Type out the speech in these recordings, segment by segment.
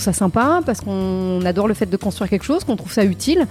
trouve ça sympa, parce qu'on adore le fait de construire quelque chose, qu'on trouve ça utile.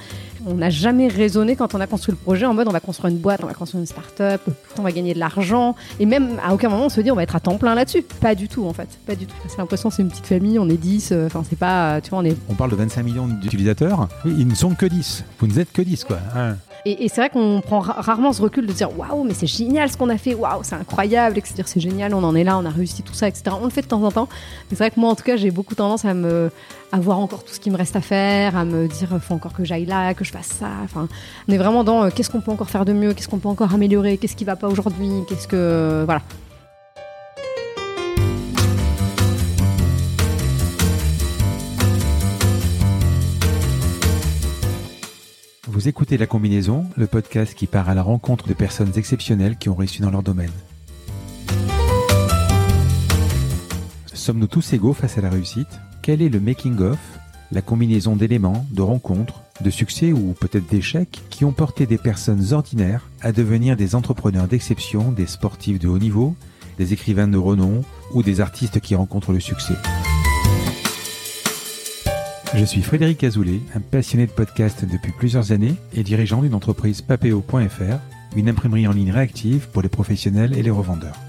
On n'a jamais raisonné quand on a construit le projet en mode on va construire une boîte, on va construire une start-up, on va gagner de l'argent. Et même à aucun moment on se dit on va être à temps plein là-dessus. Pas du tout en fait. Pas du tout. C'est l'impression c'est une petite famille, on est 10. euh, Enfin, c'est pas. Tu vois, on est. On parle de 25 millions d'utilisateurs. Ils ne sont que 10. Vous n'êtes que 10, quoi. Hein. Et, et c'est vrai qu'on prend ra- rarement ce recul de dire waouh, mais c'est génial ce qu'on a fait, waouh, c'est incroyable, et de se dire c'est génial, on en est là, on a réussi tout ça, etc. On le fait de temps en temps. Mais c'est vrai que moi, en tout cas, j'ai beaucoup tendance à me à voir encore tout ce qui me reste à faire, à me dire faut encore que j'aille là, que je fasse ça. Enfin, on est vraiment dans euh, qu'est-ce qu'on peut encore faire de mieux, qu'est-ce qu'on peut encore améliorer, qu'est-ce qui va pas aujourd'hui, qu'est-ce que voilà. Vous écoutez La Combinaison, le podcast qui part à la rencontre de personnes exceptionnelles qui ont réussi dans leur domaine. Sommes-nous tous égaux face à la réussite? Quel est le making-of, la combinaison d'éléments, de rencontres, de succès ou peut-être d'échecs qui ont porté des personnes ordinaires à devenir des entrepreneurs d'exception, des sportifs de haut niveau, des écrivains de renom ou des artistes qui rencontrent le succès? Je suis Frédéric Azoulay, un passionné de podcast depuis plusieurs années et dirigeant d'une entreprise papéo.fr, une imprimerie en ligne réactive pour les professionnels et les revendeurs.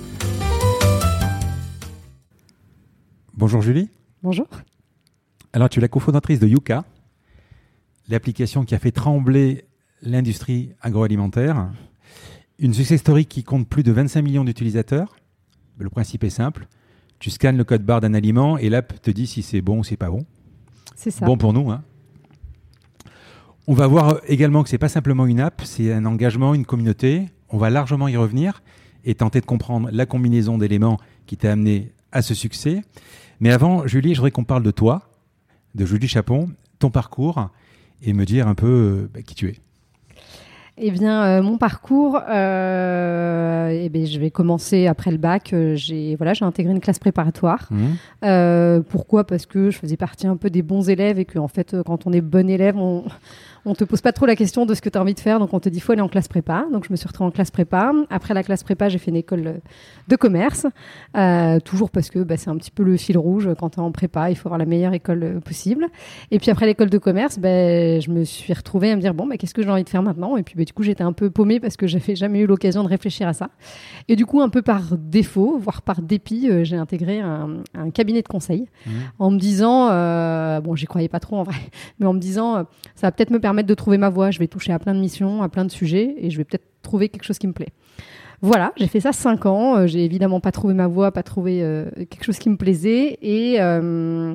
Bonjour Julie. Bonjour. Alors tu es la cofondatrice de Yuka, l'application qui a fait trembler l'industrie agroalimentaire. Une success story qui compte plus de 25 millions d'utilisateurs. Le principe est simple. Tu scannes le code barre d'un aliment et l'app te dit si c'est bon ou c'est pas bon. C'est ça. Bon pour nous. Hein. On va voir également que c'est pas simplement une app, c'est un engagement, une communauté. On va largement y revenir et tenter de comprendre la combinaison d'éléments qui t'a amené à ce succès. Mais avant, Julie, je voudrais qu'on parle de toi, de Julie Chapon, ton parcours et me dire un peu euh, bah, qui tu es. Eh bien, euh, mon parcours, euh, eh bien, je vais commencer après le bac. Euh, j'ai voilà, j'ai intégré une classe préparatoire. Mmh. Pourquoi? Parce que je faisais partie un peu des bons élèves et que en fait, quand on est bon élève, on on te pose pas trop la question de ce que tu as envie de faire, donc on te dit faut aller en classe prépa. Donc je me suis retrouvée en classe prépa. Après la classe prépa, j'ai fait une école euh, de commerce, euh, toujours parce que bah, c'est un petit peu le fil rouge quand tu es en prépa, il faut avoir la meilleure école euh, possible. Et puis après l'école de commerce, ben je me suis retrouvée à me dire bon, bah, qu'est-ce que j'ai envie de faire maintenant? Et puis bah, du coup, j'étais un peu paumée parce que j'avais jamais eu l'occasion de réfléchir à ça. Et du coup, un peu par défaut, voire par dépit, euh, j'ai intégré un, un cabinet de conseil Mmh. en me disant, euh, bon, j'y croyais pas trop en vrai, mais en me disant, ça va peut-être me permettre de trouver ma voie. Je vais toucher à plein de missions, à plein de sujets, et je vais peut-être trouver quelque chose qui me plaît. Voilà, j'ai fait ça cinq ans. Euh, J'ai évidemment pas trouvé ma voie, pas trouvé euh, quelque chose qui me plaisait, et euh,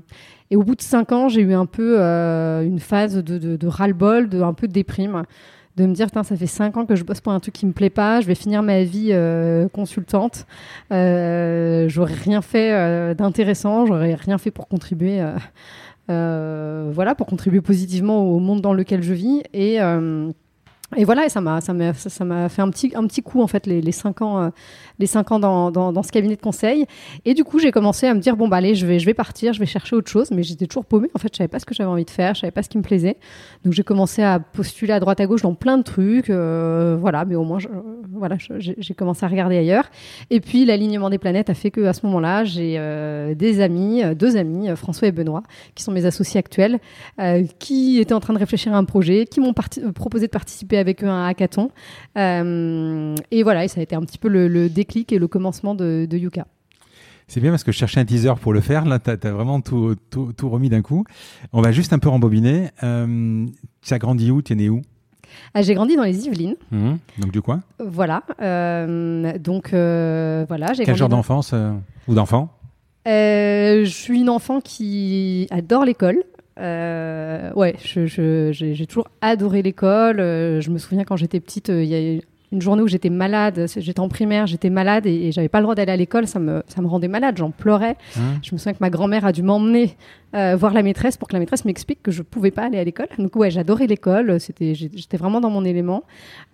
et au bout de cinq ans, j'ai eu un peu une phase de, de, de ras-le-bol, de un peu de déprime de me dire, ça fait cinq ans que je bosse pour un truc qui me plaît pas, je vais finir ma vie consultante, j'aurais rien fait d'intéressant, j'aurais rien fait pour contribuer, voilà, pour contribuer positivement au monde dans lequel je vis. Et euh, et voilà, et ça m'a ça m'a ça m'a fait un petit un petit coup en fait les, les cinq ans euh, les cinq ans dans, dans, ce cabinet de conseil. Et du coup j'ai commencé à me dire bon bah allez je vais je vais partir je vais chercher autre chose. Mais j'étais toujours paumée en fait. Je savais pas ce que j'avais envie de faire je savais pas ce qui me plaisait. Donc j'ai commencé à postuler à droite à gauche dans plein de trucs euh, voilà. Mais au moins je- voilà j'ai commencé à regarder ailleurs. Et puis l'alignement des planètes a fait que à ce moment-là j'ai euh, des amis euh, deux amis euh, François et Benoît qui sont mes associés actuels euh, qui étaient en train de réfléchir à un projet qui m'ont euh, proposé de participer avec eux à un hackathon Euh, et voilà et ça a été un petit peu le, le déclic et le commencement de, de Yuka C'est bien parce que je cherchais un teaser pour le faire. Là, tu as, vraiment tout, tout, tout remis d'un coup. On va juste un peu rembobiner. Euh, tu as grandi où? Tu es né où? Ah, j'ai grandi dans les Yvelines Mmh. Donc du coin? Voilà euh, donc euh, voilà j'ai Quel genre d'enfance euh, ou d'enfant? Je suis une enfant qui adore l'école. Euh, ouais, je- je- j'ai toujours adoré l'école. Euh, je me souviens quand j'étais petite, euh, il y a une journée où j'étais malade, j'étais en primaire, j'étais malade et, j'avais pas le droit d'aller à l'école, ça me, ça me rendait malade, j'en pleurais. Hein Je me souviens que ma grand-mère a dû m'emmener euh, voir la maîtresse pour que la maîtresse m'explique que je pouvais pas aller à l'école. Donc ouais, j'adorais l'école, c'était, j'étais vraiment dans mon élément.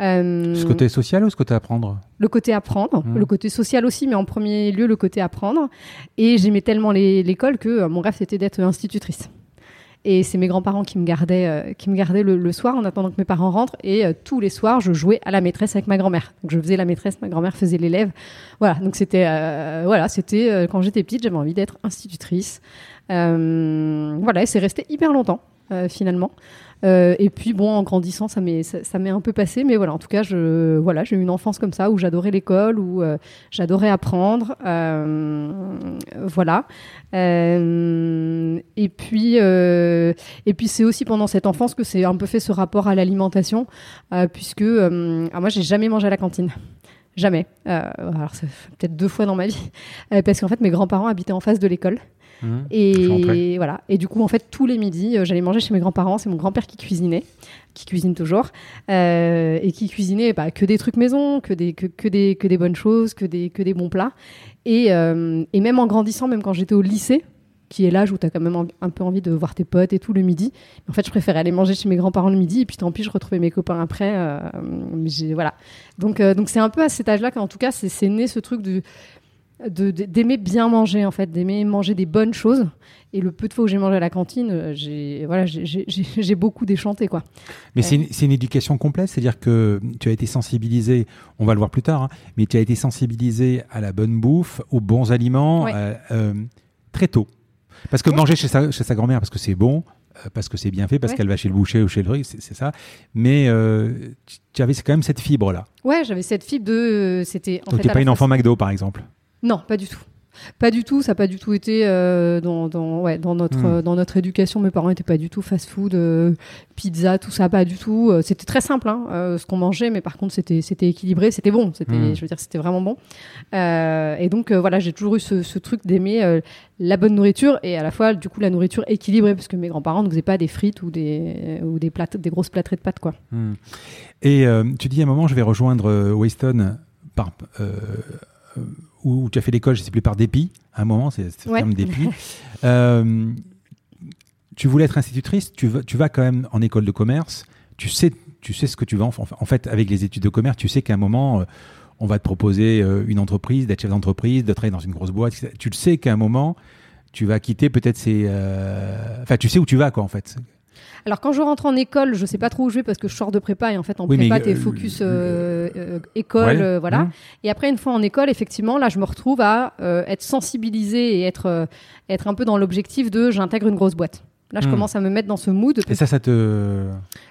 Euh, Ce côté social ou ce côté apprendre? le côté apprendre, Mhm. le côté social aussi, mais en premier lieu le côté apprendre. Et j'aimais tellement l'école que euh, mon rêve c'était d'être institutrice. Et c'est mes grands-parents qui me gardaient, euh, qui me gardaient le, soir en attendant que mes parents rentrent. Et euh, tous les soirs, je jouais à la maîtresse avec ma grand-mère. Donc je faisais la maîtresse, ma grand-mère faisait l'élève. Voilà. Donc c'était, euh, voilà, c'était quand j'étais petite, j'avais envie d'être institutrice. Voilà, et c'est resté hyper longtemps finalement. Euh, et puis bon, en grandissant, ça m'est ça, m'est un peu passé, mais voilà, en tout cas, je voilà, j'ai eu une enfance comme ça où j'adorais l'école, où euh, j'adorais apprendre, euh, voilà. Et puis et puis c'est aussi pendant cette enfance que c'est un peu fait ce rapport à l'alimentation, puisque alors moi j'ai jamais mangé à la cantine. Jamais. Alors, peut-être deux fois dans ma vie. Parce qu'en fait, mes grands-parents habitaient en face de l'école. Rentré. Et voilà. Et du coup, en fait, tous les midis, euh, j'allais manger chez mes grands-parents. C'est mon grand-père qui cuisinait, qui cuisine toujours, euh, et qui cuisinait bah, que des trucs maison, que des, que, que des, que des bonnes choses, que des, que des bons plats. Et, euh, et même en grandissant, même quand j'étais au lycée, qui est l'âge où tu as quand même un peu envie de voir tes potes et tout le midi. En fait, je préférais aller manger chez mes grands-parents le midi, et puis tant pis, je retrouvais mes copains après. euh, voilà. Donc, euh, donc c'est un peu à cet âge-là qu'en tout cas, c'est né ce truc de- d'aimer bien manger en fait, d'aimer manger des bonnes choses. Et le peu de fois où j'ai mangé à la cantine, euh, j'ai voilà, j'ai- j'ai j'ai- j'ai beaucoup déchanté quoi. Mais c'est une, c'est une éducation complète, c'est-à-dire que tu as été sensibilisé, on va le voir plus tard, hein, mais tu as été sensibilisé à la bonne bouffe, aux bons aliments Ouais. euh, euh, très tôt. Parce que Ouais. manger chez sa, chez sa grand-mère, parce que c'est bon, parce que c'est bien fait, parce Ouais. qu'elle va chez le boucher ou chez le truc, c'est ça. Mais euh, tu- avais quand même cette fibre-là. Ouais, j'avais cette fibre de c'était Donc fait tu n'es à pas une enfant McDo, par exemple. Non, pas du tout. Pas du tout, ça n'a pas du tout été euh, dans, dans, ouais, dans, notre, Hmm. euh, dans notre éducation. Mes parents n'étaient pas du tout fast-food, euh, pizza, tout ça, pas du tout. C'était très simple hein, ce qu'on mangeait, mais par contre c'était équilibré, c'était bon. C'était, Hmm. je veux dire, c'était vraiment bon. Et donc voilà, j'ai toujours eu ce, ce truc d'aimer la bonne nourriture et à la fois du coup la nourriture équilibrée, parce que mes grands-parents ne faisaient pas des frites ou des ou des des grosses plâtrées de pâtes quoi. Hmm. Et tu dis à un moment, je vais rejoindre Wayston par, où tu as fait l'école, je ne sais plus, par dépit. À un moment, c'est le Ouais. terme dépit. Euh, tu voulais être institutrice, tu vas, tu vas quand même en école de commerce, tu sais, tu sais ce que tu vas en En fait, avec les études de commerce, tu sais qu'à un moment, euh, on va te proposer euh, une entreprise, d'être chef d'entreprise, de travailler dans une grosse boîte. etc. Tu le sais qu'à un moment, tu vas quitter peut-être ces. Enfin, tu sais où tu vas, quoi, en fait. Alors quand je rentre en école, je sais pas trop où je vais parce que je sors de prépa et en fait en Oui, prépa euh, t'es focus euh, euh, école, Ouais. euh, voilà. Mmh. Et après une fois en école, effectivement, là je me retrouve à euh, être sensibilisée et être euh, être un peu dans l'objectif de j'intègre une grosse boîte. Là, je Hmm. commence à me mettre dans ce mood. Et ça, ça te.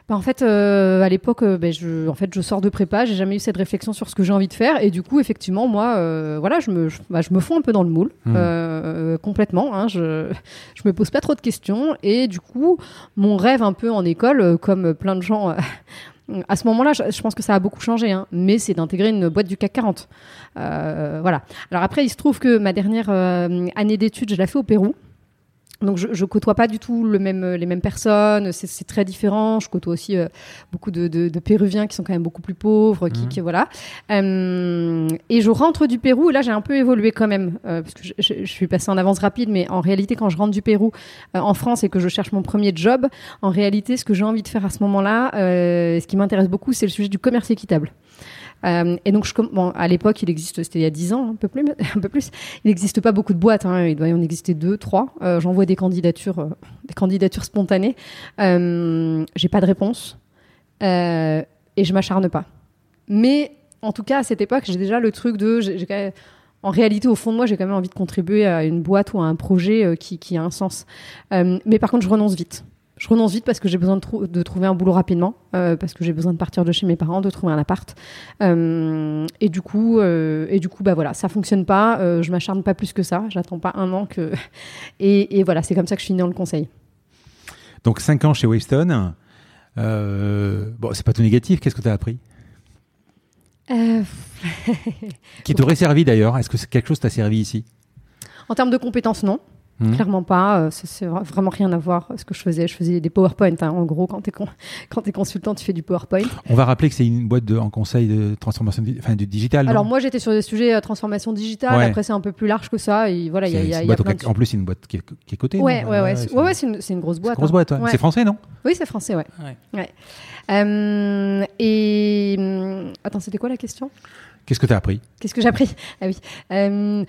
Bah, en fait, euh, à l'époque, euh, ben, je, en fait, je sors de prépa, j'ai jamais eu cette réflexion sur ce que j'ai envie de faire, et du coup, effectivement, moi, euh, voilà, je me, je, bah, je me fonds un peu dans le moule, Hmm. complètement. Hein, je, je me pose pas trop de questions, et du coup, mon rêve un peu en école, comme plein de gens. À ce moment-là, je, pense que ça a beaucoup changé, hein, mais c'est d'intégrer une boîte du CAC 40. Euh, voilà. Alors après, il se trouve que ma dernière année d'études, je l'ai fait au Pérou. Donc je, je côtoie pas du tout le même, les mêmes personnes, c'est c'est très différent. Je côtoie aussi euh, beaucoup de, de, de Péruviens qui sont quand même beaucoup plus pauvres, qui, Mhm. qui- voilà. Euh, et je rentre du Pérou et là j'ai un peu évolué quand même euh, parce que je, je- je suis passée en avance rapide, mais en réalité quand je rentre du Pérou euh, en France et que je cherche mon premier job, en réalité ce que j'ai envie de faire à ce moment-là, euh, ce qui m'intéresse beaucoup, c'est le sujet du commerce équitable. Euh, et donc, à l'époque, il existe, c'était il y a 10 ans, un peu plus, un peu plus. Il n'existe pas beaucoup de boîtes, hein, il doit y en exister deux, trois. Euh, J'envoie des candidatures, euh, des candidatures spontanées. Euh, J'ai pas de réponse euh, et je m'acharne pas. Mais en tout cas, à cette époque, j'ai déjà le truc de, en réalité, au fond de moi, j'ai quand même envie de contribuer à une boîte ou à un projet qui, a un sens. Mais par contre, je renonce vite. Je renonce vite parce que j'ai besoin de, trou- de trouver un boulot rapidement, euh, parce que j'ai besoin de partir de chez mes parents, de trouver un appart. Euh, et du coup, euh, et du coup, bah voilà, ça fonctionne pas. euh, je m'acharne pas plus que ça. J'attends pas un an que. Et, et voilà, c'est comme ça que je suis dans le conseil. Donc 5 ans chez Wavestone. Bon, c'est pas tout négatif. Qu'est-ce que tu as appris Qui t'aurait servi d'ailleurs? Est-ce que quelque chose t'a servi ici? En termes de compétences, non. Mhm. Clairement pas. Euh, c'est c'est vra- vraiment rien à voir ce que je faisais. Je faisais des PowerPoint. hein. En gros, quand tu es, consultant, tu fais du PowerPoint. On va rappeler que c'est une boîte de, en conseil de transformation, di- enfin, du digital. Alors moi, j'étais sur des sujets euh, transformation digitale. Ouais. Après, c'est un peu plus large que ça. Et voilà, il y a, C'est- y a- c'est y plein de... En plus, c'est une boîte qui est, qui est cotée. Ouais, non ouais, ouais. c'est- C'est ouais, ouais, c'est une, c'est une grosse c'est boîte. une grosse hein. boîte. ouais. Ouais. C'est français, non Oui, c'est français, ouais. Ouais. Ouais. Euh, et hum, attends, c'était quoi la question? Qu'est-ce que tu as appris Qu'est-ce que j'ai appris? Ah oui. Euh,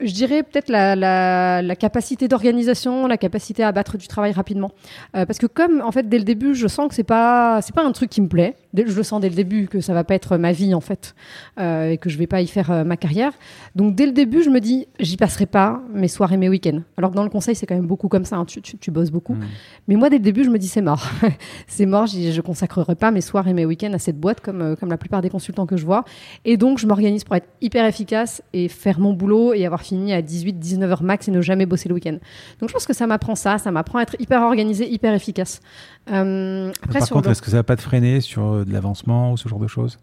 je dirais peut-être la, la, la capacité d'organisation, la capacité à abattre du travail rapidement. Euh, parce que comme, en fait, dès le début, je sens que c'est pas, c'est pas un truc qui me plaît. Je le sens dès le début que ça va pas être ma vie, en fait, euh, et que je vais pas y faire ma carrière. Donc, dès le début, je me dis, j'y passerai pas mes soirs et mes week-ends. Alors que dans le conseil, c'est quand même beaucoup comme ça. hein. Tu, tu, tu bosses beaucoup. Mm. Mais moi, dès le début, je me dis, c'est mort. c'est mort. j'y- Je consacrerai pas mes soirs et mes week-ends à cette boîte comme, comme la plupart des consultants que je vois. Et donc, je m'organise pour être hyper efficace et faire mon boulot et avoir fini à 18, 19 heures max et ne jamais bosser le week-end. Donc, je pense que ça m'apprend ça. Ça m'apprend à être hyper organisé, hyper efficace. Euh, après, Par sur contre, le- est-ce que ça va pas te freiner sur euh, de l'avancement ou ce genre de choses?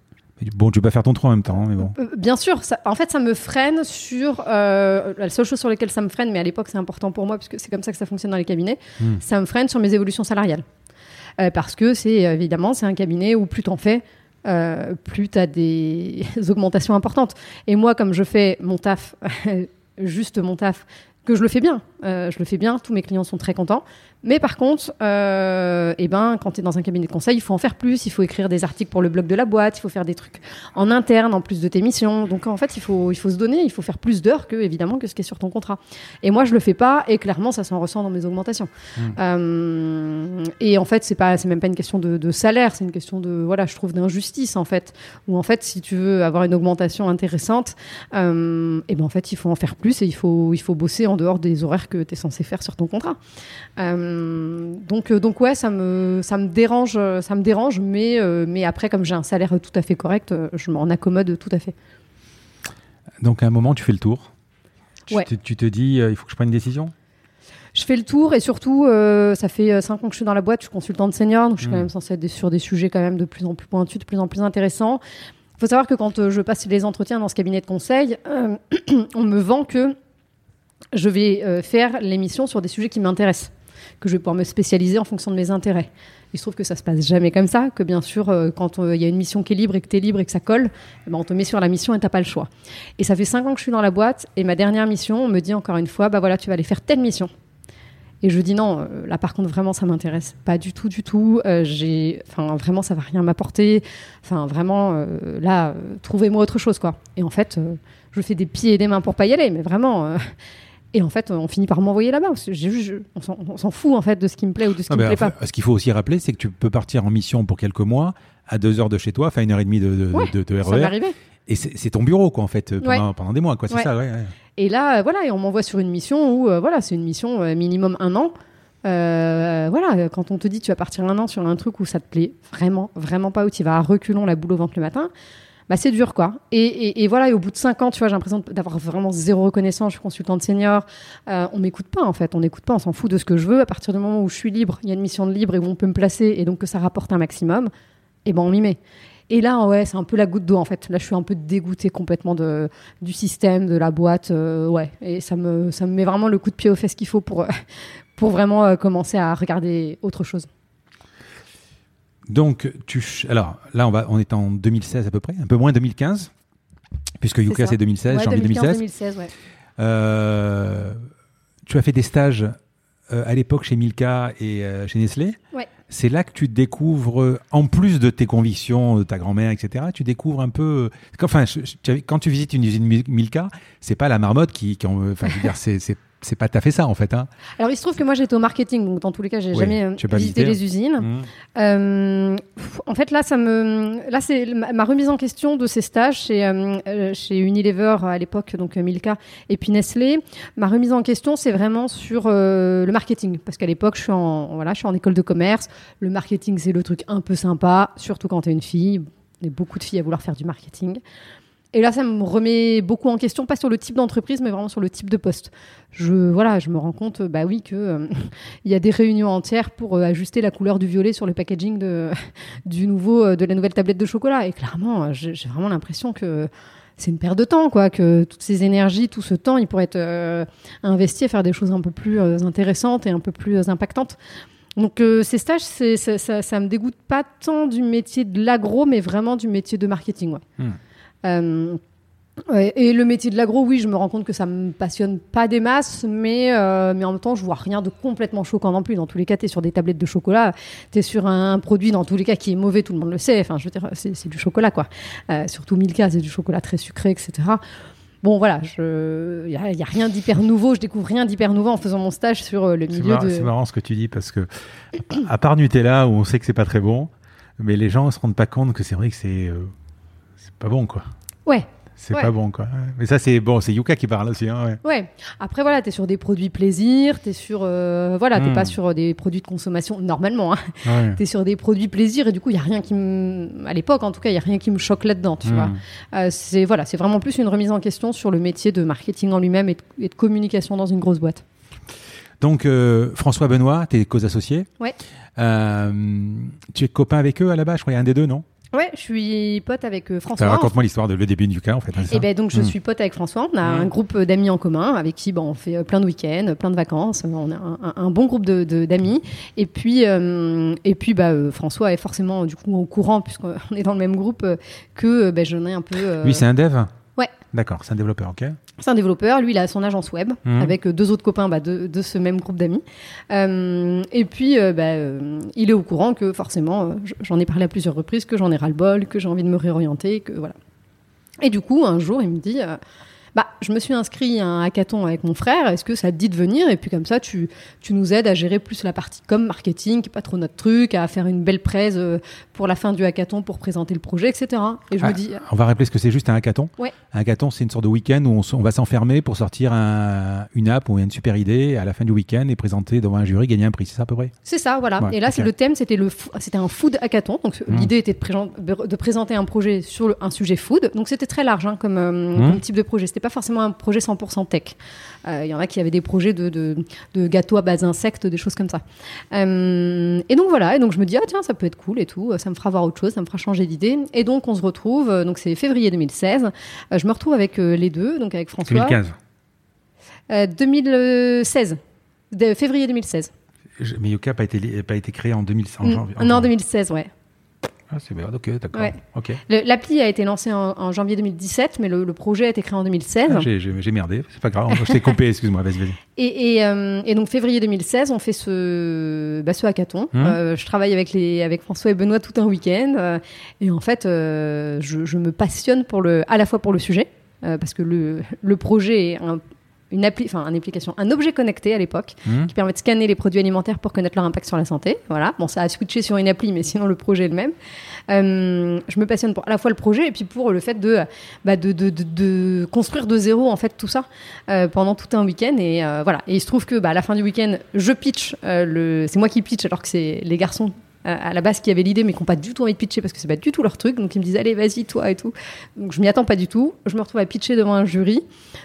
Bon, tu peux pas faire ton trou en même temps, hein, mais bon. Euh, Bien sûr, ça- en fait, ça me freine sur euh, la seule chose sur laquelle ça me freine, mais à l'époque c'est important pour moi puisque c'est comme ça que ça fonctionne dans les cabinets. Hmm. Ça me freine sur mes évolutions salariales Euh, parce que c'est évidemment c'est un cabinet où plus t'en fais, euh, plus t'as des augmentations importantes. Et moi, comme je fais mon taf, juste mon taf, que je le fais bien, euh, je le fais bien, tous mes clients sont très contents. Mais par contre, euh, eh ben, quand tu es dans un cabinet de conseil, il faut en faire plus, il faut écrire des articles pour le blog de la boîte, il faut faire des trucs en interne en plus de tes missions. Donc en fait, il faut, il faut se donner, il faut faire plus d'heures que évidemment que ce qui est sur ton contrat. Et moi, je le fais pas et clairement, ça s'en ressent dans mes augmentations. Euh, et en fait, c'est pas, c'est même pas une question de, de salaire, c'est une question de, voilà, je trouve d'injustice en fait. Où en fait, si tu veux avoir une augmentation intéressante, euh, et ben en fait, il faut en faire plus et il faut, il faut bosser en dehors des horaires que tu es censé faire sur ton contrat. Euh, donc, euh, donc ouais, ça me, ça me dérange, euh, ça me dérange, mais, euh, mais après, comme j'ai un salaire tout à fait correct, euh, je m'en accommode tout à fait. Donc à un moment, tu fais le tour. Tu, Ouais. te, tu te dis, euh, il faut que je prenne une décision? Je fais le tour et surtout, euh, ça fait 5 ans que je suis dans la boîte, je suis consultante senior, donc je suis quand même censée être sur des sujets quand même de plus en plus pointus, de plus en plus intéressants. Il faut savoir que quand euh, je passe les entretiens dans ce cabinet de conseil, euh, on me vend que je vais euh, faire l'émission sur des sujets qui m'intéressent, que je vais pouvoir me spécialiser en fonction de mes intérêts. Il se trouve que ça se passe jamais comme ça, que bien sûr, euh, quand euh, il y a une mission qui est libre et que tu es libre et que ça colle, eh ben, on te met sur la mission et t'as pas le choix. Et ça fait 5 ans que je suis dans la boîte, et ma dernière mission, on me dit encore une fois, bah voilà, tu vas aller faire telle mission. Et je dis non, euh, là par contre vraiment ça m'intéresse pas du tout, du tout. J'ai, enfin vraiment ça va rien m'apporter. Enfin vraiment là, trouvez-moi autre chose quoi. Et en fait, je fais des pieds et des mains pour pas y aller, mais vraiment. Et en fait, on finit par m'envoyer là-bas. on s'en- fout en fait de ce qui me plaît ou de ce qui Ah me ben, plaît enfin, pas. Ce qu'il faut aussi rappeler, c'est que tu peux partir en mission pour quelques mois, à deux heures de chez toi, enfin une heure et demie de, de, Ouais, de- de Ça m'est RER, arrivé. et c'est ton bureau, quoi, en fait, pendant, pendant des mois, quoi. C'est Ouais. ça, ouais. Et là, euh, voilà, et on m'envoie sur une mission où, euh, voilà, c'est une mission euh, minimum un an. Euh, voilà, quand on te dit tu vas partir un an sur un truc où ça te plaît vraiment, vraiment pas, où tu vas à reculons la boule au ventre le matin, bah c'est dur quoi. Et, voilà, et au bout de cinq ans, tu vois, j'ai l'impression d'avoir vraiment zéro reconnaissance. Je suis consultante senior. Euh, on m'écoute pas en fait, on n'écoute pas, on s'en fout de ce que je veux. À partir du moment où je suis libre, il y a une mission de libre et où on peut me placer et donc que ça rapporte un maximum, et ben on m'y met. Et là, ouais, c'est un peu la goutte d'eau en fait. Là, je suis un peu dégoûtée complètement de, du système, de la boîte, euh, ouais. Et ça me, ça me met vraiment le coup de pied aux fesses qu'il faut pour, pour vraiment euh, commencer à regarder autre chose. Donc, tu, alors là, on, va, on est en 2016 à peu près, un peu moins 2015, puisque Yuka c'est 2016, Ouais, janvier 2016. 2016, ouais. Euh, tu as fait des stages euh, à l'époque chez Milka et euh, chez Nestlé. Ouais. C'est là que tu découvres, en plus de tes convictions, de ta grand-mère, etc., tu découvres un peu. Enfin, je- je- quand tu visites une usine Mil- Milka, c'est pas la marmotte qui. qui en- Enfin, je veux dire, c'est- c'est pas tout à fait ça, en fait. Hein. Alors, il se trouve que moi, j'étais au marketing, donc dans tous les cas, j'ai Oui, jamais euh, visité visité, les usines. Mmh. Euh, en fait, là, ça me, là, c'est ma, remise en question de ces stages chez, euh, chez Unilever à l'époque, donc Milka et puis Nestlé. Ma remise en question, c'est vraiment sur le marketing, parce qu'à l'époque, je suis en, voilà, je suis en école de commerce. Le marketing, c'est le truc un peu sympa, surtout quand tu es une fille. Il y a beaucoup de filles à vouloir faire du marketing. Et là, ça me remet beaucoup en question, pas sur le type d'entreprise, mais vraiment sur le type de poste. Je, voilà, je me rends compte, bah oui, que euh, il y a des réunions entières pour euh, ajuster la couleur du violet sur le packaging de, du nouveau, euh, de la nouvelle tablette de chocolat. Et clairement, j'ai vraiment l'impression que c'est une perte de temps, quoi. Que toutes ces énergies, tout ce temps, il pourrait être investi à faire des choses un peu plus intéressantes et un peu plus impactantes. Donc ces stages, ça, ça me dégoûte pas tant du métier de l'agro, mais vraiment du métier de marketing. ouais. Hmm. Euh, ouais, et le métier de l'agro, oui, je me rends compte que ça me passionne pas des masses, mais, euh, mais en même temps, je vois rien de complètement choquant non plus. Dans tous les cas, tu es sur des tablettes de chocolat, tu es sur un, produit, dans tous les cas, qui est mauvais, tout le monde le sait. Enfin, je veux dire, c'est, du chocolat, quoi. Euh, surtout Milka, c'est du chocolat très sucré, etc. Bon, voilà, il n'y a, rien d'hyper nouveau, je découvre rien d'hyper nouveau en faisant mon stage sur euh, le milieu de... c'est marrant ce que tu dis parce que, à part Nutella, où on sait que c'est pas très bon, mais les gens se rendent pas compte que c'est vrai que c'est c'est pas bon, quoi. Ouais, C'est Ouais. pas bon, quoi. Mais ça, c'est bon, c'est Yuka qui parle aussi. Hein, ouais. Ouais. Après, voilà, tu es sur des produits plaisir, tu es sur. euh, voilà, t'es Mm. pas sur des produits de consommation normalement. Hein. Ouais. Tu es sur des produits plaisir et du coup, il y a rien qui me. À l'époque, en tout cas, il y a rien qui me choque là-dedans, tu Hmm. vois. Euh, c'est voilà, c'est vraiment plus une remise en question sur le métier de marketing en lui-même et, de- et de communication dans une grosse boîte. Donc, euh, François Benoît, tes causes associés. Ouais. Tu es copain avec eux à la base, je crois, il y a un des deux, non? Ouais, je suis pote avec euh, François. Raconte-moi l'histoire de le début de Yuka, en fait. hein, Et ça ben donc je Mm. suis pote avec François. On a Mm. un groupe euh, d'amis en commun avec qui ben, on fait euh, plein de week-ends, plein de vacances. On a un, un- un bon groupe de de- d'amis. Et puis euh, et puis bah François est forcément du coup au courant puisqu'on est dans le même groupe que ben, j'en ai un peu. Lui, c'est un dev Ouais. D'accord, c'est un développeur, ok. c'est un développeur. Lui, il a son agence web Mhm. avec euh, deux autres copains bah, de, de ce même groupe d'amis. Euh, et puis, euh, bah, euh, il est au courant que forcément, j'en ai parlé à plusieurs reprises, que j'en ai ras-le-bol, que j'ai envie de me réorienter, que voilà. Et du coup, un jour, il me dit. Euh, bah, je me suis inscrit à un hackathon avec mon frère. Est-ce que ça te dit de venir Et puis comme ça, tu, tu nous aides à gérer plus la partie com, marketing, qui pas trop notre truc, à faire une belle presse euh, pour la fin du hackathon pour présenter le projet, etc. Et je Ah, me dis, On va rappeler ce que c'est juste un hackathon. Ouais. Un hackathon, c'est une sorte de week-end où on, va s'enfermer pour sortir un- une app ou une super idée à la fin du week-end et présenter devant un jury, gagner un prix. C'est ça à peu près? C'est ça, voilà. Ouais, et là, c'est le thème, c'était un food hackathon. Donc Mm. l'idée était de, présent- de présenter un projet sur le- un sujet food. Donc c'était très large hein, comme, euh, Mm. comme type de projet. C'était pas forcément un projet 100% tech. Euh, Il y en a qui avaient des projets de, de, de gâteaux à base d'insectes, des choses comme ça. Euh, et donc voilà. Et donc je me dis ah tiens ça peut être cool et tout. Ça me fera voir autre chose, ça me fera changer d'idée. Et donc on se retrouve. euh, Donc c'est février 2016. Euh, je me retrouve avec euh, les deux, donc avec François. 2015. Euh, 2016. De- février 2016. Je- Mais Yuka n'a pas été, pas été créé en 2000. En Mm. janvier- en non, janvier. 2016, ouais. Ah, c'est bien, ok, d'accord. Ouais. L'appli a été lancée en, en janvier 2017, mais le, le projet a été créé en 2016. Ah, j'ai- merdé, c'est pas grave. Je t'ai coupé, excuse-moi, vas-y, vas-y. Et, et, euh, et donc février 2016, on fait ce, bah, ce hackathon. Mhm. Euh, je travaille avec, les, avec François et Benoît tout un week-end. euh, et en fait, je, je me passionne pour le, à la fois pour le sujet, parce que le, le projet est un, une, appli, enfin, une application, un objet connecté à l'époque, Hmm qui permet de scanner les produits alimentaires pour connaître leur impact sur la santé. Voilà. Bon, ça a switché sur une appli, mais sinon le projet est le même. Euh, je me passionne pour à la fois le projet et puis pour le fait de, bah, de, de, de, de construire de zéro en fait tout ça euh, pendant tout un week-end. Et euh, voilà. Et il se trouve que bah, à la fin du week-end, je pitch. le... C'est moi qui pitch alors que c'est les garçons à la base qui avaient l'idée mais qui n'ont pas du tout envie de pitcher parce que c'est pas du tout leur truc. Donc ils me disent allez vas-y toi et tout. Donc je m'y attends pas du tout. Je me retrouve à pitcher devant un jury.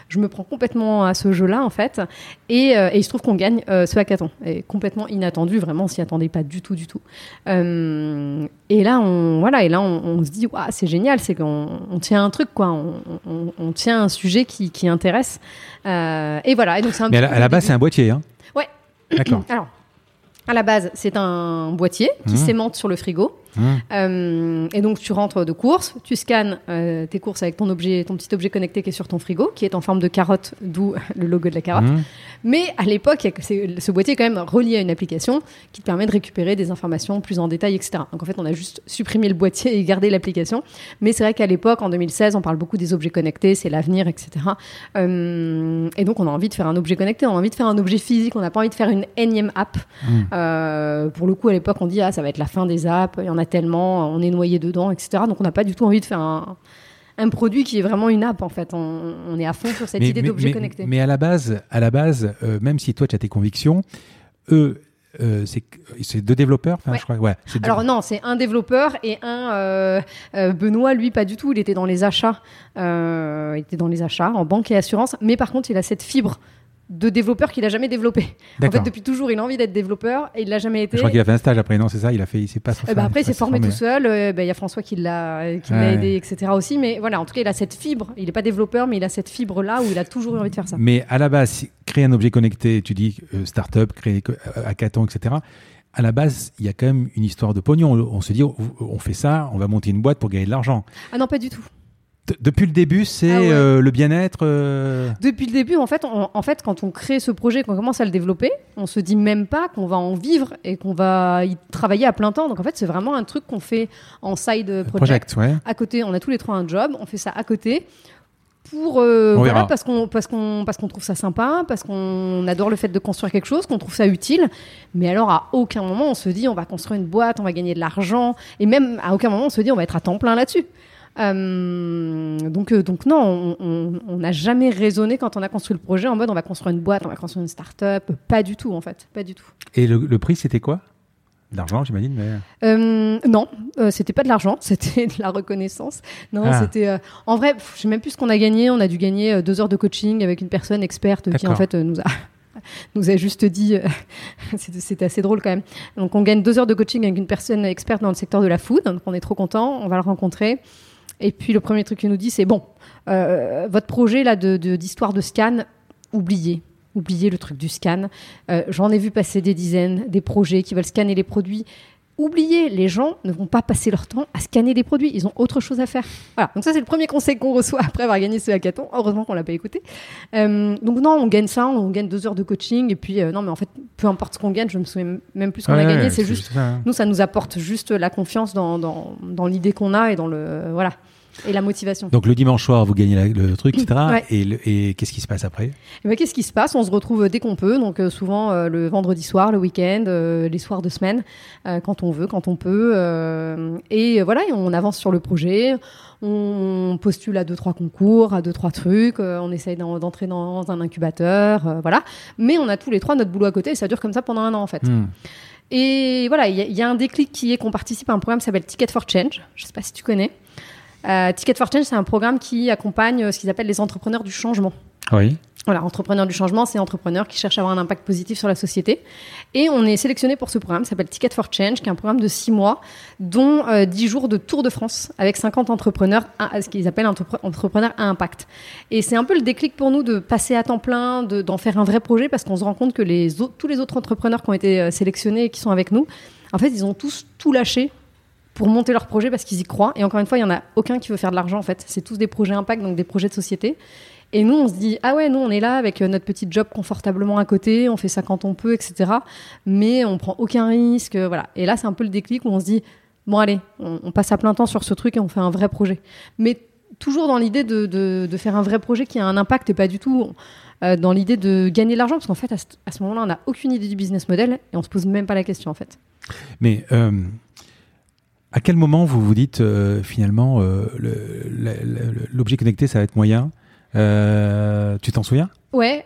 Je me prends complètement à ce jeu-là en fait. Et, euh, et il se trouve qu'on gagne euh, ce hackathon. Et complètement inattendu, vraiment, on s'y attendait pas du tout, du tout. Euh, et là, on, voilà, et là, on, on se dit, Ouah, c'est génial, c'est qu'on on tient un truc, quoi. On, on- on tient un sujet qui, qui intéresse. Euh, et voilà. Et donc, c'est un Mais à la, à base, c'est un boîtier. Hein Ouais. D'accord. Alors, à la base, c'est un boîtier qui s'aimante sur le frigo. Hmm. Euh, et donc tu rentres de course, tu scannes euh, tes courses avec ton objet, ton petit objet connecté qui est sur ton frigo, qui est en forme de carotte, d'où le logo de la carotte. Hmm. Mais à l'époque, ce boîtier est quand même relié à une application qui te permet de récupérer des informations plus en détail, etc. Donc en fait, on a juste supprimé le boîtier et gardé l'application. Mais c'est vrai qu'à l'époque, en 2016, on parle beaucoup des objets connectés, c'est l'avenir, etc. Euh, et donc on a envie de faire un objet connecté, on a envie de faire un objet physique, on n'a pas envie de faire une énième app. Euh, pour le coup, à l'époque, on dit ah ça va être la fin des apps, il y en a tellement, on est noyé dedans, etc. Donc on n'a pas du tout envie de faire un, un produit qui est vraiment une app en fait. On, on est à fond sur cette Mais- idée d'objet connecté. Mais à la base, à la base euh, même si toi, tu as tes convictions, eux, euh, c'est deux développeurs, Ouais. je crois. Ouais, c'est deux- Alors non, c'est un développeur et un euh, euh, Benoît, lui pas du tout. Il était dans les achats, il était dans les achats en banque et assurance, mais par contre il a cette fibre de développeur qu'il a jamais développé. En fait, depuis toujours, il a envie d'être développeur et il l'a jamais été. Je crois qu'il a fait un stage après, non, c'est ça Il a fait, il s'est pas. Euh, bah, après, il s'est formé tout tout seul. euh, bah, Il y a François qui l'a qui l'a Ouais. aidé, etc. aussi. Mais voilà, en tout cas, il a cette fibre. Il n'est pas développeur, mais il a cette fibre-là où il a toujours eu envie de faire ça. Mais à la base, si- créer un objet connecté, tu dis euh, start-up, créer euh, hackathon, etc. À la base, il y a quand même une histoire de pognon. On, on se dit, on, on fait ça, on va monter une boîte pour gagner de l'argent. Ah non, pas du tout. Depuis le début, c'est Ah ouais. euh, le bien-être. euh, Depuis le début, en fait, on- en fait, quand on crée ce projet, qu'on commence à le développer, on se dit même pas qu'on va en vivre et qu'on va y travailler à plein temps. Donc en fait, c'est vraiment un truc qu'on fait en side project. project, ouais. À côté, on a tous les trois un job, on fait ça à côté pour euh, voilà, parce qu'on parce qu'on parce qu'on trouve ça sympa, parce qu'on adore le fait de construire quelque chose, qu'on trouve ça utile. Mais alors à aucun moment on se dit on va construire une boîte, on va gagner de l'argent, et même à aucun moment on se dit on va être à temps plein là-dessus. Euh, donc, euh, donc non, on- n'a jamais raisonné quand on a construit le projet en mode on va construire une boîte, on va construire une start-up. Pas du tout en fait, pas du tout. Et le, le prix, c'était quoi? L'argent, j'imagine, mais. Euh, non, euh, c'était pas de l'argent, c'était de la reconnaissance. Non, Ah. c'était. euh, en vrai, je sais même plus ce qu'on a gagné. On a dû gagner deux heures de coaching avec une personne experte qui en fait nous a nous a juste dit. c'était c'était assez drôle quand même. Donc on gagne deux heures de coaching avec une personne experte dans le secteur de la food. Donc on est trop content. On va le rencontrer. Et puis le premier truc qu'il nous dit, c'est bon, euh, votre projet là de d'histoire de, scan, oubliez. Oubliez le truc du scan. Euh, J'en ai vu passer des dizaines, des projets qui veulent scanner les produits. Oubliez, les gens ne vont pas passer leur temps à scanner des produits. Ils ont autre chose à faire. Voilà. Donc ça, c'est le premier conseil qu'on reçoit après avoir gagné ce hackathon. Heureusement qu'on l'a pas écouté. Euh, donc non, on gagne ça, on gagne deux heures de coaching. Et puis, non, mais en fait, peu importe ce qu'on gagne, je me souviens même plus ce qu'on Ouais, a gagné. ouais, c'est juste, ça, hein. nous, ça nous apporte juste la confiance dans, dans, dans l'idée qu'on a et dans le, voilà. Et la motivation. Donc le dimanche soir, vous gagnez la- le truc, etc. Ouais. Et, le- et qu'est-ce qui se passe après? Et ben, Qu'est-ce qui se passe? On se retrouve dès qu'on peut, donc euh, souvent euh, le vendredi soir, le week-end, euh, les soirs de semaine, euh, quand on veut, quand on peut. euh, et voilà, et on avance sur le projet, on postule à deux trois concours, à deux trois trucs, euh, on essaye d'en- d'entrer dans un incubateur, euh, voilà. Mais on a tous les trois notre boulot à côté, et ça dure comme ça pendant un an en fait. Hmm. Et voilà, il y, a- il y a un déclic qui est qu'on participe à un programme qui s'appelle Ticket for Change. Je sais pas si tu connais. Euh, Ticket for Change, c'est un programme qui accompagne euh, ce qu'ils appellent les entrepreneurs du changement. Oui. Voilà, entrepreneur du changement, c'est entrepreneur qui cherche à avoir un impact positif sur la société. Et on est sélectionné pour ce programme, ça s'appelle Ticket for Change, qui est un programme de six mois, dont euh, 10 jours de tour de France, avec 50 entrepreneurs, à- ce qu'ils appellent entrepre- entrepreneurs à impact. Et c'est un peu le déclic pour nous de passer à temps plein, de- d'en faire un vrai projet, parce qu'on se rend compte que les autres- tous les autres entrepreneurs qui ont été euh, sélectionnés et qui sont avec nous, en fait, ils ont tous tout lâché pour monter leur projet parce qu'ils y croient. Et encore une fois, il y en a aucun qui veut faire de l'argent, en fait. C'est tous des projets impact, donc des projets de société. Et nous, on se dit, ah ouais, nous, on est là avec euh, notre petit job confortablement à côté, on fait ça quand on peut, etc. Mais on prend aucun risque, euh, voilà. Et là, c'est un peu le déclic où on se dit, bon, allez, on, passe à plein temps sur ce truc et on fait un vrai projet. Mais toujours dans l'idée de, de- faire un vrai projet qui a un impact et pas du tout euh, dans l'idée de gagner de l'argent, parce qu'en fait, à ce, moment-là, on n'a aucune idée du business model et on se pose même pas la question, en fait. Mais à quel moment vous vous dites euh, finalement euh, l'objet connecté, ça va être moyen? Euh, Tu t'en souviens? Ouais,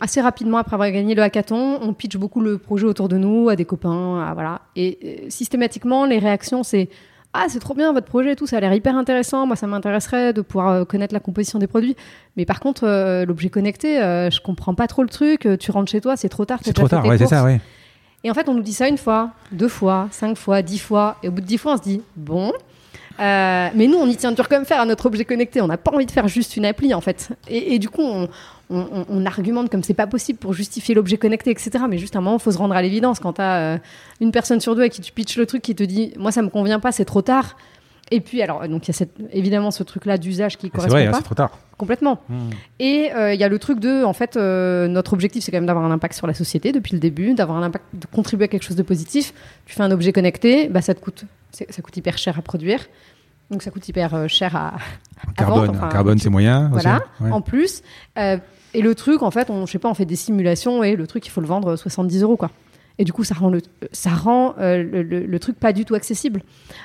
assez rapidement après avoir gagné le hackathon, on pitch beaucoup le projet autour de nous, à des copains, à- voilà. Et systématiquement, les réactions, c'est Ah, c'est trop bien votre projet et tout, ça a l'air hyper intéressant. Moi, ça m'intéresserait de pouvoir connaître la composition des produits. Mais par contre, l'objet connecté, je comprends pas trop le truc. Tu rentres chez toi, c'est trop tard. C'est trop tard, ouais, c'est ça, ouais. Et en fait, on nous dit ça une fois, deux fois, cinq fois, dix fois. Et au bout de dix fois, on se dit bon. Euh, mais nous, on y tient dur comme fer à notre objet connecté. On n'a pas envie de faire juste une appli, en fait. Et, du coup, on, argumente comme c'est pas possible pour justifier l'objet connecté, etc. Mais juste à un moment, il faut se rendre à l'évidence. Quand tu as une personne sur deux à qui tu pitches le truc qui te dit Moi, ça me convient pas, c'est trop tard. Et puis, alors, donc, il y a cette- évidemment ce truc-là d'usage qui C'est correspond vrai, pas c'est trop tard. complètement. Hmm. Et euh, il y a le truc de, en fait, euh, notre objectif, c'est quand même d'avoir un impact sur la société depuis le début, d'avoir un impact, de contribuer à quelque chose de positif. Tu fais un objet connecté, bah, ça te coûte, ça coûte hyper cher à produire. Donc ça coûte hyper euh, cher à, En à carbone, vendre, enfin, en carbone, c'est moyen. aussi. voilà. Ouais. En plus, euh, et le truc, en fait, on, je sais pas, on fait des simulations et le truc, il faut le vendre 70 euros, quoi. Et du coup, ça rend, le, ça rend euh, le, truc pas du tout accessible.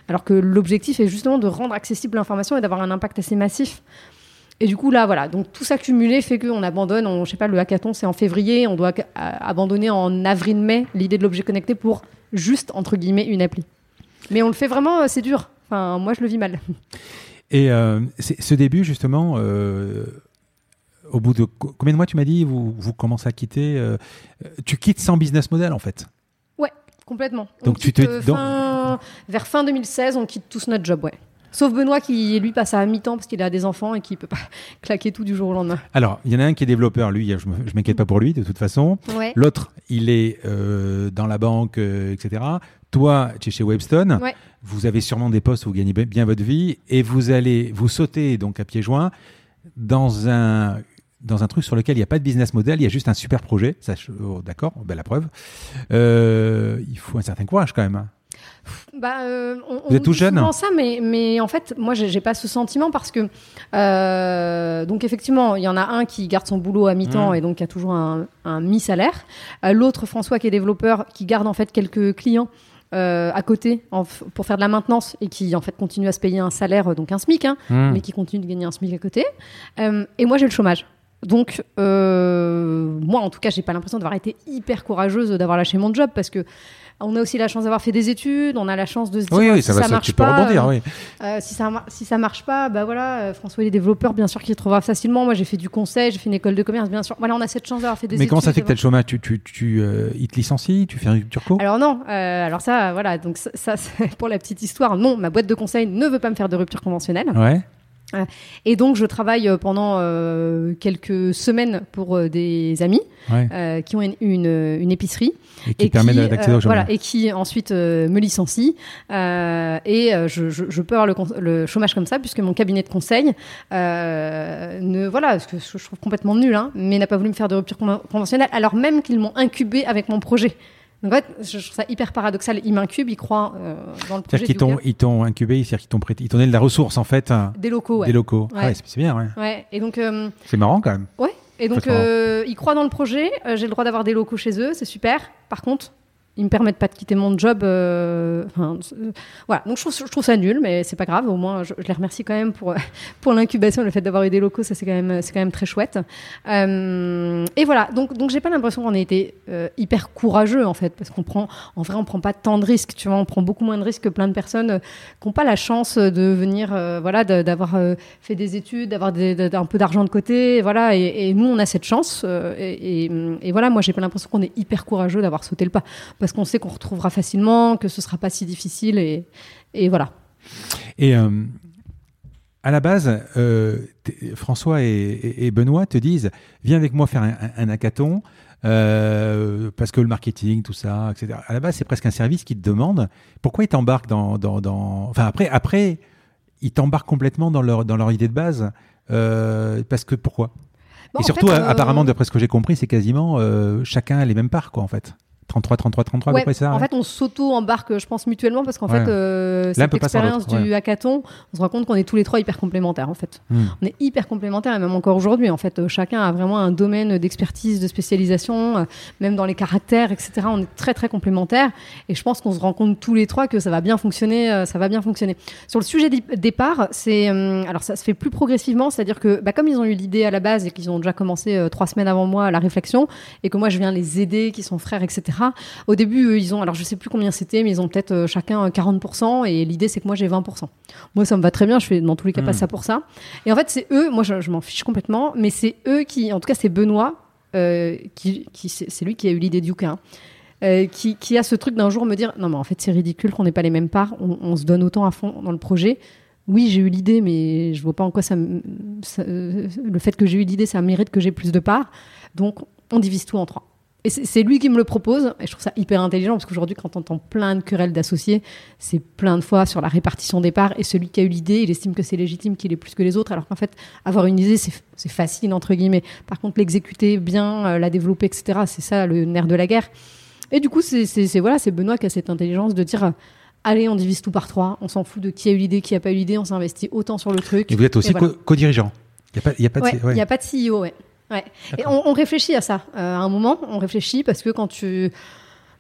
Alors que l'objectif est justement de rendre accessible l'information et d'avoir un impact assez massif. Et du coup, là, voilà. Donc, tout ça cumulé fait qu'on abandonne. On, je sais pas, le hackathon, c'est en février. On doit euh, abandonner en avril-mai l'idée de l'objet connecté pour juste, entre guillemets, une appli. Mais on le fait vraiment, euh, c'est dur. Enfin, moi, je le vis mal. Et ce début, justement, au bout de combien de mois tu m'as dit vous, vous commencez à quitter euh, Tu quittes sans business model en fait? Ouais, complètement. Donc On tu quitte, te- euh, donc- vers fin 2016, on quitte tous notre job, ouais. Sauf Benoît qui lui passe à mi-temps parce qu'il a des enfants et qui peut pas claquer tout du jour au lendemain. Alors, il y en a un qui est développeur, lui, je je m'inquiète pas pour lui de toute façon. Ouais. L'autre, il est euh, dans la banque, euh, etc. Toi, tu es chez Webstone. Ouais. Vous avez sûrement des postes où vous gagnez bien- bien votre vie et vous allez vous sauter donc à pieds joints dans un dans un truc sur lequel il n'y a pas de business model, il y a juste un super projet. Oh, D'accord, ben, la preuve. Euh, il faut un certain courage quand même. hein. Bah, euh, on, Vous êtes tout jeune ça, mais, mais en fait, moi, j'ai pas ce sentiment parce que, euh, donc effectivement, il y en a un qui garde son boulot à mi-temps Mmh. et donc qui a toujours un, un mi-salaire. Euh, L'autre, François, qui est développeur, qui garde en fait quelques clients. euh, à côté en pour faire de la maintenance et qui en fait continue à se payer un salaire donc un SMIC hein, Hmm. mais qui continue de gagner un SMIC à côté Euh, et moi j'ai le chômage donc euh, moi en tout cas j'ai pas l'impression d'avoir été hyper courageuse d'avoir lâché mon job parce que on a aussi la chance d'avoir fait des études, on a la chance de se dire Oui, oui, si ça va, ça, marche tu peux pas, rebondir. euh, oui. euh, si ça si ça marche pas, bah voilà, euh, François il est développeur, bien sûr qu'il trouvera facilement. Moi j'ai fait du conseil, j'ai fait une école de commerce, bien sûr. Voilà, on a cette chance d'avoir fait des Mais études. comment ça fait que le chômage? Tu, tu, tu euh, il te licencie Tu fais une rupture co alors non, euh, alors ça, voilà, donc ça, ça, c'est pour la petite histoire, non, ma boîte de conseil ne veut pas me faire de rupture conventionnelle. Ouais. Et donc je travaille euh, pendant euh, quelques semaines pour euh, des amis ouais. euh, qui ont une, une, une épicerie. Et qui permet qui, d'accéder euh, au chômage. voilà, et qui ensuite euh, me licencie. Euh, et euh, je, je, je peux avoir le, chômage comme ça, puisque mon cabinet de conseil, euh, ne, voilà, ce que je trouve complètement nul, hein, mais n'a pas voulu me faire de rupture conven- conventionnelle, alors même qu'ils m'ont incubé avec mon projet. Donc en fait, je trouve ça hyper paradoxal. Ils m'incubent, ils croient euh, dans le projet. C'est-à-dire qu'ils du t'ont, Yuga. ils t'ont incubé, c'est-à-dire qu'ils t'ont prêté, ils t'ont donné de la ressource en fait, hein, Des locaux, ouais. des locaux. Ah Ouais. c'est, bien, ouais. Et donc, euh, C'est marrant quand même. Ouais. Et donc, euh, ils croient dans le projet. j'ai le droit d'avoir des locaux chez eux, c'est super. Par contre, ils me permettent pas de quitter mon job. euh, euh, voilà. Donc, je trouve, ça nul, mais c'est pas grave. Au moins, je, les remercie quand même pour pour l'incubation, le fait d'avoir eu des locaux. Ça, c'est quand même c'est quand même très chouette. Euh, et voilà. Donc, donc, j'ai pas l'impression qu'on ait été hyper courageux en fait, parce qu'on prend, en vrai, on prend pas tant de risques. Tu vois, on prend beaucoup moins de risques que plein de personnes qui n'ont pas la chance de venir, voilà, d'avoir fait des études, d'avoir un peu d'argent de côté, voilà. Et, nous, on a cette chance. et, voilà, moi, j'ai pas l'impression qu'on est hyper courageux d'avoir sauté le pas, qu'on sait qu'on retrouvera facilement, que ce sera pas si difficile, et, et voilà. Et euh, à la base, euh, François et, et- et Benoît te disent Viens avec moi faire un, un- hackathon. euh, parce que le marketing, tout ça, etc. À la base, c'est presque un service qui te demande. Pourquoi ils t'embarquent dans, dans, dans- Enfin, après, après, ils t'embarquent complètement dans leur, dans leur idée de base. parce que pourquoi? Bon, Et surtout, fait, apparemment, d'après ce que j'ai compris, c'est quasiment chacun a les mêmes parts, quoi, en fait. 33, 33, 33, à peu Ouais, près ça. en ouais. fait, on s'auto-embarque, je pense, mutuellement, parce qu'en Ouais. fait, euh, cette expérience du hackathon, on se rend compte qu'on est tous les trois hyper complémentaires, en fait. Hmm. On est hyper complémentaires, et même encore aujourd'hui, en fait, euh, chacun a vraiment un domaine d'expertise, de spécialisation, euh, même dans les caractères, etc. On est très, très complémentaires, et je pense qu'on se rend compte tous les trois que ça va bien fonctionner, euh, ça va bien fonctionner. Sur le sujet départ, c'est, euh, alors ça se fait plus progressivement, c'est-à-dire que, bah, comme ils ont eu l'idée à la base et qu'ils ont déjà commencé euh, trois semaines avant moi la réflexion, et que moi je viens les aider, qui sont frères, etc. Au début, eux, ils ont, alors je sais plus combien c'était, mais ils ont peut-être euh, chacun euh, 40%, et l'idée c'est que moi j'ai 20%. Moi ça me va très bien, je fais dans tous les cas pas Mm. ça pour ça. Et en fait, c'est eux, moi je, je m'en fiche complètement, mais c'est eux qui, en tout cas c'est Benoît, euh, qui, qui c'est lui qui a eu l'idée du hein, euh, qui, qui a ce truc d'un jour me dire non mais en fait c'est ridicule qu'on n'ait pas les mêmes parts, on, on se donne autant à fond dans le projet. Oui, j'ai eu l'idée, mais je vois pas en quoi ça, euh, le fait que j'ai eu l'idée, ça mérite que j'ai plus de parts. Donc on divise tout en trois. Et c'est lui qui me le propose, et je trouve ça hyper intelligent, parce qu'aujourd'hui, quand on entend plein de querelles d'associés, c'est plein de fois sur la répartition des parts, et celui qui a eu l'idée, il estime que c'est légitime qu'il ait plus que les autres, alors qu'en fait, avoir une idée, c'est facile, entre guillemets. Par contre, l'exécuter bien, euh, la développer, etc., c'est ça le nerf de la guerre. Et du coup, c'est voilà, Benoît qui a cette intelligence de dire, euh, allez, on divise tout par trois, on s'en fout de qui a eu l'idée, qui a pas eu l'idée, on s'investit autant sur le truc. Et vous êtes aussi voilà. co-dirigeant. Il n'y a pas, il y a pas de. Ouais, il ouais. n'y a pas de CEO, ouais. Ouais. Et on, on réfléchit à ça. Euh, à un moment, on réfléchit parce que quand tu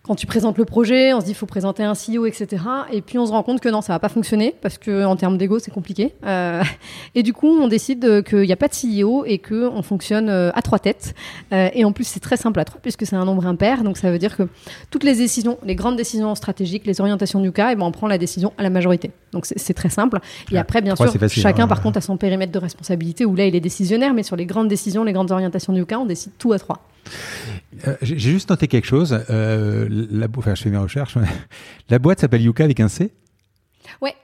quand tu présentes le projet, on se dit il faut présenter un CEO, etc. Et puis on se rend compte que non, ça va pas fonctionner parce que en termes d'ego, c'est compliqué. Euh, et du coup, on décide qu'il n'y a pas de CEO et que on fonctionne euh, à trois têtes. Euh, et en plus, c'est très simple à trois puisque c'est un nombre impair. Donc ça veut dire que toutes les décisions, les grandes décisions stratégiques, les orientations du cas, et eh ben on prend la décision à la majorité. Donc c'est très simple. Et après, bien sûr, chacun hein. par contre a son périmètre de responsabilité où là il est décisionnaire, mais sur les grandes décisions, les grandes orientations du cas, on décide tout à trois. Euh, j'ai juste noté quelque chose. Euh, la, enfin, je fais mes recherches. la boîte s'appelle Yuka avec un C? Ouais.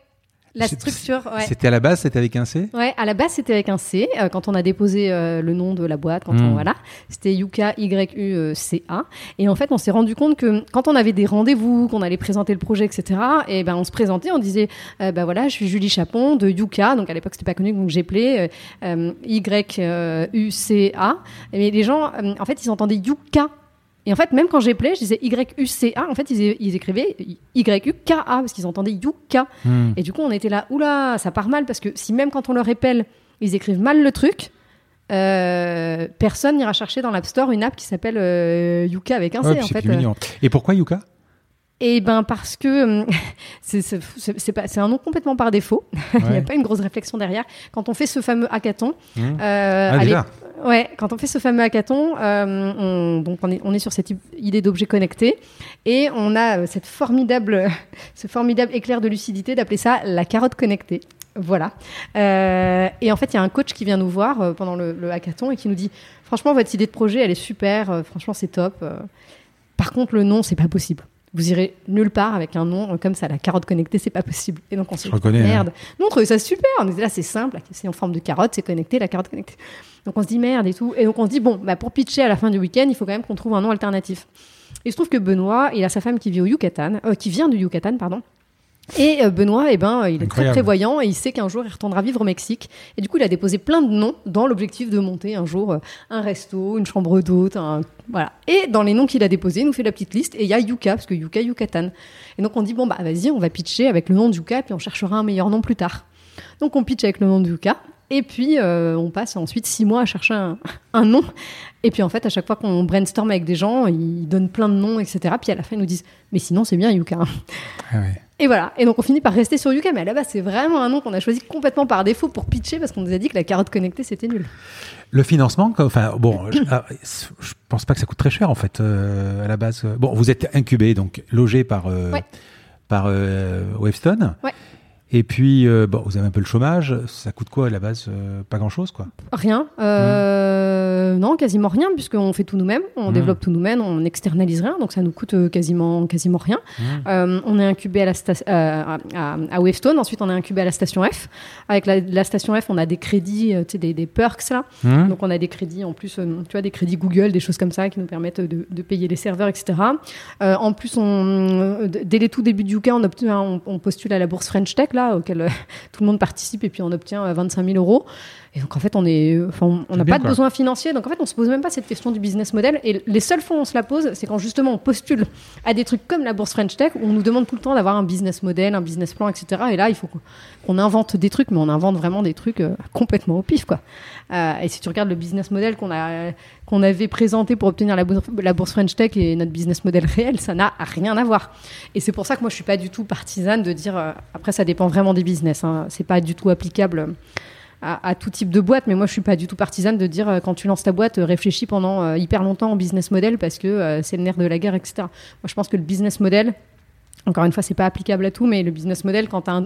La structure, ouais. C'était à la base, c'était avec un C? Ouais, à la base, c'était avec un C. Euh, quand on a déposé euh, le nom de la boîte, quand on, hmm. voilà, c'était Yuka Y-U-C-A. Et en fait, on s'est rendu compte que quand on avait des rendez-vous, qu'on allait présenter le projet, etc., et ben, on se présentait, on disait, euh, ben voilà, je suis Julie Chapon de Yuka. Donc à l'époque, c'était pas connu, donc j'ai appelé Y-U-C-A. Mais les gens, en fait, ils entendaient Yuka et en fait, même quand j'ai play, je disais Y-U-C-A. En fait, ils, écrivaient Y-U-K-A parce qu'ils entendaient Yuka. Hmm. Et du coup, on était là, oula, ça part mal parce que si même quand on leur épelle, ils écrivent mal le truc, euh, personne n'ira chercher dans l'App Store une app qui s'appelle euh, Yuka avec un C. en fait. Et pourquoi Yuka et ben parce que c'est un nom complètement par défaut. Il n'y a pas une grosse réflexion derrière. Quand on fait ce fameux hackathon, mmh. euh, ah, Ouais, quand on fait ce fameux hackathon, euh, on, donc on est, on est sur cette idée d'objet connecté et on a euh, cette formidable, ce formidable éclair de lucidité d'appeler ça la carotte connectée. Voilà. Euh, et en fait, il y a un coach qui vient nous voir pendant le, hackathon et qui nous dit franchement, votre idée de projet, elle est super. franchement, c'est top. par contre, le nom, c'est pas possible. Vous irez nulle part avec un nom comme ça, la carotte connectée, c'est pas possible. Et donc on se dit hein. merde. Nous on trouvait ça super. On était là, c'est simple, c'est en forme de carotte, c'est connecté, la carotte connectée. Donc on se dit merde et tout. Et donc on se dit bon, bah, pour pitcher à la fin du week-end, il faut quand même qu'on trouve un nom alternatif. Et il se trouve que Benoît, il a sa femme qui vit au Yucatan, euh, qui vient du Yucatan, pardon. Et euh, Benoît, eh ben, il est très prévoyant et il sait qu'un jour il retournera vivre au Mexique. Et du coup, il a déposé plein de noms dans l'objectif de monter un jour euh, un resto, une chambre d'hôte, voilà. Et dans les noms qu'il a déposés, il nous fait la petite liste et il y a Yuka, parce que Yuka, Yucatan. Et donc on dit, bon, bah vas-y, on va pitcher avec le nom de Yuka, puis on cherchera un meilleur nom plus tard. Donc on pitch avec le nom de Yuka. Et puis, euh, on passe ensuite six mois à chercher un, nom. Et puis, en fait, à chaque fois qu'on brainstorm avec des gens, ils donnent plein de noms, etc. Puis à la fin, ils nous disent Mais sinon, c'est bien Yuka. Ah et voilà. Et donc, on finit par rester sur Yuka. Mais à la base, c'est vraiment un nom qu'on a choisi complètement par défaut pour pitcher parce qu'on nous a dit que la carotte connectée, c'était nul. Le financement, enfin, bon, je, ah, pense pas que ça coûte très cher, en fait, euh, à la base. Bon, vous êtes incubé, donc logé par, euh, par Wavestone. Ouais. Et puis, euh, bon, vous avez un peu le chômage. Ça coûte quoi à la base euh, Pas grand-chose, quoi? Rien. Euh, Non, quasiment rien, puisqu'on fait tout nous-mêmes. On mmh. développe tout nous-mêmes, on n'externalise rien, donc ça nous coûte quasiment, quasiment rien. Mmh. on est incubé à, la à, à, Wavestone, ensuite on est incubé à la station F. Avec la, station F, on a des crédits, tu sais, des, des, perks, là. Donc on a des crédits, en plus, tu vois, des crédits Google, des choses comme ça, qui nous permettent de, de payer les serveurs, etc. en plus, on, dès les tout débuts du UK, on, on, on postule à la bourse French Tech, là, auquel euh, tout le monde participe et puis on obtient 25 euh, 000 euros. Et donc en fait, on est, enfin, on n'a pas de besoin financier. Donc en fait, on se pose même pas cette question du business model. Et les seuls fois où on se la pose, c'est quand justement on postule à des trucs comme la bourse French Tech, où on nous demande tout le temps d'avoir un business model, un business plan, etc. Et là, il faut qu'on invente des trucs, mais on invente vraiment des trucs euh, complètement au pif, quoi. et si tu regardes le business model qu'on a, qu'on avait présenté pour obtenir la bourse, la bourse French Tech et notre business model réel, ça n'a rien à voir. Et c'est pour ça que moi, je suis pas du tout partisane de dire. après, ça dépend vraiment des business. Hein. C'est pas du tout applicable à, tout type de boîte. Mais moi, je suis pas du tout partisane de dire euh, quand tu lances ta boîte, euh, réfléchis pendant euh, hyper longtemps en business model parce que c'est le nerf de la guerre, etc. Moi, je pense que le business model, encore une fois, c'est pas applicable à tout, mais le business model, quand tu as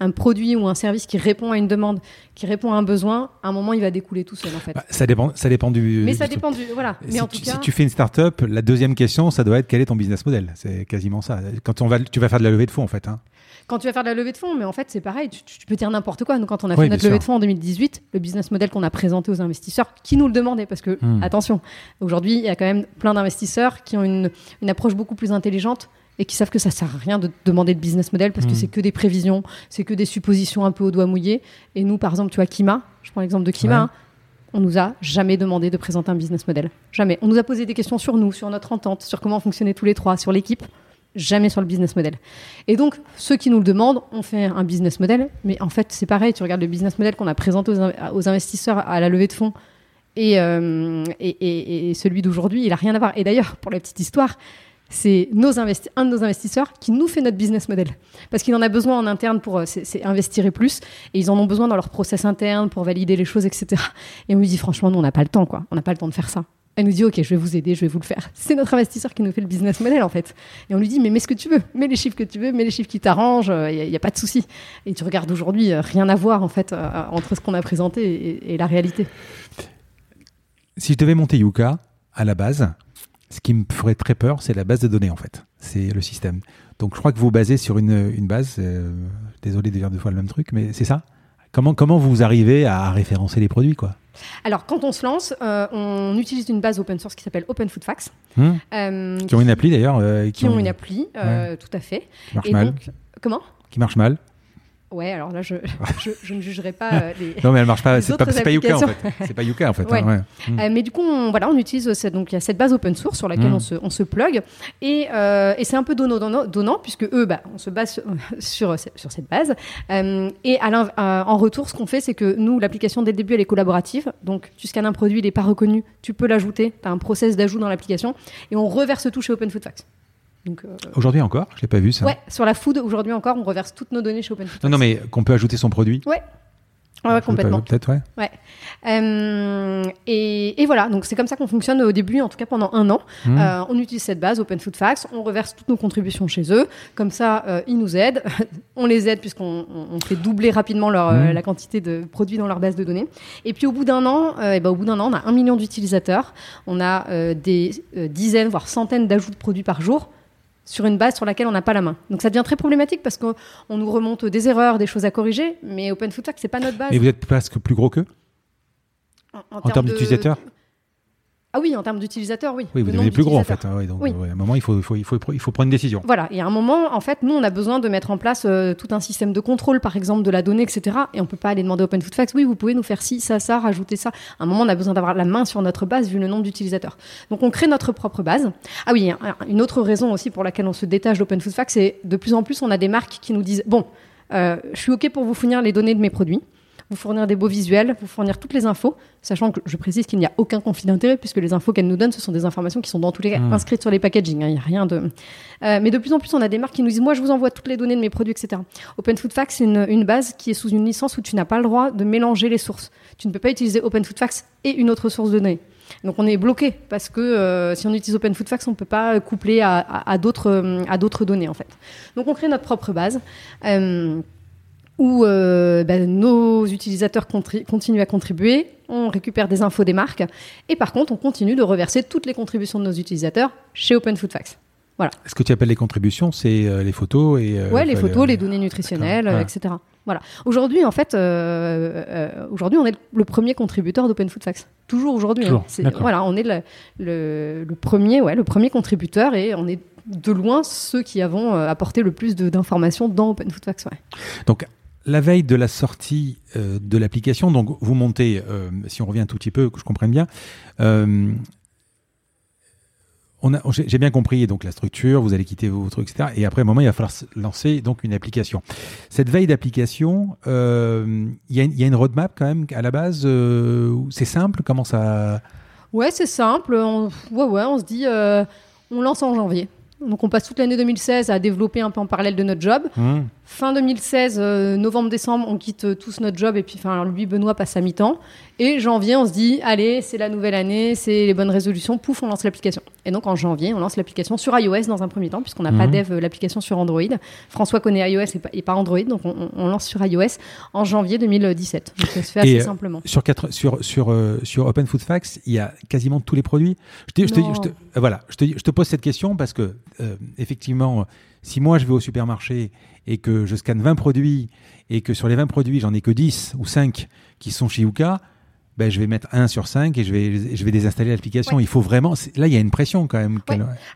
un, produit ou un service qui répond à une demande, qui répond à un besoin, à un moment, il va découler tout seul, en fait. Bah, ça dépend, ça dépend du. Mais ça dépend du. Voilà. Mais si, en tu, tout cas... si tu fais une start-up, la deuxième question, ça doit être quel est ton business model? C'est quasiment ça. Quand on va, tu vas faire de la levée de fonds, en fait. Hein quand tu vas faire de la levée de fonds, mais en fait, c'est pareil, tu, peux dire n'importe quoi. Nous, quand on a fait notre levée de fonds en 2018, le business model qu'on a présenté aux investisseurs, qui nous le demandaient, parce que, hmm. attention, aujourd'hui, il y a quand même plein d'investisseurs qui ont une, une, approche beaucoup plus intelligente et qui savent que ça sert à rien de demander de business model parce que hmm. c'est que des prévisions, c'est que des suppositions un peu au doigt mouillé. Et nous, par exemple, tu vois, Kima, je prends l'exemple de Kima, hein, on nous a jamais demandé de présenter un business model. Jamais. On nous a posé des questions sur nous, sur notre entente, sur comment fonctionnait tous les trois, sur l'équipe jamais sur le business model. Et donc, ceux qui nous le demandent, on fait un business model, mais en fait, c'est pareil, tu regardes le business model qu'on a présenté aux, investisseurs à la levée de fonds euh, et, et, celui d'aujourd'hui, il a rien à voir. Et d'ailleurs, pour la petite histoire, c'est un de nos investisseurs qui nous fait notre business model. Parce qu'il en a besoin en interne pour euh, investir et plus. Et ils en ont besoin dans leur process interne pour valider les choses, etc. Et on lui dit, franchement, nous, on n'a pas le temps. On n'a pas le temps de faire ça. Elle nous dit, OK, je vais vous aider, je vais vous le faire. C'est notre investisseur qui nous fait le business model, en fait. Et on lui dit, mais mets ce que tu veux, mets les chiffres que tu veux, mets les chiffres qui t'arrangent, il n'y a, pas de souci. Et tu regardes aujourd'hui, euh, rien à voir, en fait, euh, entre ce qu'on a présenté et, la réalité. Si je devais monter Yuka, à la base, ce qui me ferait très peur, c'est la base de données, en fait. C'est le système. Donc, je crois que vous basez sur une, base. euh, désolé de dire deux fois le même truc, mais c'est ça? Comment, comment vous arrivez à référencer les produits, quoi? Alors, quand on se lance, euh, on utilise une base open source qui s'appelle Open Food Facts, euh, Qui ont une appli, d'ailleurs, euh, qui ont une appli, euh, tout à fait. qui marche Et mal. donc, comment? Qui marche mal. Ouais, alors là, je, je, je ne jugerai pas euh, les. Non, mais elle marche pas. C'est pas, pas Yuka, en fait. C'est pas Yuka, en fait. Ouais. hein, ouais. Hum. Euh, mais du coup, on, voilà, on utilise cette, donc il y a cette base open source sur laquelle Mm. on, se, on se plug et, euh, et c'est un peu donnant, donnant, donnant, puisque eux, bah, on se base sur, sur, sur cette base. Et à en retour, ce qu'on fait, c'est que nous, l'application dès le début, elle est collaborative. Donc, tu scannes un produit, il n'est pas reconnu, tu peux l'ajouter. Tu as un process d'ajout dans l'application et on reverse tout chez Open Food Facts. Euh, Aujourd'hui encore Je l'ai pas vu, ça. ouais, sur la food, aujourd'hui encore, on reverse toutes nos données chez Open Food Non, non, mais qu'on peut ajouter son produit Ouais. Ouais, ouais, complètement. Peut-être, ouais. Euh, et, et voilà, donc c'est comme ça qu'on fonctionne au début, en tout cas pendant un an. Mmh. Euh, on utilise cette base Open Food Facts, on reverse toutes nos contributions chez eux. Comme ça, euh, ils nous aident. on les aide puisqu'on on- on fait doubler rapidement leur, Mmh. la quantité de produits dans leur base de données. Et puis au bout d'un an, et ben, au bout d'un an, on a un million d'utilisateurs. On a des dizaines, voire centaines d'ajouts de produits par jour sur une base sur laquelle on n'a pas la main. Donc ça devient très problématique parce qu'on on nous remonte des erreurs, des choses à corriger, mais Open Food c'est pas notre base. Mais vous êtes presque plus gros qu'eux En, En termes d'utilisateurs? Ah oui, en termes d'utilisateurs, oui. Oui, vous devenez plus gros, en fait. Ah ouais, donc, Oui. ouais, à un moment, il faut, il, faut, il, faut, il faut prendre une décision. Voilà, et à un moment, en fait, nous, on a besoin de mettre en place euh, tout un système de contrôle, par exemple, de la donnée, etc. Et on peut pas aller demander à Open Food Facts, oui, vous pouvez nous faire ci, ça, ça, rajouter ça. À un moment, on a besoin d'avoir la main sur notre base, vu le nombre d'utilisateurs. Donc, on crée notre propre base. Ah oui, un- une autre raison aussi pour laquelle on se détache d'Open Food Facts, c'est de plus en plus, on a des marques qui nous disent, bon, euh, je suis OK pour vous fournir les données de mes produits, vous fournir des beaux visuels, vous fournir toutes les infos, sachant que je précise qu'il n'y a aucun conflit d'intérêt, puisque les infos qu'elles nous donnent, ce sont des informations qui sont dans tous les cas Mmh. inscrites sur les packaging. hein, Il n'y a rien de. Euh, mais de plus en plus, on a des marques qui nous disent Moi, je vous envoie toutes les données de mes produits, etc. Open Food Facts, c'est une, une base qui est sous une licence où tu n'as pas le droit de mélanger les sources. Tu ne peux pas utiliser Open Food Facts et une autre source de données. Donc on est bloqué parce que euh, si on utilise Open Food Facts, on ne peut pas coupler à, à- euh, à d'autres données en fait. Donc on crée notre propre base. euh, où euh, ben, nos utilisateurs continuent à contribuer, on récupère des infos des marques, et par contre, on continue de reverser toutes les contributions de nos utilisateurs chez Open Food Facts. Ce que tu appelles les contributions, c'est euh, les photos et. euh, ouais, les photos, le- les données nutritionnelles, ouais. etc. Voilà. Aujourd'hui, en fait, euh, euh, aujourd'hui, on est le premier contributeur d'Open Food Facts. Toujours aujourd'hui. hein. Voilà, on est le, le, le premier, ouais, le premier contributeur, et on est de loin ceux qui avons apporté le plus d'informations dans Open Food Facts. Ouais. Donc, la veille de la sortie euh, de l'application, donc vous montez, euh, si on revient un tout petit peu, que je comprenne bien, euh, j'ai bien compris donc la structure, vous allez quitter vos trucs, etc. Et après, un moment, il va falloir lancer donc une application. Cette veille d'application, euh, il y, a une- il y a une roadmap quand même à la base. euh, c'est simple, comment ça Ouais, c'est simple. On, ouais, ouais, on se dit, euh, on lance en janvier. Donc on passe toute l'année 2016 à développer un peu en parallèle de notre job. Hum, Fin 2016, euh, novembre-décembre, on quitte euh, tous notre job et puis enfin lui Benoît passe à mi-temps. Et janvier, on se dit allez, c'est la nouvelle année, c'est les bonnes résolutions, pouf, on lance l'application. Et donc en janvier, on lance l'application sur iOS dans un premier temps puisqu'on n'a pas Mhm. dev euh, l'application sur Android. François connaît iOS et pas, et pas Android, donc on, lance sur iOS en janvier 2017. Donc ça se fait assez Et, simplement. Sur, quatre, sur, sur, euh, sur Open Food Facts, il y a quasiment tous les produits. Je te, je te, Non. je te- voilà, je te, je te pose cette question parce que, euh, effectivement, si moi je vais au supermarché et que je scanne 20 produits et que sur les 20 produits, j'en ai que 10 ou 5 qui sont chez Yuka, ben, je vais mettre 1 sur 5 et je vais, je vais désinstaller l'application. Ouais. Il faut vraiment. Là, il y a une pression quand même.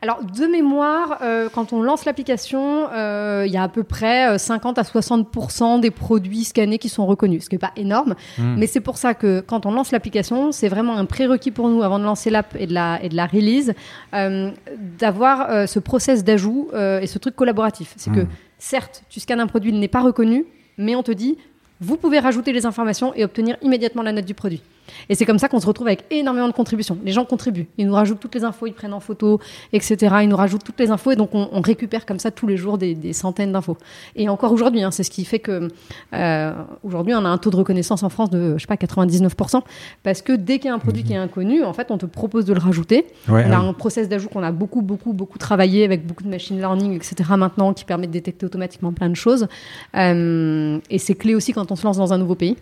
Alors, de mémoire, euh, quand on lance l'application, euh, il y a à peu près euh, 50 à 60% des produits scannés qui sont reconnus, ce qui n'est pas énorme. Hmm. Mais c'est pour ça que quand on lance l'application, c'est vraiment un prérequis pour nous, avant de lancer l'app et, de la- et de la release, euh, d'avoir euh, ce process d'ajout euh, et ce truc collaboratif. C'est que, Hmm. certes, tu scannes un produit, il n'est pas reconnu, mais on te dit, vous pouvez rajouter les informations et obtenir immédiatement la note du produit. Et c'est comme ça qu'on se retrouve avec énormément de contributions. Les gens contribuent, ils nous rajoutent toutes les infos, ils prennent en photo, etc. Ils nous rajoutent toutes les infos et donc on, récupère comme ça tous les jours des, centaines d'infos. Et encore aujourd'hui, hein, c'est ce qui fait que euh, aujourd'hui on a un taux de reconnaissance en France de je sais pas 99% parce que dès qu'il y a un produit qui est inconnu, en fait on te propose de le rajouter. on a un process d'ajout qu'on a beaucoup beaucoup beaucoup travaillé avec beaucoup de machine learning, etc. Maintenant qui permet de détecter automatiquement plein de choses. Euh, et c'est clé aussi quand on se lance dans un nouveau pays.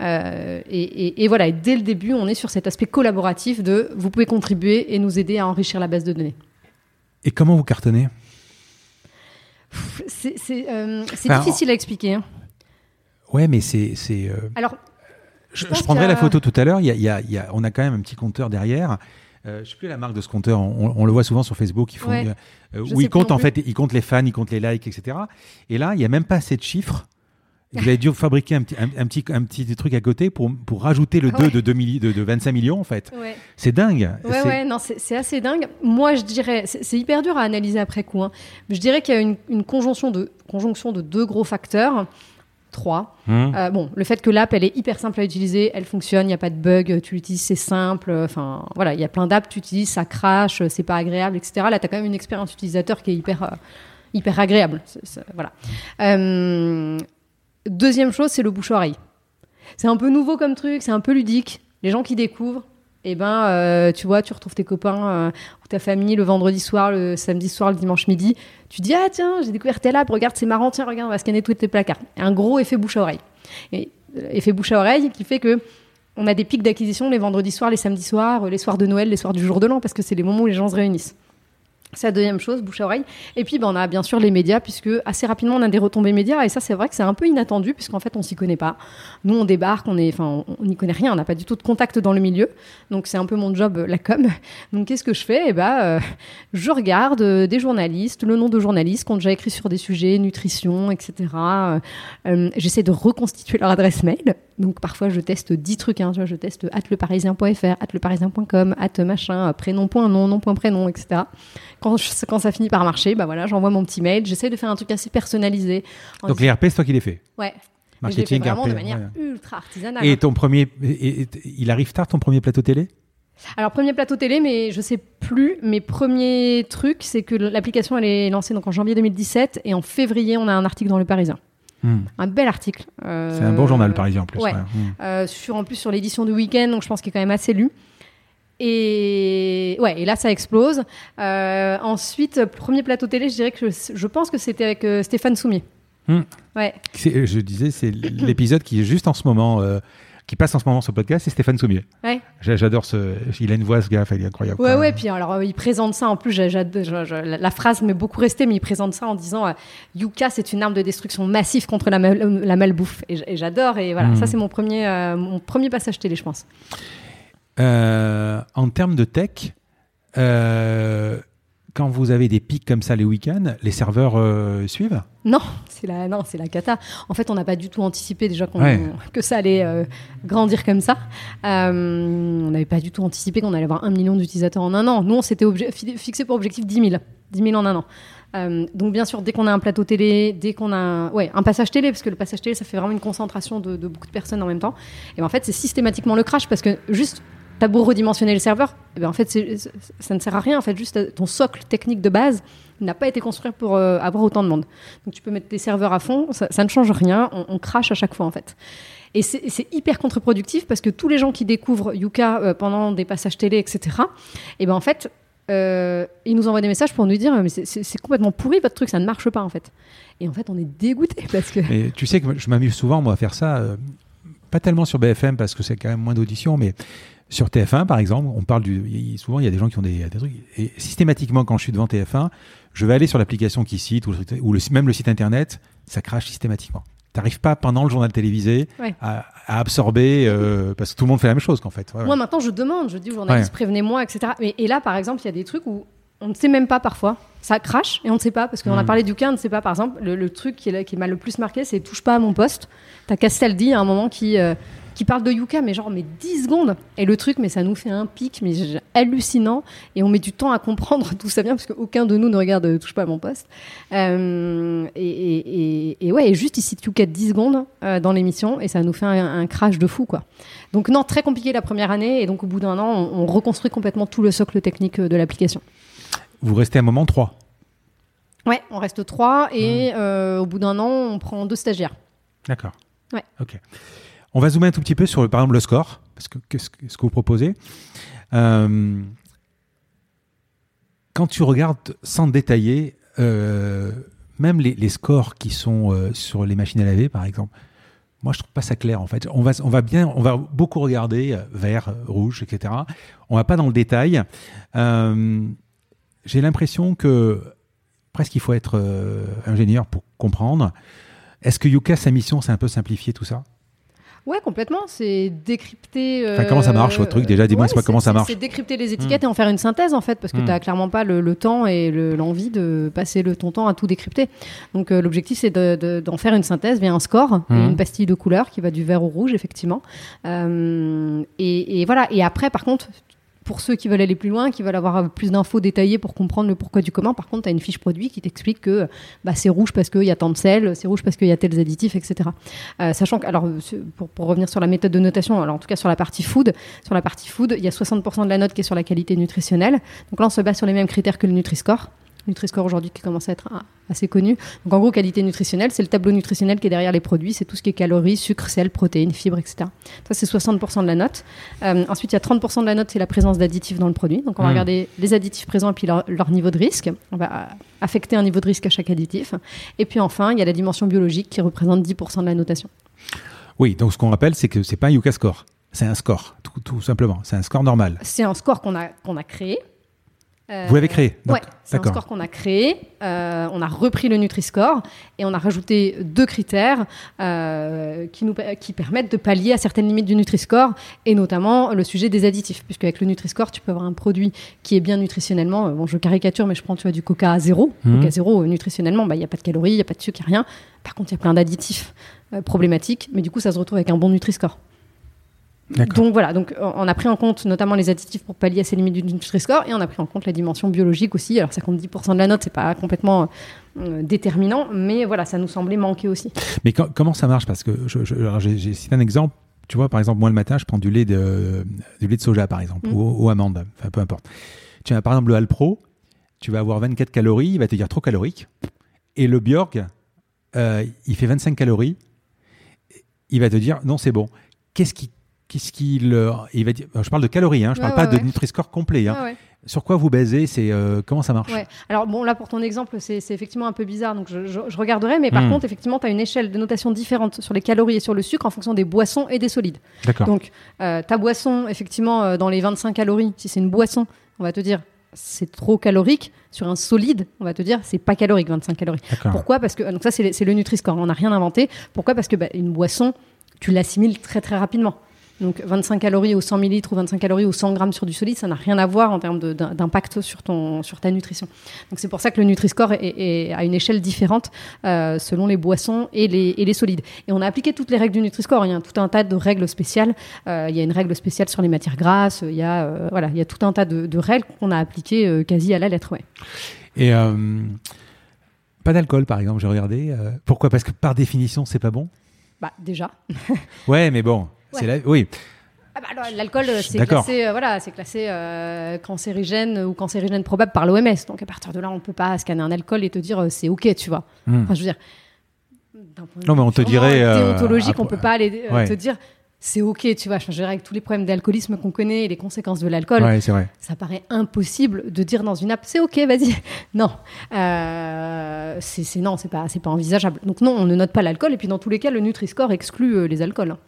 Euh, et, voilà, dès le début, on est sur cet aspect collaboratif de vous pouvez contribuer et nous aider à enrichir la base de données. Et comment vous cartonnez? C'est euh, difficile à expliquer. Hein. Ouais, mais c'est. Euh, Alors. Je, prendrai la photo tout à l'heure. on a quand même un petit compteur derrière. je ne sais plus la marque de ce compteur. On, le voit souvent sur Facebook. Ils font, où ils comptent en fait, ils comptent les fans, ils comptent les likes, etc. Et là, il n'y a même pas assez de chiffres vous avez dû fabriquer un petit, un, petit, un petit truc à côté pour, pour rajouter le 2 de, 2 de, de, 25 millions, en fait. C'est dingue. Ouais, ouais, non, c'est assez dingue. Moi, je dirais, c'est hyper dur à analyser après coup. Hein. Je dirais qu'il y a une, une, conjonction, de, conjonction de deux gros facteurs. Trois. Hum. Euh, bon, le fait que l'app, elle est hyper simple à utiliser, elle fonctionne, il n'y a pas de bug, tu l'utilises, c'est simple. Enfin, voilà, il y a plein d'apps, tu utilises, ça crache, c'est pas agréable, etc. Là, tu as quand même une expérience utilisateur qui est hyper, euh, hyper agréable. voilà. Euh, Deuxième chose, c'est le bouche-oreille. C'est un peu nouveau comme truc, c'est un peu ludique. Les gens qui découvrent, eh ben, euh, tu vois, tu retrouves tes copains euh, ou ta famille le vendredi soir, le samedi soir, le dimanche midi. Tu dis, ah tiens, j'ai découvert telle app, regarde, c'est marrant, tiens, regarde, on va scanner tous tes placards. Un gros effet bouche à oreille. Et, euh, effet bouche à oreille qui fait que on a des pics d'acquisition les vendredis soirs, les samedis soirs, les soirs de Noël, les soirs du jour de l'an, parce que c'est les moments où les gens se réunissent. C'est la deuxième chose, bouche à oreille. Et puis, ben, on a bien sûr les médias, puisque assez rapidement, on a des retombées médias. Et ça, c'est vrai que c'est un peu inattendu, puisqu'en fait, on s'y connaît pas. Nous, on débarque, on on n'y connaît rien, on n'a pas du tout de contact dans le milieu. Donc, c'est un peu mon job, la com. Donc, qu'est-ce que je fais? Eh ben, euh, je regarde euh, des journalistes, le nom de journalistes qui ont déjà écrit sur des sujets, nutrition, etc. Euh, j'essaie de reconstituer leur adresse mail. Donc, parfois, je teste 10 trucs. Hein, je teste atleparisien.fr, atleparisien.com, at machin, prénom.nom, nom.prénom, etc quand, quand ça finit par marcher, bah voilà, j'envoie mon petit mail. J'essaie de faire un truc assez personnalisé. Donc les RP, c'est toi qui les fais? Ouais. Marketing, vraiment de manière ultra artisanale. Et ton premier, il arrive tard ton premier plateau télé? Alors premier plateau télé, mais je sais plus. Mes premiers trucs, c'est que l'application elle est lancée donc en janvier 2017 et en février on a un article dans le Parisien. Hmm. Un bel article. Euh, c'est un bon journal le Parisien en plus. Ouais. Hmm. Euh, sur, en plus sur l'édition du week-end, donc je pense qu'il est quand même assez lu. Et ouais, et là ça explose. Euh, ensuite, premier plateau télé, je dirais que je, pense que c'était avec euh, Stéphane Soumier. Hmm. Ouais. Je disais, c'est l'épisode qui est juste en ce moment, euh, qui passe en ce moment sur le podcast, c'est Stéphane Soumier. Ouais. J'adore ce. Il a une voix, ce gars, il est incroyable. Ouais, ouais. Puis alors, il présente ça en plus. la phrase m'est beaucoup restée, mais il présente ça en disant Yuka, c'est une arme de destruction massive contre la, la malbouffe. Et j'adore. Et voilà, hmm. ça c'est mon premier, mon premier passage télé, je pense. Euh, en termes de tech, euh, quand vous avez des pics comme ça les week-ends, les serveurs euh, suivent Non, c'est la, non, c'est la cata. En fait, on n'a pas du tout anticipé déjà que ça allait grandir comme ça. on n'avait pas du tout anticipé qu'on allait avoir un million d'utilisateurs en un an. Nous, on s'était fixé pour objectif 10 000. 10 000 en un an. donc bien sûr, dès qu'on a un plateau télé, dès qu'on a un, ouais, un passage télé, parce que le passage télé, ça fait vraiment une concentration de, de beaucoup de personnes en même temps. Et ben, en fait, c'est systématiquement le crash parce que juste T'as beau redimensionner le serveur, eh ben en fait, ça ne sert à rien. En fait, juste ton socle technique de base n'a pas été construit pour euh, avoir autant de monde. Donc, tu peux mettre tes serveurs à fond, ça, ne change rien. On, crache à chaque fois, en fait. Et c'est hyper contre-productif parce que tous les gens qui découvrent Yuka euh, pendant des passages télé, etc., et eh ben en fait, euh, ils nous envoient des messages pour nous dire mais c'est complètement pourri votre truc, ça ne marche pas en fait. Et en fait, on est dégoûté parce que. Tu sais que je m'amuse souvent moi à faire ça, pas tellement sur BFM parce que c'est quand même moins d'audition, mais sur TF1, par exemple, on parle du. Souvent, il y a des gens qui ont des, trucs. Et systématiquement, quand je suis devant TF1, je vais aller sur l'application qui cite ou, ou même le site internet, ça crache systématiquement. T'arrives pas pendant le journal télévisé à, absorber euh, parce que tout le monde fait la même chose qu'en fait. Moi maintenant je demande, je dis aux journalistes prévenez-moi, etc. et là par exemple il y a des trucs où on ne sait même pas parfois. Ça crache et on ne sait pas parce qu'on a hmm. parlé du cas, on ne sait pas. Par exemple, le, truc qui, est, qui m'a le plus marqué, c'est touche pas à mon poste. T'as Castaldi à un moment qui, euh, qui parle de Yuka, mais genre, mais 10 secondes. Et le truc, mais ça nous fait un pic, mais hallucinant. Et on met du temps à comprendre d'où ça vient, parce qu'aucun de nous ne regarde euh, Touche pas à mon poste. Euh, et, et, ouais, et juste, il cite Yuka 10 secondes euh, dans l'émission, et ça nous fait un, crash de fou, quoi. Donc, non, très compliqué la première année, et donc au bout d'un an, on, reconstruit complètement tout le socle technique de l'application. Vous restez un moment 3 Ouais, on reste 3, et mmh. au bout d'un an, on prend deux stagiaires. D'accord. Ouais. Ok. On va zoomer un tout petit peu sur, par exemple, le score, parce que qu'est-ce que vous proposez euh, Quand tu regardes sans détailler, euh, même les, scores qui sont euh, sur les machines à laver, par exemple, moi je trouve pas ça clair en fait. On va, on va bien, on va beaucoup regarder vert, rouge, etc. On va pas dans le détail. J'ai l'impression que presque il faut être ingénieur pour comprendre. Est-ce que Yuka, sa mission, c'est un peu simplifier tout ça? Ouais, complètement. C'est décrypter. Enfin, comment ça marche votre truc déjà? Dis-moi ouais, comment ça marche? C'est décrypter les étiquettes et en faire une synthèse en fait, parce que hmm. tu n'as clairement pas le, temps et l'envie de passer le ton temps à tout décrypter. Donc euh, l'objectif c'est d'en faire une synthèse via un score hmm. une pastille de couleur qui va du vert au rouge effectivement. Euh, et, et, voilà. Et après, par contre, pour ceux qui veulent aller plus loin, qui veulent avoir plus d'infos détaillées pour comprendre le pourquoi du comment, par contre, tu as une fiche produit qui t'explique que bah, c'est rouge parce qu'il y a tant de sel, c'est rouge parce qu'il y a tels additifs, etc. Euh, sachant que, alors, pour, revenir sur la méthode de notation, en tout cas sur la partie food, sur la partie food, il y a 60% de la note qui est sur la qualité nutritionnelle. Donc là, on se base sur les mêmes critères que le Nutri-Score. Nutri-Score aujourd'hui qui commence à être assez connu. Donc en gros, qualité nutritionnelle, c'est le tableau nutritionnel qui est derrière les produits, c'est tout ce qui est calories, sucre, sel, protéines, fibres, etc. Ça, c'est 60% de la note. Euh, ensuite, il y a 30% de la note, c'est la présence d'additifs dans le produit. Donc on va hmm. regarder les additifs présents et puis leur, niveau de risque. On va affecter un niveau de risque à chaque additif. Et puis enfin, il y a la dimension biologique qui représente 10% de la notation. Oui, donc ce qu'on rappelle, c'est que c'est pas un Yuka score. C'est un score, tout, tout simplement. C'est un score normal. C'est un score qu'on a, qu'on a créé euh, Vous l'avez créé Oui, c'est un score qu'on a créé. Euh, on a repris le Nutri-Score et on a rajouté deux critères euh, qui, nous, qui permettent de pallier à certaines limites du Nutri-Score et notamment le sujet des additifs. Puisque avec le Nutri-Score, tu peux avoir un produit qui est bien nutritionnellement. Bon, je caricature, mais je prends tu vois, du coca à zéro. Mmh. Coca zéro, nutritionnellement, bah, il n'y a pas de calories, il n'y a pas de sucre, il n'y a rien. Par contre, il y a plein d'additifs problématiques, mais du coup, ça se retrouve avec un bon Nutri-Score. Donc voilà, donc on a pris en compte notamment les additifs pour pallier à ces limites du Nutri-Score et on a pris en compte la dimension biologique aussi. Alors ça compte 10% de la note, c'est pas complètement euh, déterminant, mais voilà, ça nous semblait manquer aussi. Mais comment ça marche? Parce que j'ai cité un exemple. Tu vois, par exemple, moi le matin, je prends du lait de, du lait de soja, par exemple, mm. ou, amandes, enfin peu importe. Tu as par exemple le Alpro, tu vas avoir 24 calories, il va te dire trop calorique. Et le Bjorg, euh, il fait 25 calories, il va te dire non, c'est bon. Qu'est-ce qui Qu'est-ce qu'il il va dire Je parle de calories, hein, je ne parle pas de Nutri-Score complet. Hein. Sur quoi vous basez C'est euh, comment ça marche? Alors bon, là pour ton exemple, c'est effectivement un peu bizarre, donc je, je, regarderai. Mais par hmm. contre, effectivement, tu as une échelle de notation différente sur les calories et sur le sucre en fonction des boissons et des solides. D'accord. Donc euh, ta boisson, effectivement, euh, dans les 25 calories, si c'est une boisson, on va te dire c'est trop calorique. Sur un solide, on va te dire c'est pas calorique, 25 calories. Pourquoi? Parce que donc ça c'est le Nutri-Score. On n'a rien inventé. Pourquoi? Parce que bah, une boisson, tu l'assimiles très très rapidement. Donc 25 calories au 100 millilitres ou 25 calories au 100 grammes sur du solide, ça n'a rien à voir en termes d'impact sur, ton, sur ta nutrition. Donc c'est pour ça que le Nutri-Score est, à une échelle différente euh, selon les boissons et les, et les, solides. Et on a appliqué toutes les règles du Nutri-Score. Il y a tout un tas de règles spéciales. Euh, il y a une règle spéciale sur les matières grasses. Il y a, euh, voilà, il y a tout un tas de, règles qu'on a appliquées quasi à la lettre. Ouais. Et pas d'alcool, par exemple, j'ai regardé. pourquoi? Parce que par définition, c'est pas bon? Bah déjà. ouais, mais bon. Oui. Ah bah l'alcool, c'est classé, euh, voilà, c'est classé euh, cancérigène ou cancérigène probable par l'OMS. Donc à partir de là, on ne peut pas scanner un alcool et te dire euh, c'est ok, tu vois. Enfin, je veux dire. Non, mais on te dirait. Déontologique, on peut pas aller te dire c'est ok, tu vois. Je veux dire, avec tous les problèmes d'alcoolisme qu'on connaît et les conséquences de l'alcool, ça paraît impossible de dire dans une app c'est ok, vas-y. Non, c'est non, c'est pas, c'est pas envisageable. Donc non, on ne note pas l'alcool et puis dans tous les cas, le Nutri-Score exclut les alcools. Hein.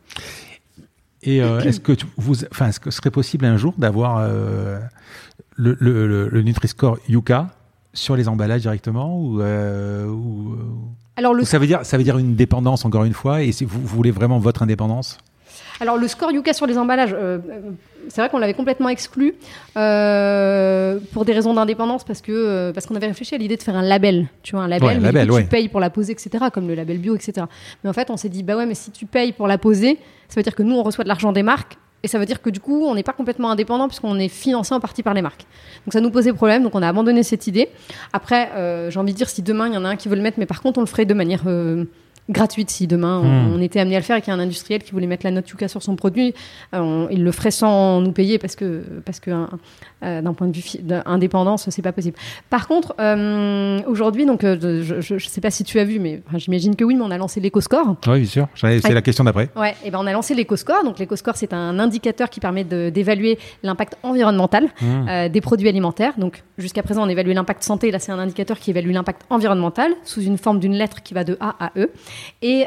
Et euh, est-ce que vous, enfin, est-ce que ce serait possible un jour d'avoir euh, le, le, le, Nutri-Score Yuka sur les emballages directement ou, euh, ou, Alors le... ça veut dire ça veut dire une dépendance encore une fois et si vous, voulez vraiment votre indépendance? Alors le score Yuka sur les emballages, euh, euh, c'est vrai qu'on l'avait complètement exclu euh, pour des raisons d'indépendance parce que euh, parce qu'on avait réfléchi à l'idée de faire un label, tu vois, un label, Ouais, mais label, du coup, ouais. tu payes pour la poser, etc., comme le label bio, etc. Mais en fait, on s'est dit bah ouais, mais si tu payes pour la poser, ça veut dire que nous on reçoit de l'argent des marques. Et ça veut dire que du coup, on n'est pas complètement indépendant puisqu'on est financé en partie par les marques. Donc ça nous posait problème, donc on a abandonné cette idée. Après, euh, j'ai envie de dire, si demain il y en a un qui veut le mettre, mais par contre on le ferait de manière euh, gratuite, si demain on, Hmm. on était amené à le faire et qu'il y a un industriel qui voulait mettre la note Yuka sur son produit, euh, on- il le ferait sans nous payer parce que, parce que un- euh, d'un point de vue d'indépendance, c'est pas possible. Par contre, euh, aujourd'hui, donc euh, je, je sais pas si tu as vu, mais enfin, j'imagine que oui, mais on a lancé l'éco-score. Oui, bien sûr. C'est la question d'après. Ouais, et ben on a lancé l'éco-score. Donc l'éco-score, c'est un indicateur qui permet d'évaluer l'impact environnemental Mmh. des produits alimentaires. Donc jusqu'à présent, on évaluait l'impact santé. Là, c'est un indicateur qui évalue l'impact environnemental sous une forme d'une lettre qui va de A à E. Et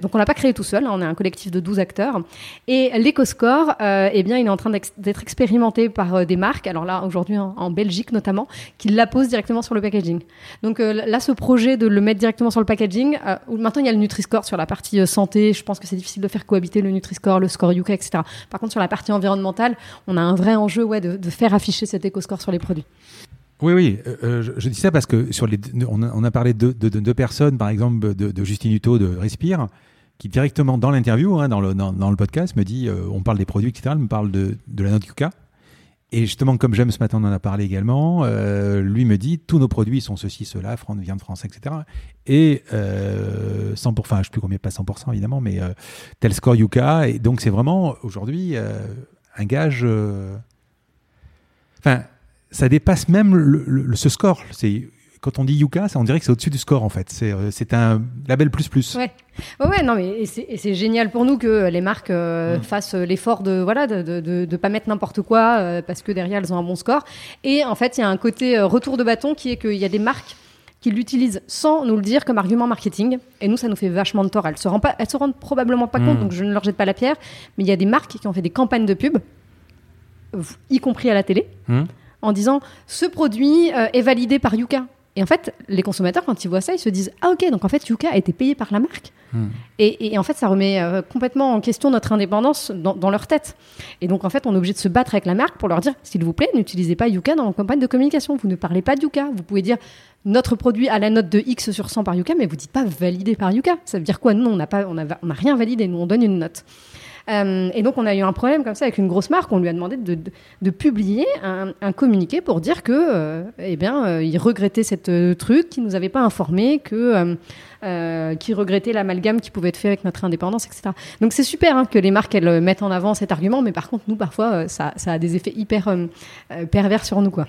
donc on l'a pas créé tout seul. hein, on est un collectif de 12 acteurs. Et l'éco-score, eh bien, il est en train d'être expérimenté par des marques. Alors là, aujourd'hui en, en Belgique notamment, qui l'apposent directement sur le packaging. Donc euh, là, ce projet de le mettre directement sur le packaging, euh, maintenant il y a le Nutri-Score sur la partie euh, santé. Je pense que c'est difficile de faire cohabiter le Nutri-Score, le score Yuka, etc. Par contre, sur la partie environnementale, on a un vrai enjeu ouais, de, faire afficher cet éco-score sur les produits. Oui, oui, euh, je, dis ça parce que sur les, on, a, parlé de, de, de deux personnes, par exemple de, de Justine Hutto de Respire, qui directement dans l'interview, hein, dans, le, dans, le podcast, me dit, on parle des produits, etc., elle me parle de, de la note Yuka. Et justement, comme j'aime ce matin, on en a parlé également, euh, lui me dit, tous nos produits sont ceci, cela, viande français, etc. Et euh, 100%, enfin, je ne sais plus combien, pas 100% évidemment, mais euh, tel score Yuka. Et donc, c'est vraiment aujourd'hui euh, un gage... Enfin, ça dépasse même ce score. C'est quand on dit Yuka, on dirait que c'est au-dessus du score en fait. C'est euh, un label plus plus. Ouais. Ouais, ouais, non, mais c'est génial pour nous que les marques euh, Mm. fassent l'effort de voilà de, de, de, de pas mettre n'importe quoi euh, parce que derrière elles ont un bon score. Et en fait, il y a un côté euh, retour de bâton qui est qu'il y a des marques qui l'utilisent sans nous le dire comme argument marketing. Et nous, ça nous fait vachement de tort. Elles se rendent pas, elles se rendent probablement pas Mm. compte, donc je ne leur jette pas la pierre. Mais il y a des marques qui ont fait des campagnes de pub, y compris à la télé, Hmm. en disant ce produit euh, est validé par Yuka. Et en fait, les consommateurs, quand ils voient ça, ils se disent Ah, ok, donc en fait, Yuka a été payé par la marque. Hmm. Et, et en fait, ça remet euh, complètement en question notre indépendance dans, dans leur tête. Et donc, en fait, on est obligé de se battre avec la marque pour leur dire S'il vous plaît, n'utilisez pas Yuka dans vos campagnes de communication. Vous ne parlez pas de Yuka. Vous pouvez dire notre produit a la note de X sur 100 par Yuka, mais vous dites pas validé par Yuka. Ça veut dire quoi? Nous, on n'a pas, on a, on a rien validé. Nous, on donne une note. Euh, et donc, on a eu un problème comme ça avec une grosse marque. On lui a demandé de, publier un, un communiqué pour dire que, euh, eh bien, euh, il regrettait cette truc, qu'il nous avait pas informé, que, qu'il regrettait l'amalgame qui pouvait être fait avec notre indépendance, etc. Donc, c'est super hein, que les marques elles mettent en avant cet argument, mais par contre, nous, parfois, ça, a des effets hyper pervers sur nous, quoi.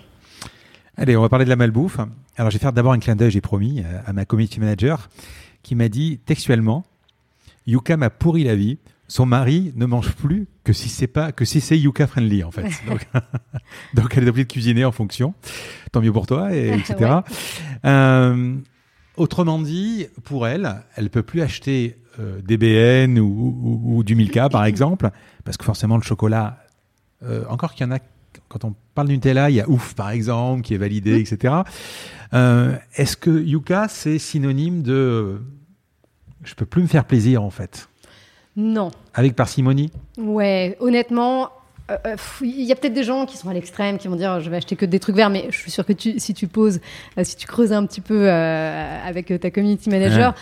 Allez, on va parler de la malbouffe. Alors, je vais faire d'abord un clin d'œil, j'ai promis, à ma community manager, qui m'a dit textuellement Yuka m'a pourri la vie. Son mari ne mange plus que si c'est pas que si c'est Yuka friendly en fait. Donc, donc elle est obligée de cuisiner en fonction. Tant mieux pour toi, et, etc. Ouais. Euh, autrement dit, pour elle, elle peut plus acheter euh, des BN ou, ou- ou du Milka par exemple, parce que forcément le chocolat. euh, encore qu'il y en a quand on parle du Nutella, il y a Ouf par exemple qui est validé, etc. Euh, Est-ce que Yuka c'est synonyme de je peux plus me faire plaisir en fait? Non. avec parcimonie? Ouais, honnêtement, euh, euh, il y a peut-être des gens qui sont à l'extrême, qui vont dire je vais acheter que des trucs verts, mais je suis sûre que tu, si tu poses, euh, si tu creuses un petit peu euh, avec ta community manager,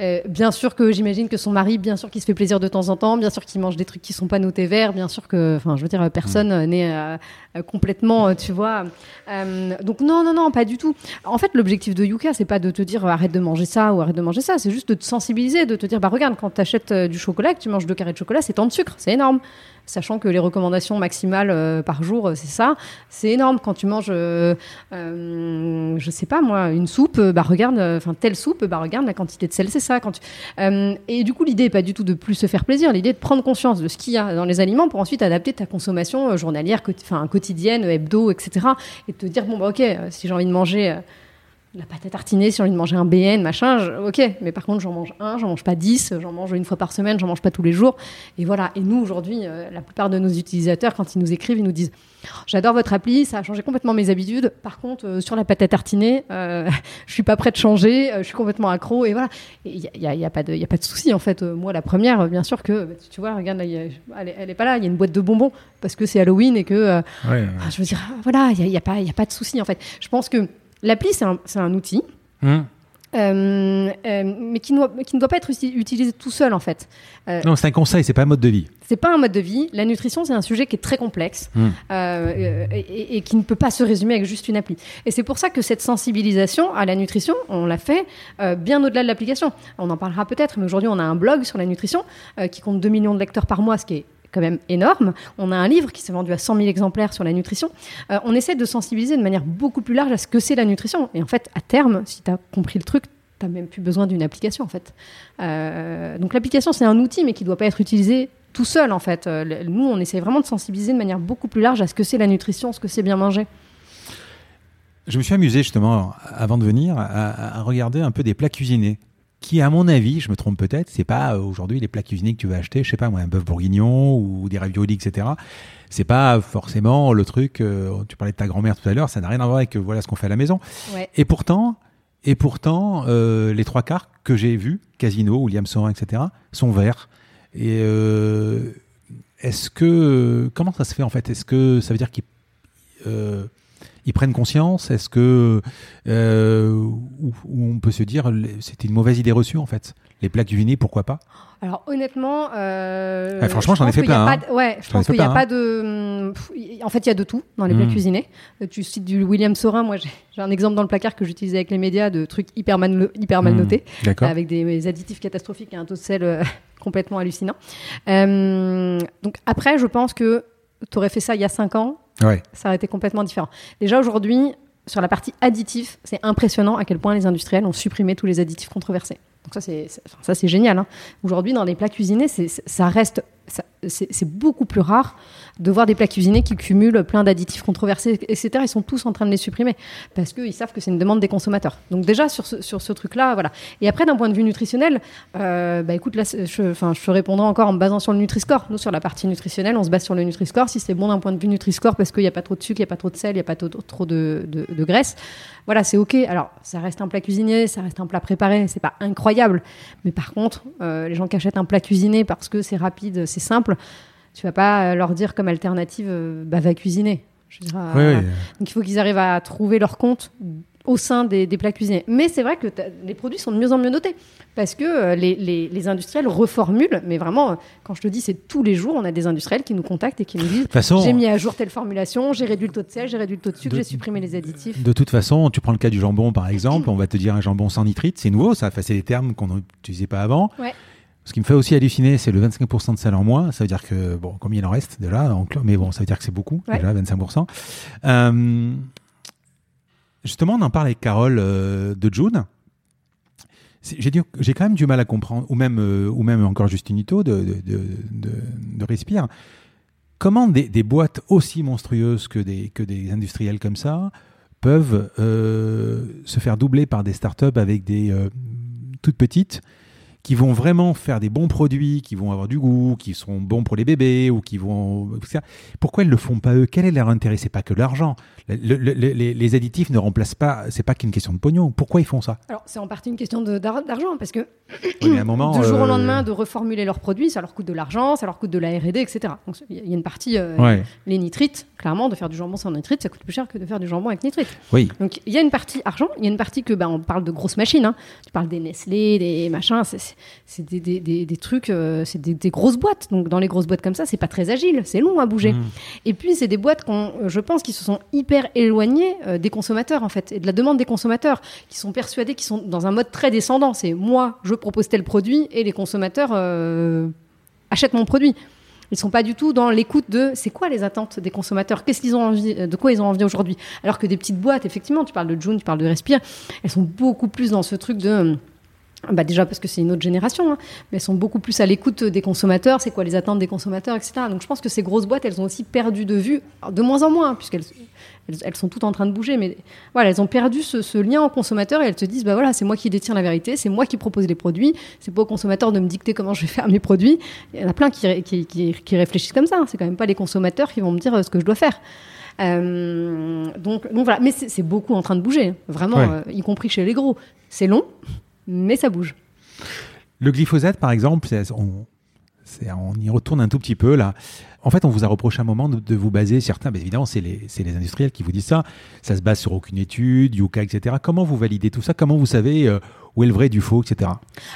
euh, bien sûr que j'imagine que son mari, bien sûr qu'il se fait plaisir de temps en temps, bien sûr qu'il mange des trucs qui sont pas notés verts, bien sûr que, enfin, je veux dire, personne euh, n'est euh, euh, complètement, tu vois. Euh, donc non, non, non, pas du tout. En fait, l'objectif de Yuka, c'est pas de te dire arrête de manger ça ou arrête de manger ça, c'est juste de te sensibiliser, de te dire bah regarde, quand tu achètes du chocolat, que tu manges deux carrés de chocolat, c'est tant de sucre, c'est énorme. Sachant que les recommandations maximales euh, par jour, euh, c'est ça, c'est énorme. Quand tu manges, euh, euh, je sais pas moi, une soupe, euh, bah regarde, enfin telle soupe, bah regarde la quantité de sel, c'est ça. Quand tu... Et du coup, l'idée est pas du tout de plus se faire plaisir, l'idée est de prendre conscience de ce qu'il y a dans les aliments pour ensuite adapter ta consommation journalière, quotidienne, hebdo, etc. Et te dire bon bah ok, si j'ai envie de manger. La pâte à tartiner, si j'ai envie de manger un BN, machin, ok. Mais par contre, j'en mange un, j'en mange pas dix, j'en mange une fois par semaine, j'en mange pas tous les jours. Et voilà. Et nous, aujourd'hui, euh, la plupart de nos utilisateurs, quand ils nous écrivent, ils nous disent J'adore votre appli, ça a changé complètement mes habitudes. Par contre, euh, sur la pâte à tartiner, euh, je suis pas prêt de changer, je suis complètement accro. Et voilà. Il n'y a, y a, pas de, y a pas de souci, en fait. moi, la première, bien sûr que, bah, tu vois, regarde, elle, est pas là, il y a une boîte de bonbons parce que c'est Halloween et que. je veux dire, voilà, il n'y a, a, pas, a pas de souci, en fait. Je pense que L'appli, c'est un, un, outil. Hum. Euh, euh, mais qui, qui, ne doit pas être utilisé tout seul en fait. Euh, non, c'est un conseil, c'est pas un mode de vie. C'est pas un mode de vie. La nutrition, c'est un sujet qui est très complexe hum. et, et, qui ne peut pas se résumer avec juste une appli. Et c'est pour ça que cette sensibilisation à la nutrition, on l'a fait bien au-delà de l'application. On en parlera peut-être, mais aujourd'hui, on a un blog sur la nutrition qui compte 2 millions de lecteurs par mois, ce qui est quand même énorme. On a un livre qui s'est vendu à 100 000 exemplaires sur la nutrition. Euh, on essaie de sensibiliser de manière beaucoup plus large à ce que c'est la nutrition. Et en fait, à terme, si tu as compris le truc, tu même plus besoin d'une application en fait. Euh, donc l'application, c'est un outil, mais qui ne doit pas être utilisé tout seul en fait. Euh, nous, on essaie vraiment de sensibiliser de manière beaucoup plus large à ce que c'est la nutrition, ce que c'est bien manger. Je me suis amusé justement, avant de venir, à regarder un peu des plats cuisinés qui, à mon avis, je me trompe peut-être, c'est pas euh, aujourd'hui les plats cuisinés que tu vas acheter, je sais pas moi, un bœuf bourguignon ou des raviolis, etc. C'est pas forcément le truc. Euh, tu parlais de ta grand-mère tout à l'heure, ça n'a rien à voir avec euh, voilà ce qu'on fait à la maison. Et pourtant, et pourtant, les trois quarts que j'ai vus, Casino, William Sorin, etc., sont verts. Et est-ce que comment ça se fait en fait? Est-ce que ça veut dire qu'ils ils prennent conscience Est-ce que euh, on peut se dire c'était une mauvaise idée reçue en fait Les plats cuisinés, pourquoi pas? Alors honnêtement, euh, franchement, j'en ai fait plein. Hein. ouais, je pense qu'il n'y a pas de. En fait, il y a de tout dans les plats hmm. cuisinés. Euh, tu cites du William Sorin. Moi, j'ai un exemple dans le placard que j'utilisais avec les médias de trucs hyper mal, hyper mal hmm. notés, avec des additifs catastrophiques et un taux de sel euh, complètement hallucinant. donc après, je pense que tu aurais fait ça il y a 5 ans, ça aurait été complètement différent. Déjà aujourd'hui, sur la partie additif, c'est impressionnant à quel point les industriels ont supprimé tous les additifs controversés. Donc ça, c'est ça, c'est génial. Hein. Aujourd'hui, dans les plats cuisinés, ça reste, c'est beaucoup plus rare de voir des plats cuisinés qui cumulent plein d'additifs controversés, etc. Ils sont tous en train de les supprimer parce qu'ils savent que c'est une demande des consommateurs. Donc déjà sur ce, truc-là, voilà. Et après, d'un point de vue nutritionnel, euh, bah écoute, là, je, répondrai encore en me basant sur le Nutri-Score. Nous, sur la partie nutritionnelle, on se base sur le Nutri-Score. Si c'est bon d'un point de vue Nutri-Score parce qu'il n'y a pas trop de sucre, il n'y a pas trop de sel, il n'y a pas trop de graisse, voilà, c'est ok. Alors, ça reste un plat cuisiné, ça reste un plat préparé, c'est pas incroyable. Mais par contre, euh, les gens qui achètent un plat cuisiné parce que c'est rapide, c'est simple, tu vas pas leur dire comme alternative, euh, bah, va cuisiner. Donc il faut qu'ils arrivent à trouver leur compte au sein des, plats cuisinés. Mais c'est vrai que les produits sont de mieux en mieux notés parce que euh, les, industriels reformulent, mais vraiment, euh, quand je te dis, c'est tous les jours, on a des industriels qui nous contactent et qui nous disent j'ai mis à jour telle formulation, j'ai réduit le taux de sel, j'ai réduit le taux de sucre, j'ai supprimé les additifs. De toute façon, tu prends le cas du jambon par exemple, on va te dire un jambon sans nitrite, c'est nouveau, ça, c'est des termes qu'on n'utilisait pas avant. Ce qui me fait aussi halluciner, c'est le 25% de sel en moins. Ça veut dire que, bon, combien il en reste déjà Mais bon, ça veut dire que c'est beaucoup, déjà, 25%. Euh, justement, on en parle avec Carole euh, de June. J'ai quand même du mal à comprendre, ou même, euh, ou même encore Justine Ito de, de, de, Respire. Comment des, des, boîtes aussi monstrueuses que des, que des industriels comme ça peuvent se faire doubler par des startups avec des toutes petites qui vont vraiment faire des bons produits, qui vont avoir du goût, qui sont bons pour les bébés ou qui vont. Pourquoi ils le font pas eux? Quel est leur intérêt? C'est pas que l'argent. les, additifs ne remplacent pas. C'est pas qu'une question de pognon. Pourquoi ils font ça? Alors c'est en partie une question d'argent parce que un moment, du jour au euh, lendemain de reformuler leurs produits, ça leur coûte de l'argent, ça leur coûte de la R&D, etc. Donc il y a une partie euh, les nitrites. Clairement, de faire du jambon sans nitrite, ça coûte plus cher que de faire du jambon avec nitrite. Oui. Donc il y a une partie argent, il y a une partie que bah, on parle de grosses machines. Hein. Tu parles des Nestlé, des machins. C'est c'est des, des, des, trucs, euh, c'est des, grosses boîtes. Donc dans les grosses boîtes comme ça, c'est pas très agile, c'est long à bouger. Mmh. Et puis c'est des boîtes qu'on, je pense, qui se sont hyper éloignées euh, des consommateurs en fait et de la demande des consommateurs, qui sont persuadés qu'ils sont dans un mode très descendant. C'est moi, je propose tel produit et les consommateurs euh, achètent mon produit. Ils sont pas du tout dans l'écoute de c'est quoi les attentes des consommateurs, qu'est-ce qu'ils ont envie, de quoi ils ont envie aujourd'hui? Alors que des petites boîtes, effectivement, tu parles de June, tu parles de Respire, elles sont beaucoup plus dans ce truc de bah déjà parce que c'est une autre génération, hein, mais elles sont beaucoup plus à l'écoute des consommateurs, c'est quoi les attentes des consommateurs, etc. Donc je pense que ces grosses boîtes, elles ont aussi perdu de vue, de moins en moins, puisqu'elles elles, sont toutes en train de bouger, mais voilà, elles ont perdu ce, lien au consommateur et elles te disent, bah voilà, c'est moi qui détiens la vérité, c'est moi qui propose les produits, c'est pas au consommateur de me dicter comment je vais faire mes produits. Il y en a plein qui, qui, réfléchissent comme ça, hein. c'est quand même pas les consommateurs qui vont me dire euh, ce que je dois faire. Euh, donc, donc, voilà, mais c'est beaucoup en train de bouger, vraiment, euh, y compris chez les gros. C'est long, mais ça bouge. Le glyphosate, par exemple, on, y retourne un tout petit peu là. En fait, on vous a reproché un moment de, vous baser, certains, mais évidemment, c'est les, les, industriels qui vous disent ça. Ça se base sur aucune étude, Yuka, etc. Comment vous validez tout ça? Comment vous savez euh, où est le vrai du faux, etc.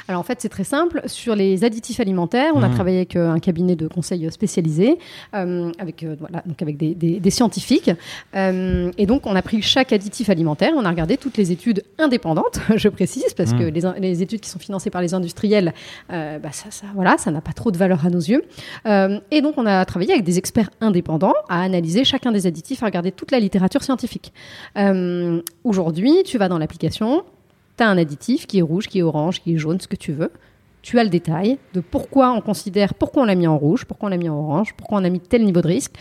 Alors en fait, c'est très simple. Sur les additifs alimentaires, on a mmh. travaillé avec euh, un cabinet de conseil spécialisé, euh, avec, euh, voilà, donc avec des, des, scientifiques. et donc, on a pris chaque additif alimentaire, on a regardé toutes les études indépendantes, je précise, parce que mmh. les, les, études qui sont financées par les industriels, bah, ça, ça, voilà, ça n'a pas trop de valeur à nos yeux. et donc, on a avec des experts indépendants à analyser chacun des additifs, à regarder toute la littérature scientifique. Aujourd'hui, tu vas dans l'application, tu as un additif qui est rouge, qui est orange, qui est jaune, ce que tu veux. Tu as le détail de pourquoi on considère, pourquoi on l'a mis en rouge, pourquoi on l'a mis en orange, pourquoi on a mis tel niveau de risque.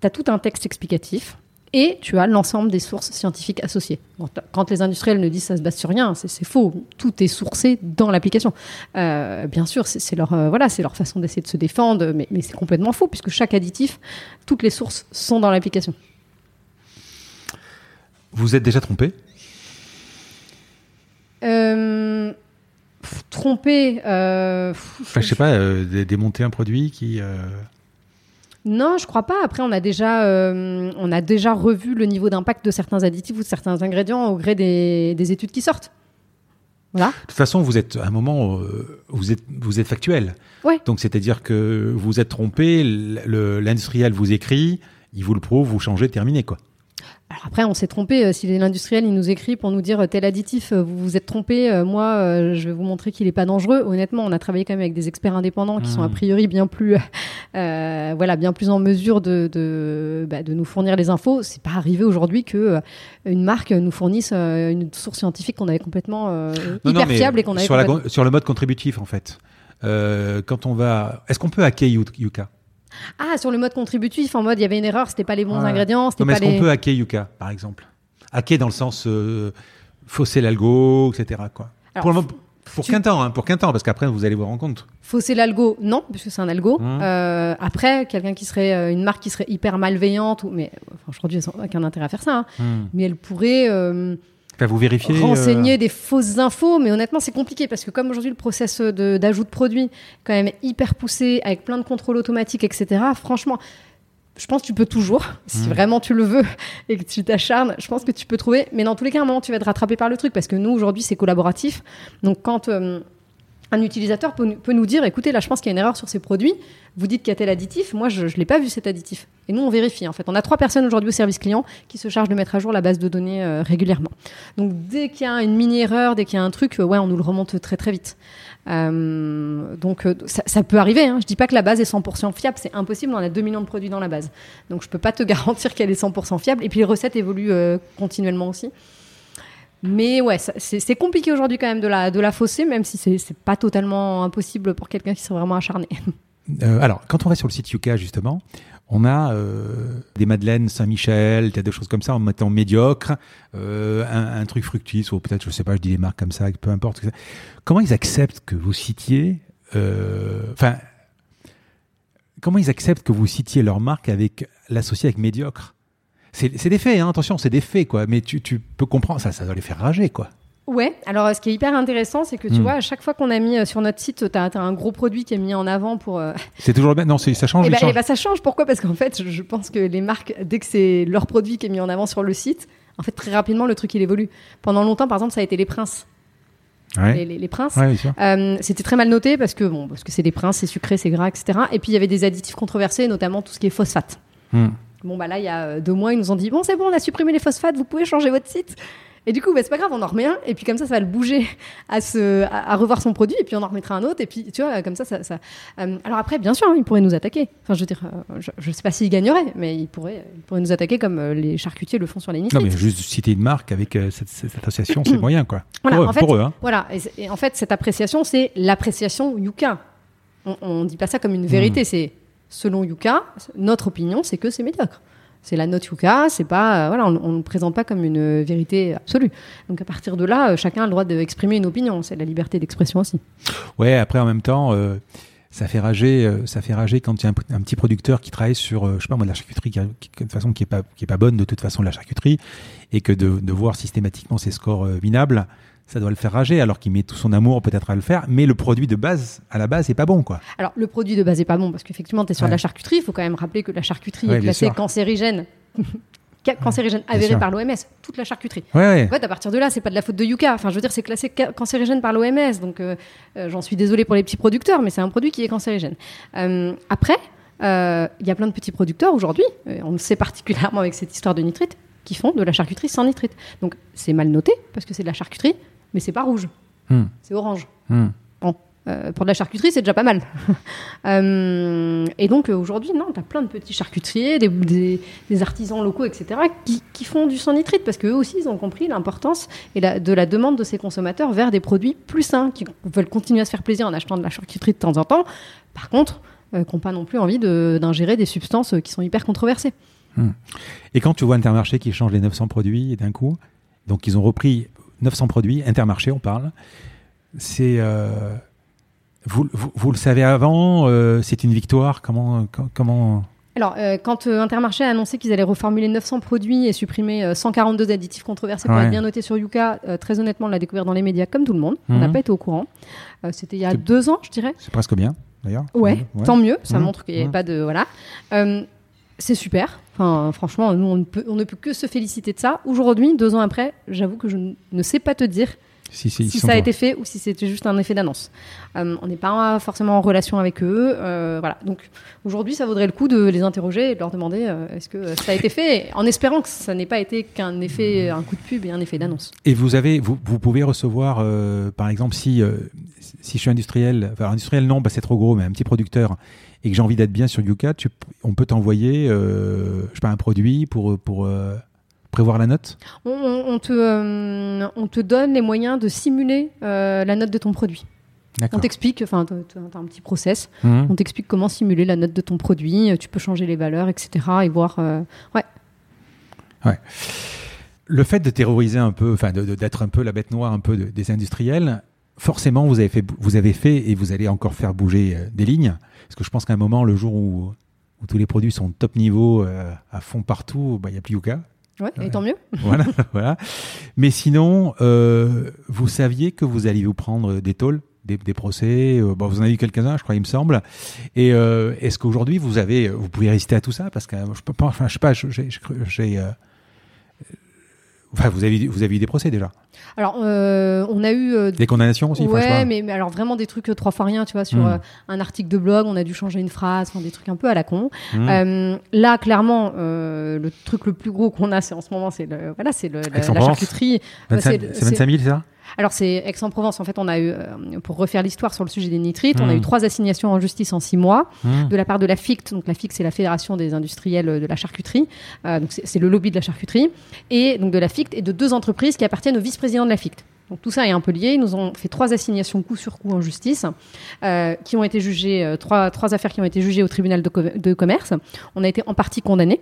Tu as tout un texte explicatif et tu as l'ensemble des sources scientifiques associées. Quand les industriels ne disent ça se base sur rien, c'est faux. Tout est sourcé dans l'application. Euh, bien sûr, c'est leur euh, voilà, c'est leur façon d'essayer de se défendre, mais, mais c'est complètement faux puisque chaque additif, toutes les sources sont dans l'application. Vous êtes déjà trompé? Euh, tromper. Euh, enfin, je sais pas, démonter un produit qui. Non, je crois pas. Après, on a déjà, on a déjà revu le niveau d'impact de certains additifs ou de certains ingrédients au gré des, études qui sortent. Voilà. De toute façon, vous êtes à un moment, vous êtes, vous êtes factuel. Ouais. Donc, c'est-à-dire que vous êtes trompé, l'industriel vous écrit, il vous le prouve, vous changez, terminé, quoi après, on s'est trompé. Euh, si l'industriel il nous écrit pour nous dire euh, tel additif, euh, vous vous êtes trompé, moi, je vais vous montrer qu'il n'est pas dangereux. Honnêtement, on a travaillé quand même avec des experts indépendants qui sont a mmh. priori bien plus, voilà, bien plus en mesure de, de, bah, de nous fournir les infos. C'est pas arrivé aujourd'hui que une marque nous fournisse une source scientifique qu'on avait complètement hyper fiable et qu'on avait sur, sur le mode contributif en fait. quand on va, est-ce qu'on peut hacker Yuka? Ah, sur le mode contributif, en mode il y avait une erreur, c'était pas les bons ingrédients. Non, mais est-ce qu'on peut hacker Yuka, par exemple? Hacker dans le sens euh, fausser l'algo, etc. Quoi. pour, pour qu'un temps, hein, pour qu'un temps, parce qu'après vous allez vous rendre compte. Fausser l'algo, non, puisque c'est un algo. Mmh. Euh, après, quelqu'un qui serait euh, une marque qui serait hyper malveillante, ou, mais aujourd'hui, ils n'ont aucun intérêt à faire ça. Hein. Mmh. Mais elle pourrait vous vérifiez renseigner euh, des fausses infos, mais honnêtement, c'est compliqué parce que comme aujourd'hui le process d'ajout de, produits quand même hyper poussé avec plein de contrôles automatiques, etc. Franchement, je pense que tu peux toujours, si mmh. vraiment tu le veux et que tu t'acharnes, je pense que tu peux trouver. Mais dans tous les cas, à un moment, tu vas être rattrapé par le truc parce que nous aujourd'hui, c'est collaboratif. Donc quand euh, un utilisateur peut, nous dire écoutez, là, je pense qu'il y a une erreur sur ces produits. Vous dites qu'il y a tel additif. Moi, je ne l'ai pas vu cet additif. Nous, on vérifie. En fait, on a trois personnes aujourd'hui au service client qui se chargent de mettre à jour la base de données euh, régulièrement. Donc, dès qu'il y a une mini-erreur, dès qu'il y a un truc, euh, ouais, on nous le remonte très, très vite. Euh, donc, ça, peut arriver. Hein. Je dis pas que la base est 100% fiable. C'est impossible. On a 2 millions de produits dans la base. Donc, je peux pas te garantir qu'elle est 100% fiable. Et puis, les recettes évoluent continuellement aussi. Mais ouais, c'est compliqué aujourd'hui quand même de la, de la fausser, même si c'est pas totalement impossible pour quelqu'un qui serait vraiment acharné. Alors, quand on va sur le site Yuka, justement, on a euh, des madeleines Saint-Michel, des choses comme ça en mettant médiocre, euh, un, truc fructis, ou peut-être, je sais pas, je dis des marques comme ça, peu importe. Comment ils acceptent que vous citiez, enfin, comment ils acceptent que vous citiez leur marque avec l'associer avec médiocre? C'est des faits, hein, attention, c'est des faits, quoi. Mais tu, tu, peux comprendre, ça, ça doit les faire rager, quoi. Ouais, alors ce qui est hyper intéressant, c'est que tu hmm. vois, à chaque fois qu'on a mis euh, sur notre site, tu as, un gros produit qui est mis en avant pour. Euh, c'est toujours le même Non, ça change. Et bah, change. bah, ça change. Pourquoi? Parce qu'en fait, je pense que les marques, dès que c'est leur produit qui est mis en avant sur le site, en fait, très rapidement, le truc il évolue. Pendant longtemps, par exemple, ça a été les princes. Ouais. Les, les, princes. Ouais, euh, c'était très mal noté parce que bon, parce que c'est des princes, c'est sucré, c'est gras, etc. Et puis il y avait des additifs controversés, notamment tout ce qui est phosphate. Hmm. Bon, bah là, il y a deux mois, ils nous ont dit Bon, c'est bon, on a supprimé les phosphates, vous pouvez changer votre site. Et du coup, bah, c'est pas grave, on en remet un, et puis comme ça, ça va le bouger à, se, à, revoir son produit, et puis on en remettra un autre, et puis tu vois, comme ça, ça. ça euh, alors après, bien sûr, hein, il pourrait nous attaquer. Enfin, je veux dire, euh, je, sais pas s'il gagnerait, mais il pourrait, il pourrait nous attaquer comme euh, les charcutiers le font sur les nitrites. Non, mais juste citer une marque avec cette, cette, association, c'est moyen, quoi. Voilà, pour, en fait, pour eux. Hein. Voilà, et, en fait, cette appréciation, c'est l'appréciation Yuka. On, ne dit pas ça comme une vérité, hmm. c'est selon Yuka, notre opinion, c'est que c'est médiocre c'est la note Yuka, c'est pas, euh, voilà, on ne présente pas comme une vérité absolue. Donc à partir de là, euh, chacun a le droit d'exprimer une opinion, c'est la liberté d'expression aussi. Ouais, après en même temps, euh, ça fait rager, ça fait rager quand il y a un, petit producteur qui travaille sur, je sais pas moi, de la charcuterie qui, de façon qui est pas, qui est pas bonne de toute façon la charcuterie, et que de, de voir systématiquement ses scores minables, ça doit le faire rager, alors qu'il met tout son amour peut-être à le faire, mais le produit de base, à la base, n'est pas bon, quoi. Alors, le produit de base n'est pas bon, parce qu'effectivement, tu es sur de la charcuterie, il faut quand même rappeler que la charcuterie est classée cancérigène. cancérigène avéré par l'OMS, toute la charcuterie. Ouais, En fait, à partir de là, c'est pas de la faute de Yuka. Enfin, je veux dire, c'est classé cancérigène par l'OMS, donc euh, euh, j'en suis désolée pour les petits producteurs, mais c'est un produit qui est cancérigène. Euh, après, il y a plein de petits producteurs aujourd'hui, on le sait particulièrement avec cette histoire de nitrite, qui font de la charcuterie sans nitrite. Donc, c'est mal noté parce que c'est de la charcuterie, mais c'est pas rouge. Hmm. C'est orange. Hmm. Bon. Euh, pour de la charcuterie, c'est déjà pas mal. Euh, et donc euh, aujourd'hui, non, tu as plein de petits charcuteriers, des, des, artisans locaux, etc., qui, qui, font du sans nitrite parce qu'eux aussi, ils ont compris l'importance et la, de la demande de ces consommateurs vers des produits plus sains, qui veulent continuer à se faire plaisir en achetant de la charcuterie de temps en temps. Par contre, qui n'ont pas non plus envie d'ingérer des substances qui sont hyper controversées. Hmm. Et quand tu vois Intermarché qui change les 900 produits d'un coup, donc ils ont repris 900 produits, Intermarché, on parle. C'est. Euh, vous, vous, le savez avant, euh, c'est une victoire. Comment. comment... Alors, euh, quand Intermarché a annoncé qu'ils allaient reformuler 900 produits et supprimer 142 additifs controversés pour être bien notés sur Yuka, très honnêtement, on l'a découvert dans les médias comme tout le monde. On n'a mhm. pas été au courant. C'était il y a deux ans, je dirais. C'est presque bien, d'ailleurs. Ouais, tant mieux. Ça mhm. montre qu'il n'y avait pas de. Voilà c'est super. Enfin, franchement, nous, on ne, peut, on ne peut que se féliciter de ça. Aujourd'hui, deux ans après, j'avoue que je ne sais pas te dire si, ça a été fait ou si c'était juste un effet d'annonce. Euh, on n'est pas forcément en relation avec eux. Euh, voilà. Donc aujourd'hui, ça vaudrait le coup de les interroger et de leur demander euh, est-ce que ça a été fait, en espérant que ça n'ait pas été qu'un effet, un coup de pub et un effet d'annonce. Et vous avez, vous, vous pouvez recevoir, par exemple, si si je suis industriel, enfin industriel non, bah, c'est trop gros, mais un petit producteur et que j'ai envie d'être bien sur Yuka, on peut t'envoyer, je sais pas, un produit pour, pour prévoir la note? On, te, euh, on te donne les moyens de simuler la note de ton produit. On t'explique, enfin, tu as un petit process, mmh. on t'explique comment simuler la note de ton produit, tu peux changer les valeurs, etc. et voir. ouais. Ouais. Le fait de terroriser un peu, enfin, d'être un peu la bête noire un peu des industriels, forcément, vous avez, fait, vous avez fait et vous allez encore faire bouger des lignes. Parce que je pense qu'à un moment, le jour où, tous les produits sont top niveau, euh, à fond partout, bah, il n'y a plus Yuka. Ouais, et tant mieux. voilà, voilà. Mais sinon, euh, vous saviez que vous alliez vous prendre des tôles, des, procès. Euh, bon, vous en avez eu quelques-uns, je crois, il me semble. Et est-ce qu'aujourd'hui, vous avez, vous pouvez résister à tout ça? Parce que je peux pas, enfin, je sais pas, j'ai vous avez, vous avez eu des procès déjà Alors, euh, on a eu. Euh, des condamnations aussi Ouais, mais, mais, alors vraiment des trucs euh, trois fois rien, tu vois, sur hmm. un article de blog, on a dû changer une phrase, enfin, des trucs un peu à la con. Hmm. là, clairement, le truc le plus gros qu'on a, c'est en ce moment, c'est le, voilà, c'est la charcuterie. c'est 25 000, c'est ça? Alors c'est Aix-en-Provence. En fait, on a eu, euh, pour refaire l'histoire sur le sujet des nitrites, on a eu mmh. trois assignations en justice en six mois mmh. de la part de la FICT. Donc la FICT, c'est la Fédération des industriels de la charcuterie. Euh, donc c'est le lobby de la charcuterie et donc de la FICT et de deux entreprises qui appartiennent au vice-président de la FICT. Donc tout ça est un peu lié. Ils nous ont fait trois assignations coup sur coup en justice, euh, qui ont été jugées, trois, trois affaires qui ont été jugées au tribunal de, commerce. On a été en partie condamnés.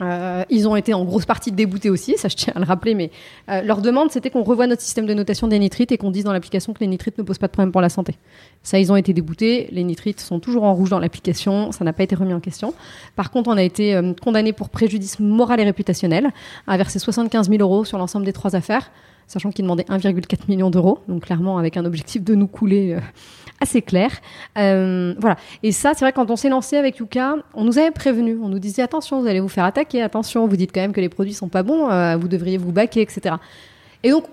Euh, ils ont été en grosse partie déboutés aussi, ça je tiens à le rappeler, mais euh, leur demande c'était qu'on revoie notre système de notation des nitrites et qu'on dise dans l'application que les nitrites ne posent pas de problème pour la santé. Ça, ils ont été déboutés, les nitrites sont toujours en rouge dans l'application, ça n'a pas été remis en question. Par contre, on a été euh, condamné pour préjudice moral et réputationnel, à verser 75 000 euros sur l'ensemble des trois affaires, sachant qu'ils demandaient 1,4 million d'euros, donc clairement avec un objectif de nous couler assez clair. Euh, voilà. Et ça, c'est vrai, quand on s'est lancé avec Yuka, on nous avait prévenu. On nous disait attention, vous allez vous faire attaquer, attention, vous dites quand même que les produits sont pas bons, euh, vous devriez vous baquer, etc. Et donc,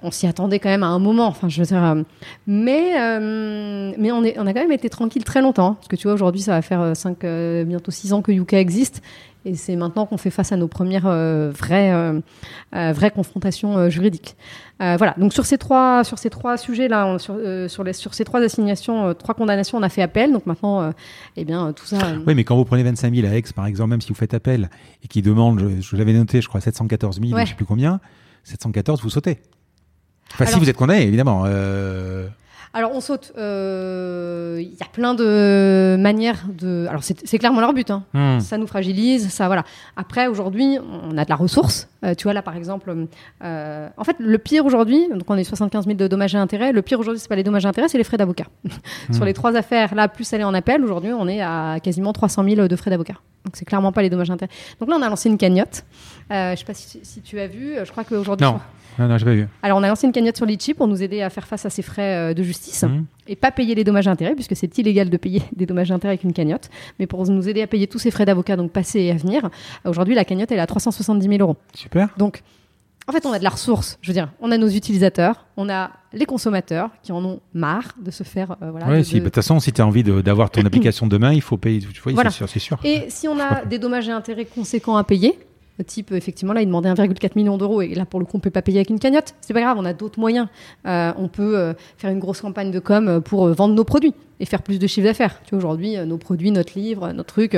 on s'y attendait quand même à un moment. Enfin, euh, mais on a quand même été tranquille très longtemps, parce que tu vois, aujourd'hui, ça va faire 5, bientôt 6 ans que Yuka existe, Et c'est maintenant qu'on fait face à nos premières euh, vraies, euh, euh, vraies confrontations juridiques. Voilà. Donc sur ces trois, sur ces trois sujets-là, on- sur, sur, les, sur ces trois assignations, trois condamnations, on a fait appel. Donc maintenant, eh bien, tout ça. Oui, mais quand vous prenez 25 000 à Aix, par exemple, même si vous faites appel et qui demande, je, je l'avais noté, je crois 714 000, Ouais. je sais plus combien, 714, vous sautez. Enfin, si Alors- vous êtes condamné, évidemment. Alors on saute. euh, Il y a plein de manières de. Alors c'est clairement leur but. Hein. hmm. Ça nous fragilise, ça voilà. Après aujourd'hui, on a de la ressource. Euh, tu vois là par exemple, euh, en fait le pire aujourd'hui, donc on est 75 000 de dommages et intérêts. Le pire aujourd'hui, c'est pas les dommages et intérêts, c'est les frais d'avocat. Sur les trois affaires, là plus aller en appel, aujourd'hui on est à quasiment 300 000 de frais d'avocat. Donc c'est clairement pas les dommages et intérêts. Donc là on a lancé une cagnotte. Euh, je sais pas si, si tu as vu. Je crois qu'aujourd'hui. Non. Non, non, j'ai pas vu. Alors on a lancé une cagnotte sur Litchi pour nous aider à faire face à ces frais euh, de justice Hmm. et pas payer les dommages intérêts, puisque c'est illégal de payer des dommages intérêts avec une cagnotte, mais pour nous aider à payer tous ces frais d'avocat, donc passés et à venir. Aujourd'hui, la cagnotte, elle est à 370 000 euros. Super. Donc, en fait, on a de la ressource. Je veux dire, on a nos utilisateurs, on a les consommateurs qui en ont marre de se faire. euh, voilà, Ouais, de- si, bah, de- toute façon, si tu as envie d'avoir ton application demain, il faut payer. Tu vois, Voilà. c'est sûr. c'est sûr. Et si on a des dommages et intérêts conséquents à payer, type effectivement là il demandait 1,4 million d'euros et là pour le coup on peut pas payer avec une cagnotte, c'est pas grave, on a d'autres moyens. Euh, on peut euh, faire une grosse campagne de com euh, pour vendre nos produits et faire plus de chiffre d'affaires. Tu vois aujourd'hui nos produits, notre livre, notre truc,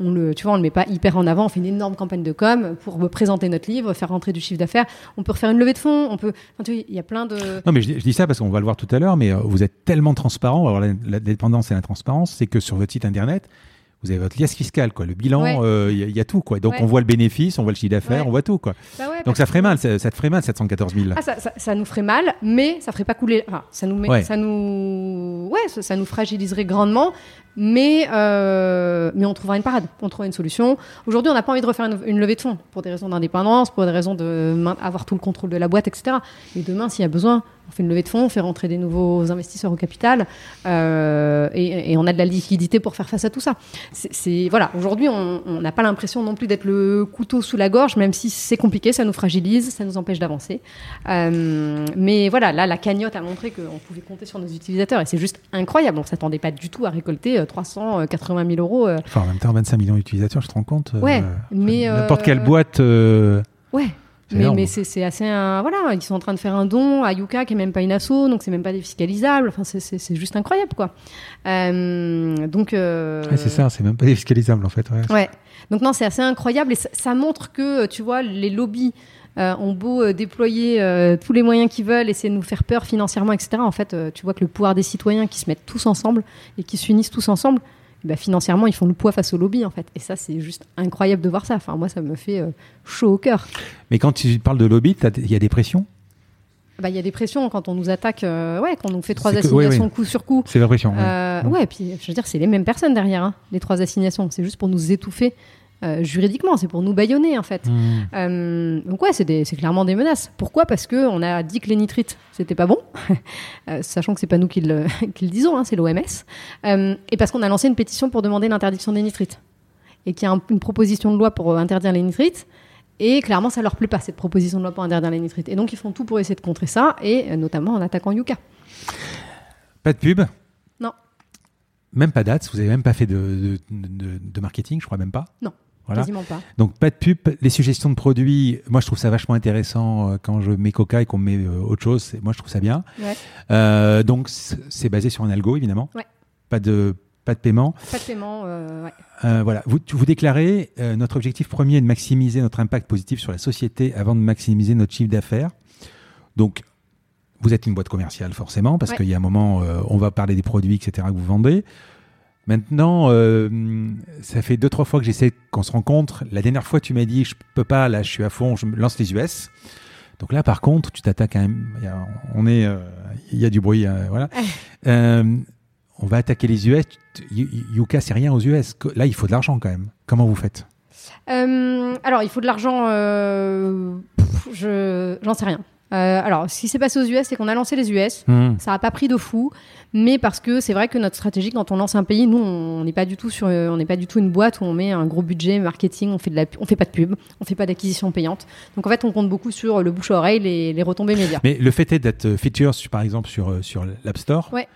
on le, tu vois on le met pas hyper en avant, on fait une énorme campagne de com pour présenter notre livre, faire rentrer du chiffre d'affaires. On peut refaire une levée de fonds, on peut, enfin, tu il y a plein de Non, mais je, dis- ça parce qu'on va le voir tout à l'heure, mais vous êtes tellement transparent. Alors, la, la dépendance et la transparence, c'est que sur votre site internet, vous avez votre liasse fiscale, quoi. Le bilan, Ouais. euh, il y, a- il y a tout, quoi. Donc, Ouais. on voit le bénéfice, on voit le chiffre d'affaires, Ouais. on voit tout, quoi. Bah Donc, ça ferait mal, ça, ça te ferait mal, 714 000. Ah, ça, ça, ça nous ferait mal, mais ça ferait pas couler. Enfin, ça nous, met, ça nous, ouais, ça nous fragiliserait grandement, mais euh, mais on trouvera une parade, on trouvera une solution. Aujourd'hui, on n'a pas envie de refaire une, levée de fonds pour des raisons d'indépendance, pour des raisons de main- avoir tout le contrôle de la boîte, etc. Mais demain, s'il y a besoin, on fait une levée de fonds, on fait rentrer des nouveaux investisseurs au capital, euh, et, on a de la liquidité pour faire face à tout ça. C'est- voilà. Aujourd'hui, on n'a pas l'impression non plus d'être le couteau sous la gorge, même si c'est compliqué, ça nous fragilise, ça nous empêche d'avancer. Euh, mais voilà, là, la cagnotte a montré qu'on pouvait compter sur nos utilisateurs et c'est juste incroyable. On ne s'attendait pas du tout à récolter 380 000 euros. euh. Enfin, en même temps, 25 millions d'utilisateurs, je te rends compte. euh, Ouais, mais, N'importe euh, quelle boîte. euh, Ouais. Mais, mais c'est assez un, voilà ils sont en train de faire un don à Yuka qui est même pas une asso donc c'est même pas défiscalisable enfin c'est- juste incroyable quoi Euh, donc euh, ouais, c'est ça, c'est même pas défiscalisable, en fait. ouais. Ouais. Donc non, c'est assez incroyable et ça, ça montre que, tu vois, les lobbies euh, ont beau euh, déployer euh, tous les moyens qu'ils veulent, essayer de nous faire peur financièrement, etc. En fait, euh, tu vois que le pouvoir des citoyens qui se mettent tous ensemble et qui s'unissent tous ensemble, eh ben, financièrement, ils font le poids face aux lobbies, en fait. Et ça, c'est juste incroyable de voir ça. Enfin, moi, ça me fait chaud au cœur. Mais quand tu parles de lobby, il y a des pressions? Bah, Il y a des pressions quand on nous attaque, euh, ouais, quand on nous fait trois que- ouais, assignations ouais. coup sur coup. C'est la pression. Euh, ouais, puis je veux dire, c'est les mêmes personnes derrière, hein, les trois assignations. C'est juste pour nous étouffer euh, juridiquement, c'est pour nous baïonner en fait. Hmm. Euh, donc ouais, c'est clairement des menaces. Pourquoi? Parce que on a dit que les nitrites c'était pas bon, Euh, sachant que c'est pas nous qui le, qui le disons, hein, c'est l'OMS, et parce qu'on a lancé une pétition pour demander l'interdiction des nitrites, et qu'il y a un- une proposition de loi pour interdire les nitrites. Et clairement, ça leur plaît pas cette proposition de loi pour interdire les nitrites. Et donc, ils font tout pour essayer de contrer ça, et notamment en attaquant Yuka. Pas de pub? Non. Même pas date, vous avez même pas fait de, de, de- de marketing, je crois même pas? Non. Voilà. Quasiment pas. Donc pas de pub, les suggestions de produits, moi je trouve ça vachement intéressant euh, quand je mets Coca et qu'on met euh, autre chose, moi je trouve ça bien. Ouais. Euh, donc c'est basé sur un algo évidemment. Ouais. Pas de pas de paiement. Pas de paiement, euh, ouais. Voilà, vous, vous déclarez notre objectif premier est de maximiser notre impact positif sur la société avant de maximiser notre chiffre d'affaires. Donc vous êtes une boîte commerciale forcément parce qu'il y a un moment on va parler des produits etc que vous vendez. Maintenant, euh, ça fait deux trois fois que j'essaie qu'on se rencontre. La dernière fois, tu m'as dit je peux pas, là, je suis à fond, je me lance les US. Donc là, par contre, tu t'attaques quand même. il y a- on est, euh, il y a du bruit, euh, voilà. On va attaquer les US. Yuka, c'est rien aux US. Là, il faut de l'argent quand même. Comment vous faites? Alors, il faut de l'argent. je j'en sais rien. Alors, ce qui s'est passé aux US, c'est qu'on a lancé les US. Ça n'a pas pris de fou, mais parce que c'est vrai que notre stratégie, quand on lance un pays, nous, on n'est pas du tout sur, on n'est pas du tout une boîte où on met un gros budget marketing, on fait de la, on fait pas de pub, on fait pas d'acquisition payante. Donc en fait, on compte beaucoup sur le bouche à oreille, les, les retombées médias. Mais le fait est d'être features, par exemple, sur, euh, sur l'App Store, Ouais.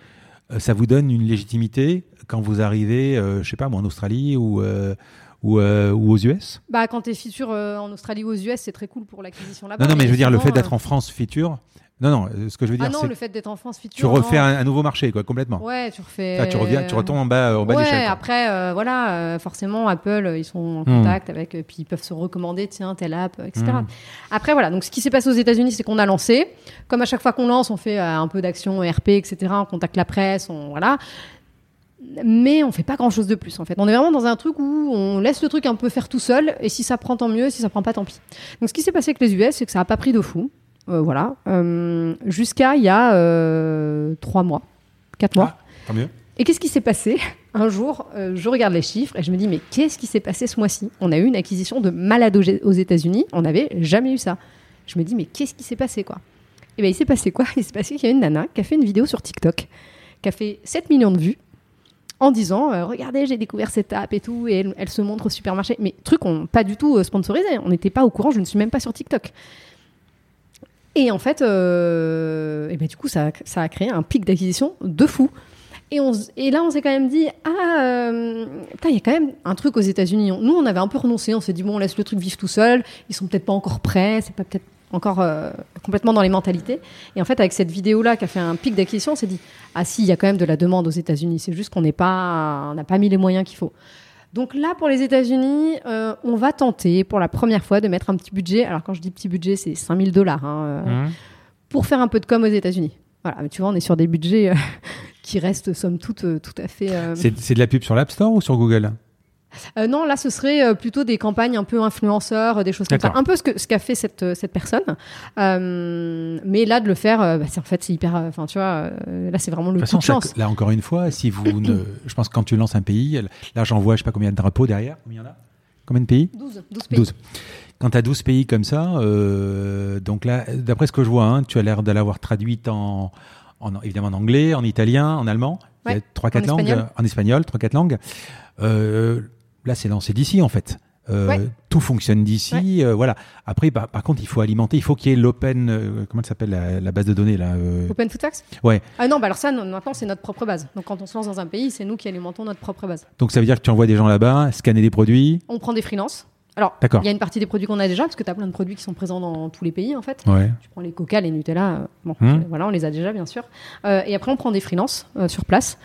euh, ça vous donne une légitimité quand vous arrivez, euh, je sais pas, moi, en Australie ou, euh, ou, euh, ou aux US Bah, quand tu es feature en Australie ou aux US, c'est très cool pour l'acquisition là-bas. Non, non, mais je veux dire, le fait d'être en France feature. Non, non, euh, ce que je veux Ah dire, non, c'est le fait d'être en France feature. tu refais non. un, un nouveau marché, quoi, complètement. Ouais, tu refais. Ah, tu reviens, tu retombes en bas, en bas ouais, après, euh, voilà, euh, forcément, Apple, euh, ils sont en Hmm. contact avec, euh, puis ils peuvent se recommander, tiens, telle app, euh, etc. Hmm. Après, voilà, donc ce qui s'est passé aux États-Unis, c'est qu'on a lancé. Comme à chaque fois qu'on lance, on fait euh, un peu d'action RP, etc. On contacte la presse, on, voilà. Mais on fait pas grand chose de plus, en fait. On est vraiment dans un truc où on laisse le truc un peu faire tout seul, et si ça prend, tant mieux, si ça prend pas, tant pis. Donc ce qui s'est passé avec les US, c'est que ça a pas pris de fou. Euh, voilà. Euh, Jusqu'à il y a euh, trois mois, quatre mois. Ah. Et qu'est-ce qui s'est passé Un jour, euh, je regarde les chiffres et je me dis, mais qu'est-ce qui s'est passé ce mois-ci? On a eu une acquisition de malades aux États-Unis, on n'avait jamais eu ça. Je me dis, mais qu'est-ce qui s'est passé quoi? Et bien, il s'est passé quoi? Il s'est passé qu'il y a une nana qui a fait une vidéo sur TikTok, qui a fait 7 millions de vues, en disant, euh, regardez, j'ai découvert cette app et tout, et elle, elle se montre au supermarché. Mais truc, on, pas du tout sponsorisé, on n'était pas au courant, je ne suis même pas sur TikTok. Et en fait, euh, ben, du coup, ça, a- ça a créé un pic d'acquisition de fou. Et, on, et là, on s'est quand même dit, ah, euh, il y a quand même un truc aux États-Unis. Nous, on avait un peu renoncé. On s'est dit, bon, on laisse le truc vivre tout seul. Ils sont peut-être pas encore prêts. C'est pas peut-être encore euh, complètement dans les mentalités. Et en fait, avec cette vidéo-là qui a fait un pic d'acquisition, on s'est dit, ah si, il y a quand même de la demande aux États-Unis. C'est juste qu'on n'est pas, n'a pas mis les moyens qu'il faut. Donc là, pour les États-Unis, euh, on va tenter pour la première fois de mettre un petit budget. Alors quand je dis petit budget, c'est 5000 dollars. Hein, euh, Mmh. pour faire un peu de com aux États-Unis. Voilà, mais tu vois, on est sur des budgets euh, qui restent somme toute tout à fait. C'est c'est de la pub sur l'App Store ou sur Google? Euh, non, là, ce serait euh, plutôt des campagnes un peu influenceurs, euh, des choses comme ça. Un peu ce que ce qu'a fait cette cette personne. Euh, mais là, de le faire, bah, c'est en fait c'est hyper. Enfin, tu vois, là, c'est vraiment le De coup de chance. là encore une fois, si vous ne, je pense que quand tu lances un pays, là j'en vois, je sais pas combien de drapeaux derrière, combien il y en a? Combien de pays? 12, 12 pays. 12. Quand tu as 12 pays comme ça, euh, donc là, d'après ce que je vois, hein, tu as l'air de l'avoir traduite en, en- évidemment en anglais, en italien, en allemand, trois quatre en langues, espagnol. en espagnol, trois quatre langues. Euh, là, c'est lancé d'ici en fait. Euh, Ouais. Tout fonctionne d'ici, euh, voilà. Après, par, par contre, il faut alimenter, il faut qu'il y ait l'open, euh, comment ça s'appelle la, la base de données là Open Food Tax Ouais. Ah non, bah alors ça, non, maintenant, c'est notre propre base. Donc quand on se lance dans un pays, c'est nous qui alimentons notre propre base. Donc ça veut dire que tu envoies des gens là-bas, scanner des produits. On prend des freelances. Alors, il y a une partie des produits qu'on a déjà, parce que tu as plein de produits qui sont présents dans tous les pays, en fait. Ouais. Tu prends les Coca, les Nutella, euh, bon, Hmm. euh, voilà, on les a déjà bien sûr. Euh, et après, on prend des freelances euh, sur place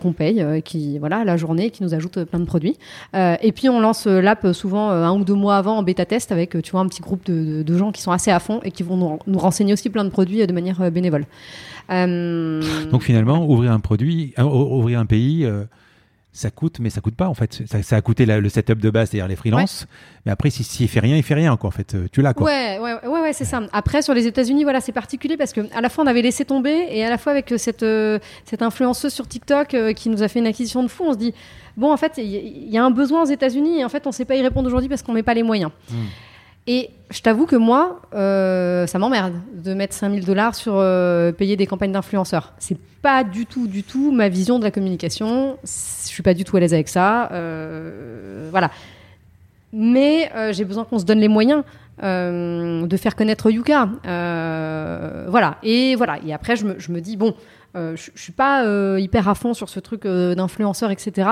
qu'on paye, qui voilà la journée, qui nous ajoutent plein de produits. Et puis on lance l'app souvent un ou deux mois avant en bêta test avec tu vois un petit groupe de, de- de gens qui sont assez à fond et qui vont nous, nous renseigner aussi plein de produits de manière bénévole. Donc finalement, ouvrir un produit, ou- ouvrir un pays, ça coûte, mais ça coûte pas en fait. Ça, ça a coûté la- le setup de base, c'est-à-dire les freelances. Mais après, si- s'il fait rien, il fait rien quoi. En fait, Euh, tu l'as quoi. Ouais, ouais, ouais, ouais, c'est ça. Après, sur les États-Unis, voilà, c'est particulier parce que à la fois on avait laissé tomber et à la fois avec euh, cette euh, cette influenceuse sur TikTok euh, qui nous a fait une acquisition de fou, on se dit bon, en fait, il y, a un besoin aux États-Unis et en fait, on sait pas y répondre aujourd'hui parce qu'on met pas les moyens. Mm. Et je t'avoue que moi, euh, ça m'emmerde de mettre 5000 dollars sur euh, payer des campagnes d'influenceurs. C'est pas du tout, du tout ma vision de la communication. Je suis pas du tout à l'aise avec ça. Euh, voilà. Mais j'ai besoin qu'on se donne les moyens de faire connaître Yuka. Voilà. Et voilà. Et après, je me, dis bon, je, je suis pas hyper à fond sur ce truc d'influenceur, etc.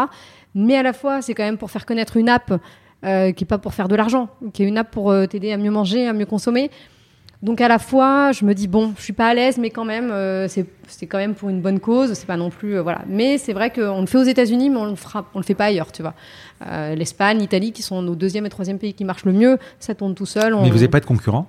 Mais à la fois, c'est quand même pour faire connaître une app euh, qui est pas pour faire de l'argent, qui est une app pour euh, t'aider à mieux manger, à mieux consommer. Donc à la fois, je me dis bon, je suis pas à l'aise, mais quand même, euh, c'est quand même pour une bonne cause. C'est pas non plus voilà. Mais c'est vrai qu'on le fait aux États-Unis, mais on le fera, on le fait pas ailleurs, tu vois. L'Espagne, l'Italie, qui sont nos deuxième et troisième pays qui marchent le mieux, ça tourne tout seul. on- Mais vous n'avez pas de concurrents?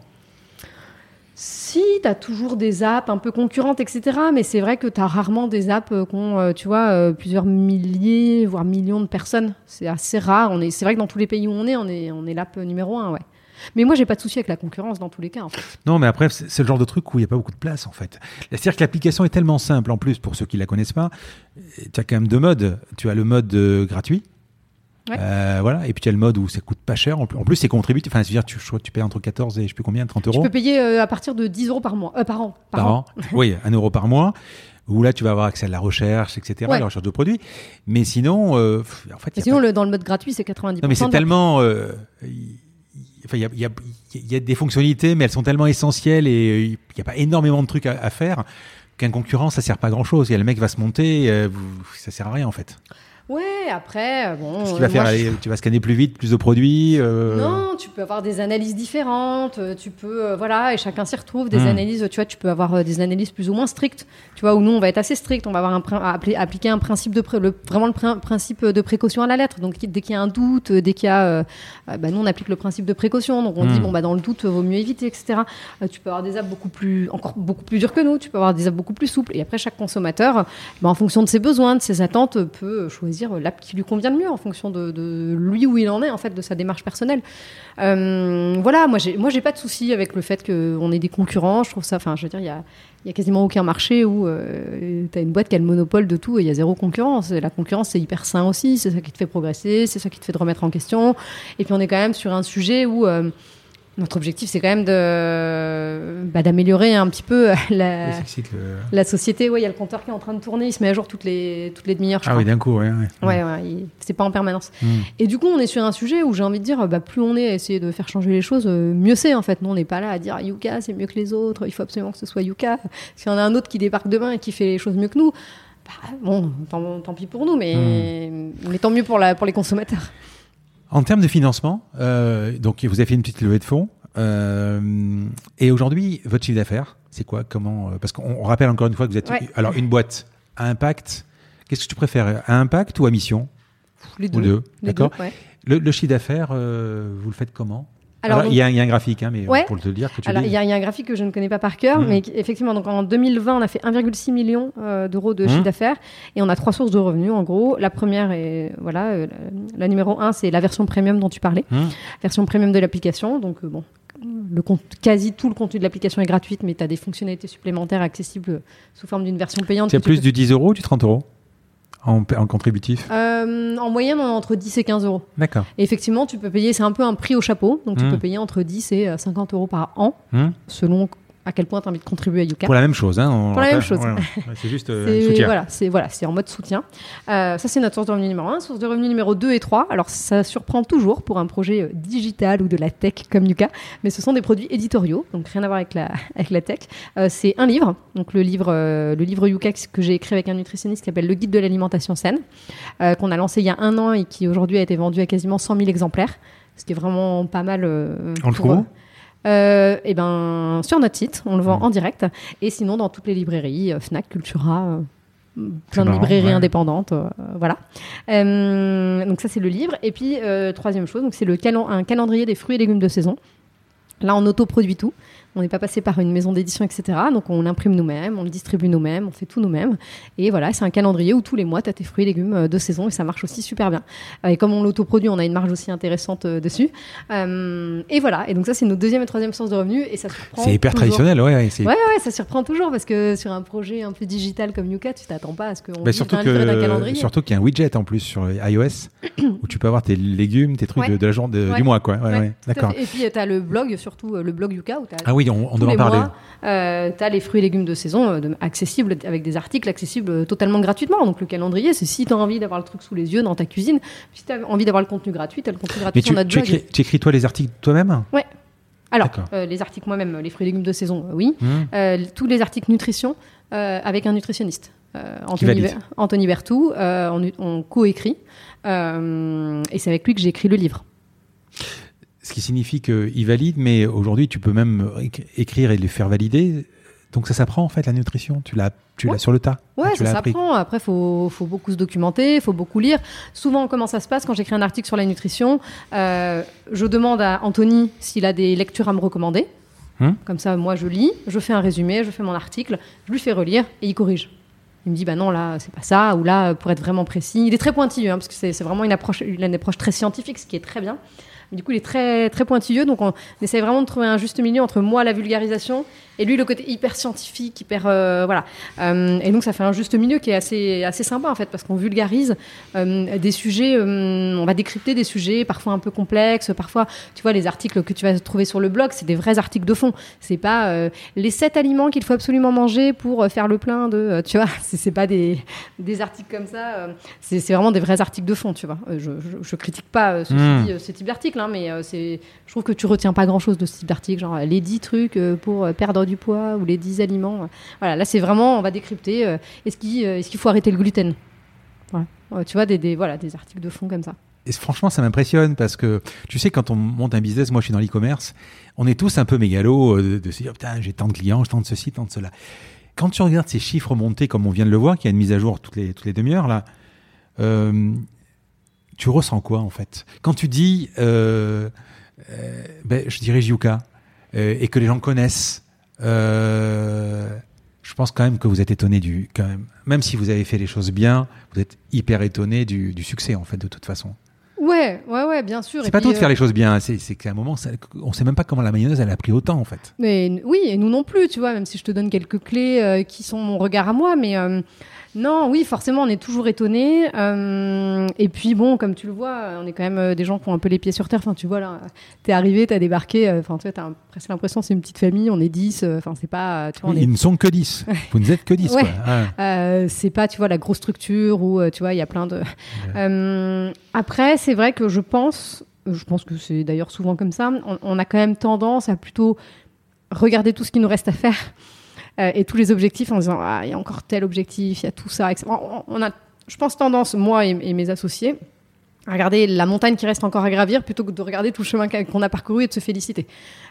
Si, tu as toujours des apps un peu concurrentes, etc. Mais c'est vrai que tu as rarement des apps euh, qui ont, euh, tu vois, euh, plusieurs milliers, voire millions de personnes. C'est assez rare. On est, c'est vrai que dans tous les pays où on est, on est, l'app numéro un, ouais. Mais moi, j'ai pas de souci avec la concurrence dans tous les cas. Non, mais après, c'est le genre de truc où il n'y a pas beaucoup de place en fait. C'est-à-dire que l'application est tellement simple en plus pour ceux qui la connaissent pas. Tu as quand même deux modes. Tu as le mode gratuit. Ouais. Euh, voilà, et puis tu as le mode où ça coûte pas cher. En plus, c'est contributif. Enfin, c'est-à-dire, tu, tu payes entre 14 et je sais plus combien, 30 Tu euros peux payer euh, à partir de 10 euros par mois, euh, par an. par an. oui, un euro par mois. Où là, tu vas avoir accès à la recherche, etc., Ouais. la recherche de produits. Mais sinon, euh, en fait, il y Mais a sinon, pas- le- dans le mode gratuit, c'est 90%. Non, mais c'est tellement. euh, il- il- Enfin, il y a, il y a- il y a des fonctionnalités, mais elles sont tellement essentielles et euh, il n'y a pas énormément de trucs à, à faire qu'un concurrent, ça sert pas à grand chose. Il y a le mec va se monter, euh, ça sert à rien en fait. Ouais, après, euh, bon. tu vas, euh, faire, je- tu vas scanner plus vite, plus de produits. euh, Non, tu peux avoir des analyses différentes, tu peux, euh, voilà, et chacun s'y retrouve. Des Hmm. analyses, tu vois, tu peux avoir des analyses plus ou moins strictes, tu vois, où nous, on va être assez strict, on va avoir un, appli- appliquer un principe de, pré- le, vraiment le prin- principe de précaution à la lettre. Donc, dès qu'il y a un doute, dès qu'il y a, euh, bah, nous, on applique le principe de précaution. Donc, on Hmm. dit, bon, bah, dans le doute, vaut mieux éviter, etc. Tu peux avoir des apps beaucoup plus, encore beaucoup plus dures que nous, tu peux avoir des apps beaucoup plus souples. Et après, chaque consommateur, bah, en fonction de ses besoins, de ses attentes, peut choisir l'app qui lui convient le mieux en fonction de, lui où il en est, en fait, de sa démarche personnelle. Euh, voilà, moi j'ai moi pas de souci avec le fait qu'on ait des concurrents. Je trouve ça, enfin, je veux dire, il y a quasiment aucun marché où euh, tu as une boîte qui a le monopole de tout et il y a zéro concurrence. La concurrence, c'est hyper sain aussi. C'est ça qui te fait progresser, c'est ça qui te fait te remettre en question. Et puis on est quand même sur un sujet où euh, notre objectif, c'est quand même de bah, d'améliorer un petit peu la, oui, société. Ouais, il y a le compteur qui est en train de tourner. Il se met à jour toutes les toutes les demi-heures. Ah crois. oui, d'un coup, ouais. ouais. Ouais, ouais, il- c'est pas en permanence. Hmm. Et du coup, on est sur un sujet où j'ai envie de dire, bah, plus on est à essayer de faire changer les choses, euh, mieux c'est en fait. Nous, on n'est pas là à dire Yuka, c'est mieux que les autres, il faut absolument que ce soit Yuka. S'il y en a un autre qui débarque demain et qui fait les choses mieux que nous, bah, bon, tant, tant pis pour nous, mais, mais tant mieux pour, la, pour les consommateurs. En termes de financement, euh, donc vous avez fait une petite levée de fonds. euh, et aujourd'hui, votre chiffre d'affaires, c'est quoi Comment euh, Parce qu'on on rappelle encore une fois que vous êtes Ouais. alors une boîte à impact. Qu'est-ce que tu préfères, à impact ou à mission? Les deux. deux, d'accord? ouais. Le, le chiffre d'affaires, euh, vous le faites comment? Alors, il y, a un- il y a un graphique, hein, mais Ouais. pour te le dire que tu Alors, il y, a il y a un graphique que je ne connais pas par cœur, Mhm. mais effectivement, donc en 2020, on a fait 1,6 million euh, d'euros de Mhm. chiffre d'affaires et on a trois sources de revenus. En gros, la première est voilà, euh, la, numéro un, c'est la version premium dont tu parlais, Hmm. version premium de l'application. Donc euh, bon, le quasi tout le contenu de l'application est gratuit, mais tu as des fonctionnalités supplémentaires accessibles euh, sous forme d'une version payante. C'est plus peux- du 10 euros ou du 30 euros? En, en contributif? Euh, en moyenne, on est entre 10 et 15 euros. D'accord. Et effectivement, tu peux payer, c'est un peu un prix au chapeau, donc tu Mhm. peux payer entre 10 et euh, 50 euros par an, Hmm. selon à quel point tu as envie de contribuer à Yuka. Pour la même chose. Hein, on Pour la même chose. Ouais, ouais. C'est juste euh, soutien. Voilà, c'est voilà, c'est en mode soutien. Euh, ça, c'est notre source de revenu numéro 1. Source de revenu numéro 2 et 3. Alors, ça surprend toujours pour un projet euh, digital ou de la tech comme Yuka, mais ce sont des produits éditoriaux, donc rien à voir avec la, avec la tech. Euh, c'est un livre, donc le livre, le livre Yuka que j'ai écrit avec un nutritionniste qui s'appelle Le Guide de l'alimentation saine, qu'on a lancé il y a un an et qui aujourd'hui a été vendu à quasiment 100 000 exemplaires, ce qui est vraiment pas mal. On le trouve euh, eh ben, sur notre site, on le vend Mm. en direct. Et sinon, dans toutes les librairies, euh, Fnac, Cultura, euh, plein de marrant, librairies ouais. indépendantes. euh, voilà. Euh, donc ça, c'est le livre. Et puis, euh, troisième chose, donc c'est le calen- un calendrier des fruits et légumes de saison. Là, on autoproduit tout. On n'est pas passé par une maison d'édition, etc. Donc, on l'imprime nous-mêmes, on le distribue nous-mêmes, on fait tout nous-mêmes. Et voilà, c'est un calendrier où tous les mois, tu as tes fruits et légumes euh, de saison et ça marche aussi super bien. Euh, Et comme on l'autoproduit, on a une marge aussi intéressante euh, dessus. Et voilà. Et donc, ça, c'est nos deuxième et troisième source de revenus. Et ça surprend. C'est hyper toujours. traditionnel, ouais. ouais, Ouais, ouais, ça surprend toujours parce que sur un projet un peu digital comme Yuka, tu t'attends pas à ce qu'on Bah, surtout que calendrier. surtout qu'il y a un widget en plus sur iOS où tu peux avoir tes légumes, tes trucs Ouais. de, de la journée de- du mois quoi. D'accord. Et puis, tu as le blog, surtout le blog Yuka, où tu as Ah oui, on, on doit en parler. mois, euh, tu as les fruits et légumes de saison euh, de- accessibles avec des articles accessibles euh, totalement gratuitement. Donc le calendrier, c'est si tu as envie d'avoir le truc sous les yeux dans ta cuisine, si tu as envie d'avoir le contenu gratuit, tu as le contenu gratuit Mais tu, notre tu blog. écris, tu écris toi les articles toi-même Alors, D'accord. euh, les articles moi-même, les fruits et légumes de saison, oui. Euh, tous les articles nutrition avec un nutritionniste. Anthony, Anthony Bertou, on, on co-écrit. Et c'est avec lui que j'ai écrit le livre. Ce qui signifie qu'il valide, mais aujourd'hui tu peux même éc- écrire et les faire valider. Donc ça s'apprend en fait la nutrition. Tu l'as, tu l'as Ouais. sur le tas. Ouais, tu ça s'apprend. Après, faut, faut beaucoup se documenter, faut beaucoup lire. Souvent, comment ça se passe quand j'écris un article sur la nutrition? Euh, Je demande à Anthony s'il a des lectures à me recommander. Hum. Comme ça, moi, je lis, je fais un résumé, je fais mon article, je lui fais relire et il corrige. Il me dit, bah non, là, c'est pas ça, ou là, pour être vraiment précis. Il est très pointilleux, hein, parce que c'est c'est vraiment une approche, une approche très scientifique, ce qui est très bien. Du coup, il est très, très pointilleux, donc on essaie vraiment de trouver un juste milieu entre moi, la vulgarisation, et lui, le côté hyper scientifique, hyper. euh, voilà. Euh, et donc, ça fait un juste milieu qui est assez, assez sympa, en fait, parce qu'on vulgarise euh, des sujets, on va décrypter des sujets parfois un peu complexes, parfois, tu vois, les articles que tu vas trouver sur le blog, c'est des vrais articles de fond. C'est pas les sept aliments qu'il faut absolument manger pour faire le plein de. tu vois, c'est pas des, des articles comme ça. c'est vraiment des vrais articles de fond, tu vois. Je, je, je critique pas euh, Mm. dit, euh, ce type d'article, hein, mais c'est, je trouve que tu retiens pas grand chose de ce type d'article, genre les 10 trucs pour euh, perdre du poids ou les 10 aliments. euh. Voilà, là c'est vraiment, on va décrypter. euh, est-ce qu'il euh, est-ce qu'il faut arrêter le gluten? Voilà. Euh, tu vois, des, des, voilà, des articles de fond comme ça. Et franchement, ça m'impressionne parce que tu sais, quand on monte un business, moi je suis dans l'e-commerce, on est tous un peu mégalos euh, de, de se dire putain, j'ai tant de clients, j'ai tant de ceci, tant de cela. Quand tu regardes ces chiffres montés, comme on vient de le voir, qu'il y a une mise à jour toutes les, toutes les demi-heures, là, euh, tu ressens quoi en fait? Quand tu dis, euh, euh, ben, je dirais Juka, euh, et que les gens connaissent, euh, je pense quand même que vous êtes étonné du. Quand même, même si vous avez fait les choses bien, vous êtes hyper étonné du, du succès en fait, de toute façon. Ouais, ouais, ouais, bien sûr. C'est pas tout de faire euh, les choses bien, c'est c'est qu'à un moment, ça, on sait même pas comment la mayonnaise elle a pris autant en fait. Mais oui, et nous non plus, tu vois, même si je te donne quelques clés euh, qui sont mon regard à moi, mais euh, non, oui, forcément, on est toujours étonné. et puis bon, comme tu le vois, on est quand même euh, des gens qui ont un peu les pieds sur terre. Enfin, tu vois là, t'es arrivé, t'as débarqué. euh, Enfin, tu un- presque l'impression que c'est une petite famille. On est 10 euh, Enfin, c'est pas, tu vois, on Oui, est Ils ne sont que 10. Vous ne êtes que 10. Ouais. Ah. Euh, c'est pas, tu vois, la grosse structure où, euh, tu vois, il y a plein de. Euh, après, c'est vrai que je pense, je pense que c'est d'ailleurs souvent comme ça, on, on a quand même tendance à plutôt regarder tout ce qu'il nous reste à faire euh, et tous les objectifs en disant, ah, il y a encore tel objectif, il y a tout ça, etc. On, a, je pense, tendance, moi et, mes associés, regarder la montagne qui reste encore à gravir plutôt que de regarder tout le chemin qu'on a parcouru et de se féliciter.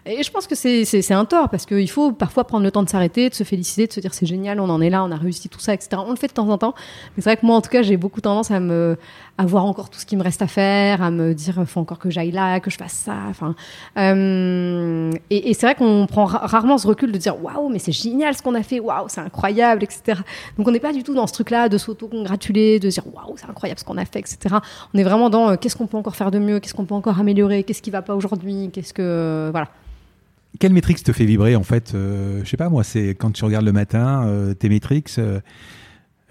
Et je pense que c'est un tort parce qu'il faut parfois prendre le temps de s'arrêter, de se féliciter, de se dire c'est génial, on en est là, on a réussi tout ça, etc. On le fait de temps en temps. Mais c'est vrai que moi, en tout cas, j'ai beaucoup tendance à me à voir encore tout ce qui me reste à faire, à me dire faut encore que j'aille là, que je fasse ça. Enfin, euh, et, c'est vrai qu'on prend ra- rarement ce recul de dire waouh, mais c'est génial ce qu'on a fait, waouh, c'est incroyable, etc. Donc on n'est pas du tout dans ce truc-là de s'auto-congratuler, de dire waouh, c'est incroyable ce qu'on a fait, etc. On est vraiment dans euh, qu'est-ce qu'on peut encore faire de mieux, qu'est-ce qu'on peut encore améliorer, qu'est-ce qui va pas aujourd'hui, qu'est-ce que voilà. Quelle métrique te fait vibrer en fait euh, Je sais pas moi, c'est quand tu regardes le matin euh, tes métriques, euh,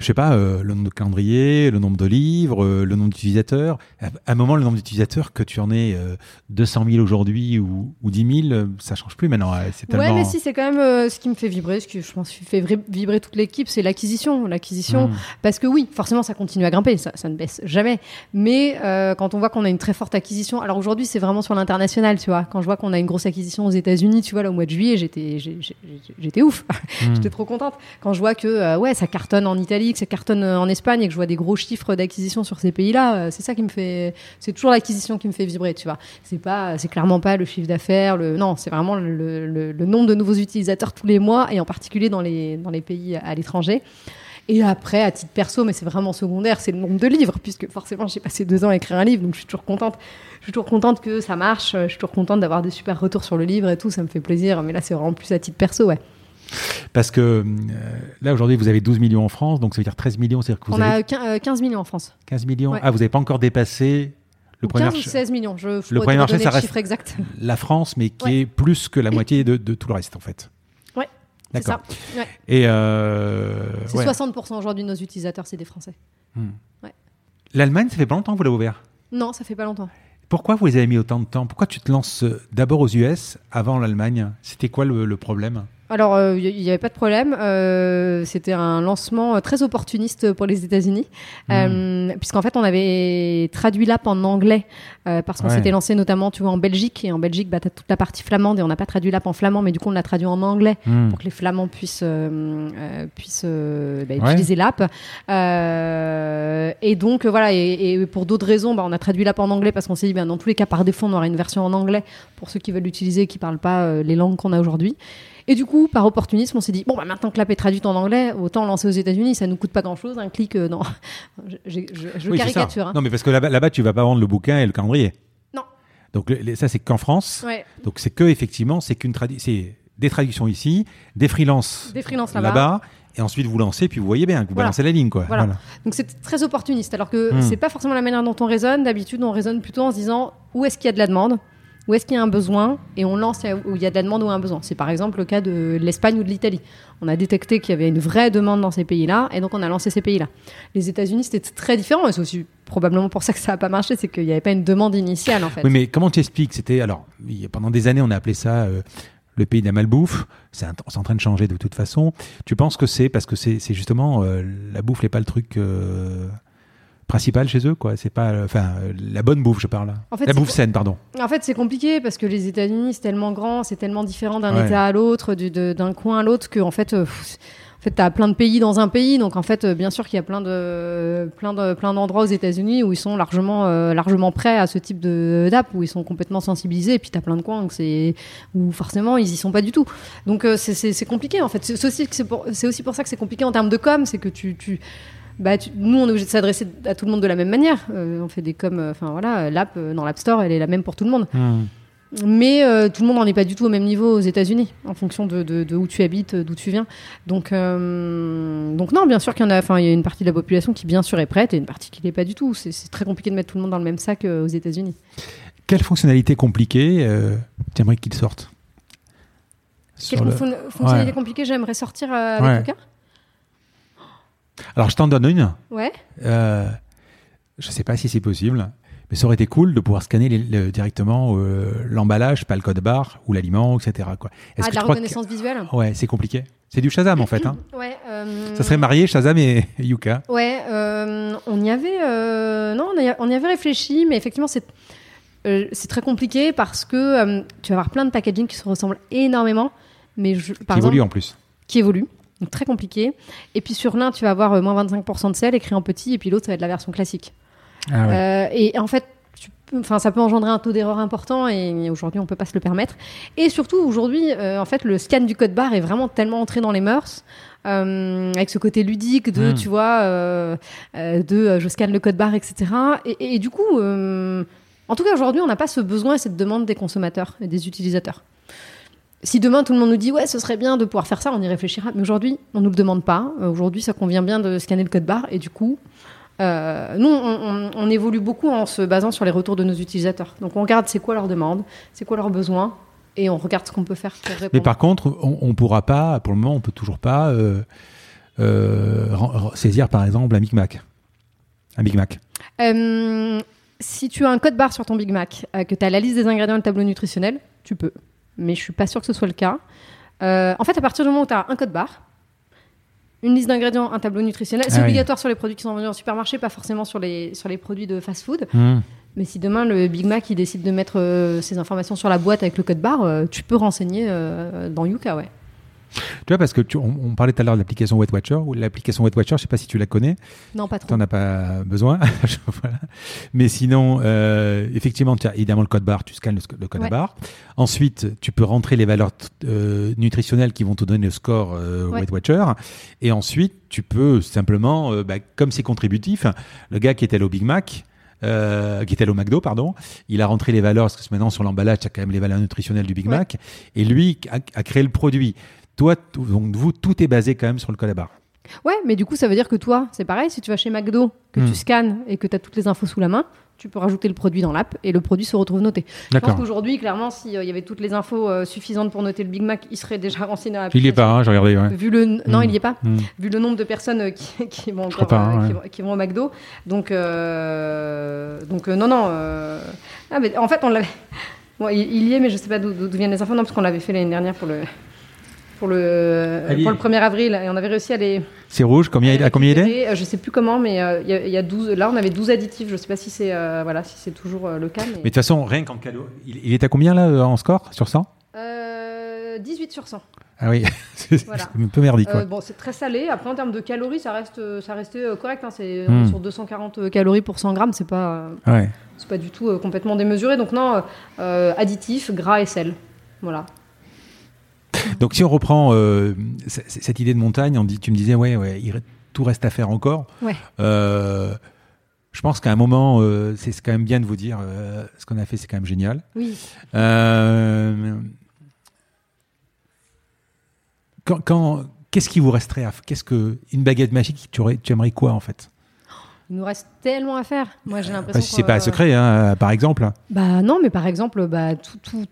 je sais pas, euh, le nombre de calendriers, le nombre de livres, euh, le nombre d'utilisateurs. À un moment, le nombre d'utilisateurs, que tu en aies euh, 200 000 aujourd'hui ou, ou 10 000, euh, ça change plus maintenant. C'est tellement... Ouais, mais si, c'est quand même ce qui me fait vibrer, ce qui je pense fait vibrer- toute l'équipe, c'est l'acquisition. L'acquisition, Mm. parce que oui, forcément, ça continue à grimper, ça, ça ne baisse jamais. Mais quand on voit qu'on a une très forte acquisition, alors aujourd'hui, c'est vraiment sur l'international, tu vois. Quand je vois qu'on a une grosse acquisition aux États-Unis, tu vois, là, au mois de juillet, j'étais, ouf. Mm. j'étais trop contente. Quand je vois que, ouais, ça cartonne en Italie, que ça cartonne euh, en Espagne et que je vois des gros chiffres d'acquisition sur ces pays-là, euh, c'est ça qui me fait, c'est toujours l'acquisition qui me fait vibrer, tu vois. C'est pas, c'est clairement pas le chiffre d'affaires, le, non, c'est vraiment le, nombre de nouveaux utilisateurs tous les mois et en particulier dans les, dans les pays à l'étranger. Et après, à titre perso, mais c'est vraiment secondaire, c'est le nombre de livres, puisque forcément, j'ai passé deux ans à écrire un livre, donc je suis toujours contente. Je suis toujours contente que ça marche, je suis toujours contente d'avoir des super retours sur le livre et tout, ça me fait plaisir. Mais là, c'est vraiment plus à titre perso, ouais. Parce que euh, là aujourd'hui, vous avez 12 millions en France, donc ça veut dire 13 millions, c'est-à-dire que vous On avez a quin- euh, 15 millions en France. 15 millions. Ouais. Ah, vous n'avez pas encore dépassé le Ou premier 15 ou marché- 16 millions, je, je Le premier marché, ça le reste- chiffre exact. la France, mais qui Ouais. est plus que la moitié de, de tout le reste en fait. Ouais, C'est ça. Ouais. Et euh, C'est ouais. 60% aujourd'hui de nos utilisateurs, c'est des Français. l'Allemagne, ça fait pas longtemps que vous l'avez ouvert? Non, ça fait pas longtemps. Pourquoi vous les avez mis autant de temps? Pourquoi tu te lances d'abord aux US avant l'Allemagne? C'était quoi le, le problème? Alors, euh, il n'y avait pas de problème. Euh, C'était un lancement euh, très opportuniste pour les États-Unis, Hmm. Euh, puisqu'en fait, on avait traduit l'app en anglais euh, parce qu'on Ouais. s'était lancé notamment, tu vois, en Belgique. Et en Belgique, bah, tu as toute la partie flamande et on n'a pas traduit l'app en flamand, mais du coup, on l'a traduit en anglais Hmm. pour que les Flamands puissent, euh, euh, puissent euh, bah, Ouais. utiliser l'app. Euh, et donc, euh, voilà, et, et pour d'autres raisons, bah, on a traduit l'app en anglais parce qu'on s'est dit, bah, dans tous les cas, par défaut, on aura une version en anglais pour ceux qui veulent l'utiliser et qui ne parlent pas euh, les langues qu'on a aujourd'hui. Et du coup, par opportunisme, on s'est dit, bon, bah, maintenant que l'app est traduite en anglais, autant lancer aux États-Unis, ça nous coûte pas grand-chose, un clic euh, dans. je, je- je- Oui, caricature. hein. Non, mais parce que là-bas, là-bas, tu vas pas vendre le bouquin et le calendrier. Non. Donc les- ça, c'est qu'en France. Ouais, Donc c'est que effectivement, c'est qu'une c'est des traductions ici, des freelances des freelances là-bas. et ensuite vous lancez, puis vous voyez bien que vous Voilà. balancez la ligne, quoi. Voilà. Voilà. Donc c'est très opportuniste, alors que Hmm. c'est pas forcément la manière dont on raisonne. D'habitude, on raisonne plutôt en se disant où est-ce qu'il y a de la demande, où est-ce qu'il y a un besoin, et on lance où il y a de la demande ou un besoin. C'est par exemple le cas de l'Espagne ou de l'Italie. On a détecté qu'il y avait une vraie demande dans ces pays-là, et donc on a lancé ces pays-là. Les États-Unis, c'était très différent, c'est aussi probablement pour ça que ça n'a pas marché, c'est qu'il n'y avait pas une demande initiale en fait. Oui, mais comment tu expliques? C'était alors pendant des années, on a appelé ça euh, le pays de la malbouffe. C'est en train de changer de toute façon. Tu penses que c'est parce que c'est justement euh, la bouffe n'est pas le truc euh, principal chez eux, quoi. C'est pas, euh, enfin, euh, la bonne bouffe, je parle. En fait, la bouffe saine, pardon. En fait, c'est compliqué parce que les États-Unis, c'est tellement grand, c'est tellement différent d'un Ouais. État à l'autre, d'un coin à l'autre, que en fait, euh, pff, En fait, tu as plein de pays dans un pays, donc en fait, euh, bien sûr qu'il y a plein de plein de plein d'endroits aux États-Unis où ils sont largement euh, largement prêts à ce type de d'app, où ils sont complètement sensibilisés, et puis tu as plein de coins où c'est où forcément ils y sont pas du tout. Donc euh, c'est- compliqué en fait. C'est aussi c'est aussi pour ça que c'est compliqué en termes de com, c'est que tu, tu bah, tu- nous, on est obligé de s'adresser à tout le monde de la même manière. Euh, on fait des coms, euh, enfin voilà, l'app euh, dans l'App Store, elle est la même pour tout le monde. Hmm. Mais tout le monde n'en est pas du tout au même niveau aux États-Unis, en fonction de, de- de où tu habites, d'où tu viens. Donc, donc non, bien sûr qu'il y en a. Enfin, il y a une partie de la population qui bien sûr est prête et une partie qui l'est pas du tout. C'est très compliqué de mettre tout le monde dans le même sac aux États-Unis. Quelle fonctionnalité compliquée euh, tu aimerais qu'il sorte? Quelle Sur le- fon- fonctionnalité Ouais. compliquée j'aimerais sortir avec Ouais. Luca Alors, je t'en donne une. Ouais. Euh, je ne sais pas si c'est possible, mais ça aurait été cool de pouvoir scanner les- le- directement euh, l'emballage, pas le code barre ou l'aliment, etc. Quoi. Ah, de la que- reconnaissance visuelle? Ouais, c'est compliqué. C'est du Shazam en fait. Hein. Ouais. euh, Ça serait marié Shazam et Yuka. Ouais, on y avait, non, on y, a- on y avait réfléchi, mais effectivement, c'est euh, c'est très compliqué parce que euh, tu vas avoir plein de packaging qui se ressemblent énormément, mais je, par qui exemple, évolue en plus. qui évoluent. Donc très compliqué. Et puis sur l'un, tu vas avoir euh, moins 25% de sel écrit en petit, et puis l'autre, ça va être la version classique. Ah ouais. Euh, et en fait, enfin, ça peut engendrer un taux d'erreur important et aujourd'hui, on peut pas se le permettre. Et surtout, aujourd'hui, euh, en fait, le scan du code barre est vraiment tellement entré dans les mœurs. euh, avec ce côté ludique de, Mm. tu vois, euh, de je scanne le code barre, etc. Et, et du coup, en tout cas, aujourd'hui, on n'a pas ce besoin et cette demande des consommateurs et des utilisateurs. Si demain tout le monde nous dit ouais, ce serait bien de pouvoir faire ça, on y réfléchira. Mais aujourd'hui, on nous le demande pas. Euh, Aujourd'hui, ça convient bien de scanner le code barre et du coup, euh, nous, on, on- on évolue beaucoup en se basant sur les retours de nos utilisateurs. Donc, on regarde c'est quoi leurs demandes, c'est quoi leurs besoins, et on regarde ce qu'on peut faire pour répondre. Mais par contre, on ne pourra pas, pour le moment, on peut toujours pas euh, euh, saisir par exemple un Big Mac. Un Big Mac. Si tu as un code barre sur ton Big Mac, que tu as la liste des ingrédients et le tableau nutritionnel, tu peux. Mais je suis pas sûre que ce soit le cas. Euh, en fait, à partir du moment où tu as un code barre, une liste d'ingrédients, un tableau nutritionnel, c'est Ah oui. obligatoire sur les produits qui sont vendus en supermarché, pas forcément sur les, sur les produits de fast-food. Hmm. Mais si demain le Big Mac il décide de mettre euh, ces informations sur la boîte avec le code barre, euh, tu peux renseigner dans Yuka, ouais. Tu vois, parce que tu- on, on parlait tout à l'heure de l'application Weight Watcher, ou l'application Weight Watcher, je sais pas si tu la connais, Non, pas tu trop. n'en as pas besoin. Voilà. Mais sinon, euh, effectivement, tu as évidemment le code barre, tu scannes le, code Ouais. barre. Ensuite, tu peux rentrer les valeurs euh, nutritionnelles qui vont te donner le score euh, Ouais. Weight Watcher. Et ensuite, tu peux simplement, euh, bah, comme c'est contributif, le gars qui était allé au Big Mac, euh, qui était allé au McDo, pardon, il a rentré les valeurs, parce que maintenant sur l'emballage, tu as quand même les valeurs nutritionnelles du Big Ouais. Mac, et lui a, a créé le produit. Toi, donc vous, tout est basé quand même sur le code barre. Ouais, mais du coup, ça veut dire que toi, c'est pareil, si tu vas chez McDo, que Hmm. tu scannes et que tu as toutes les infos sous la main, tu peux rajouter le produit dans l'app et le produit se retrouve noté. Je pense qu'aujourd'hui, clairement, s'il y avait toutes les infos euh, suffisantes pour noter le Big Mac, il serait déjà renseigné dans Il y est pas, hein, j'ai regardé. Ouais. Vu le... Non, Hmm. il n'y est pas. Hmm. Vu le nombre de personnes euh, qui, qui vont encore, pas, euh, hein, qui, ouais. vont, qui vont au McDo. Donc, euh, donc euh, non, non. euh, Ah, mais en fait, on l'avait. Bon, il, y est, mais je sais pas d'où viennent les infos. Non, parce qu'on l'avait fait l'année dernière pour le. Pour le, Allez. pour le 1er avril, et on avait réussi à les. C'est rouge, combien, à à combien il est? Euh, Je sais plus comment, mais euh, il y a- il y, a 12. Là, on avait 12 additifs. Je sais pas si c'est euh, voilà, si c'est toujours le cas. Mais, de toute façon, rien qu'en cadeau. Il, il est à combien là en score sur 100 Euh, 18 sur 100. Ah oui, c'est Voilà. un peu merdique. Euh, bon, c'est très salé. Après, en termes de calories, ça reste, ça restait correct. hein. C'est est sur 240 calories pour 100 grammes. C'est pas, Ouais. c'est pas du tout euh, complètement démesuré. Donc non, euh, additifs, gras et sel. Voilà. Donc si on reprend euh, cette idée de montagne, on dit, tu me disais, ouais, ouais, il re- tout reste à faire encore. Ouais. Euh, je pense qu'à un moment, euh, c'est quand même bien de vous dire, euh, ce qu'on a fait, c'est quand même génial. Oui. Euh, quand, quand- qu'est-ce qui vous resterait à Qu'est-ce que une baguette magique tu, aurais, tu aimerais quoi en fait? Il nous reste tellement à faire. Moi, j'ai l'impression. Bah, si c'est pas secret, hein, par exemple. Bah non, mais par exemple, bah, tout, tout,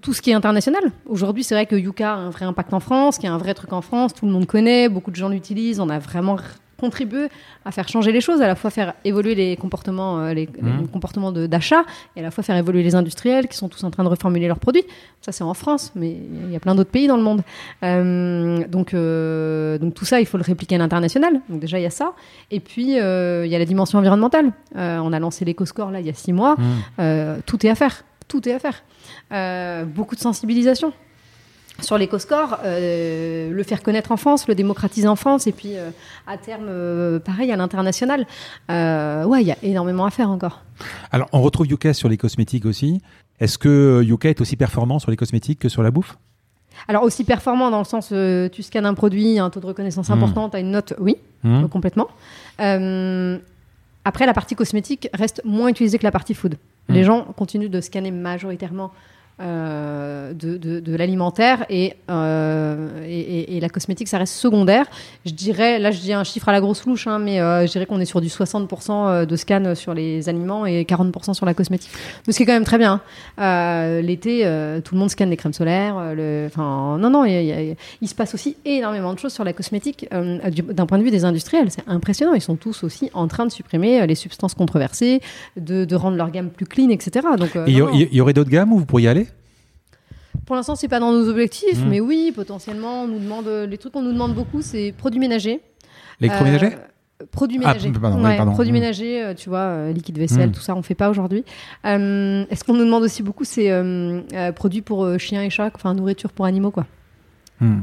tout ce qui est international. Aujourd'hui, c'est vrai que Yuka a un vrai impact en France, qu'il y a un vrai truc en France, tout le monde connaît, beaucoup de gens l'utilisent, on a vraiment contribué à faire changer les choses, à la fois faire évoluer les comportements, euh, les, Mhm. les comportements d'achat, et à la fois faire évoluer les industriels qui sont tous en train de reformuler leurs produits. Ça, c'est en France, mais il y a plein d'autres pays dans le monde. Euh, donc, euh, donc tout ça, il faut le répliquer à l'international. Donc déjà, il y a ça. Et puis, euh, il y a la dimension environnementale. On a lancé l'éco-score là il y a six mois. Mmh. Euh, tout est à faire. Tout est à faire. Euh, beaucoup de sensibilisation. sur l'éco-score, euh, le faire connaître en France, le démocratiser en France, et puis euh, à terme, euh, pareil à l'international. Ouais, il y a énormément à faire encore. Alors, on retrouve Yuka sur les cosmétiques aussi. Est-ce que Yuka est aussi performant sur les cosmétiques que sur la bouffe? Alors aussi performant dans le sens, euh, tu scannes un produit, un taux de reconnaissance Mm. important, tu as une note, oui, Hmm complètement. Euh, après, la partie cosmétique reste moins utilisée que la partie food. Les gens continuent de scanner majoritairement euh, de, de- de l'alimentaire et, euh, et, et- la cosmétique, ça reste secondaire. Je dirais, là je dis un chiffre à la grosse louche, hein, mais euh, je dirais qu'on est sur du 60% de scan sur les aliments et 40% sur la cosmétique. Mais ce qui est quand même très bien. hein. L'été, tout le monde scanne les crèmes solaires. le- Enfin, non, non, il, se passe aussi énormément de choses sur la cosmétique du- d'un point de vue des industriels. C'est impressionnant. Ils sont tous aussi en train de supprimer les substances controversées, de, de rendre leur gamme plus clean, etc. Donc, Il y, y aurait d'autres gammes où vous pourriez aller? Pour l'instant, c'est pas dans nos objectifs, Mm. mais oui, potentiellement, on nous demande les trucs qu'on nous demande beaucoup, c'est produits ménagers. L'électroménager Euh, Produits Ah, ménagers. pardon, oui, Ouais, pardon. Produits Mm. ménagers, euh, tu vois, euh, liquide vaisselle, Mm. tout ça, on fait pas aujourd'hui. Euh, Est-ce qu'on nous demande aussi beaucoup, c'est euh, produits pour chiens et chats, enfin nourriture pour animaux, quoi? Hmm.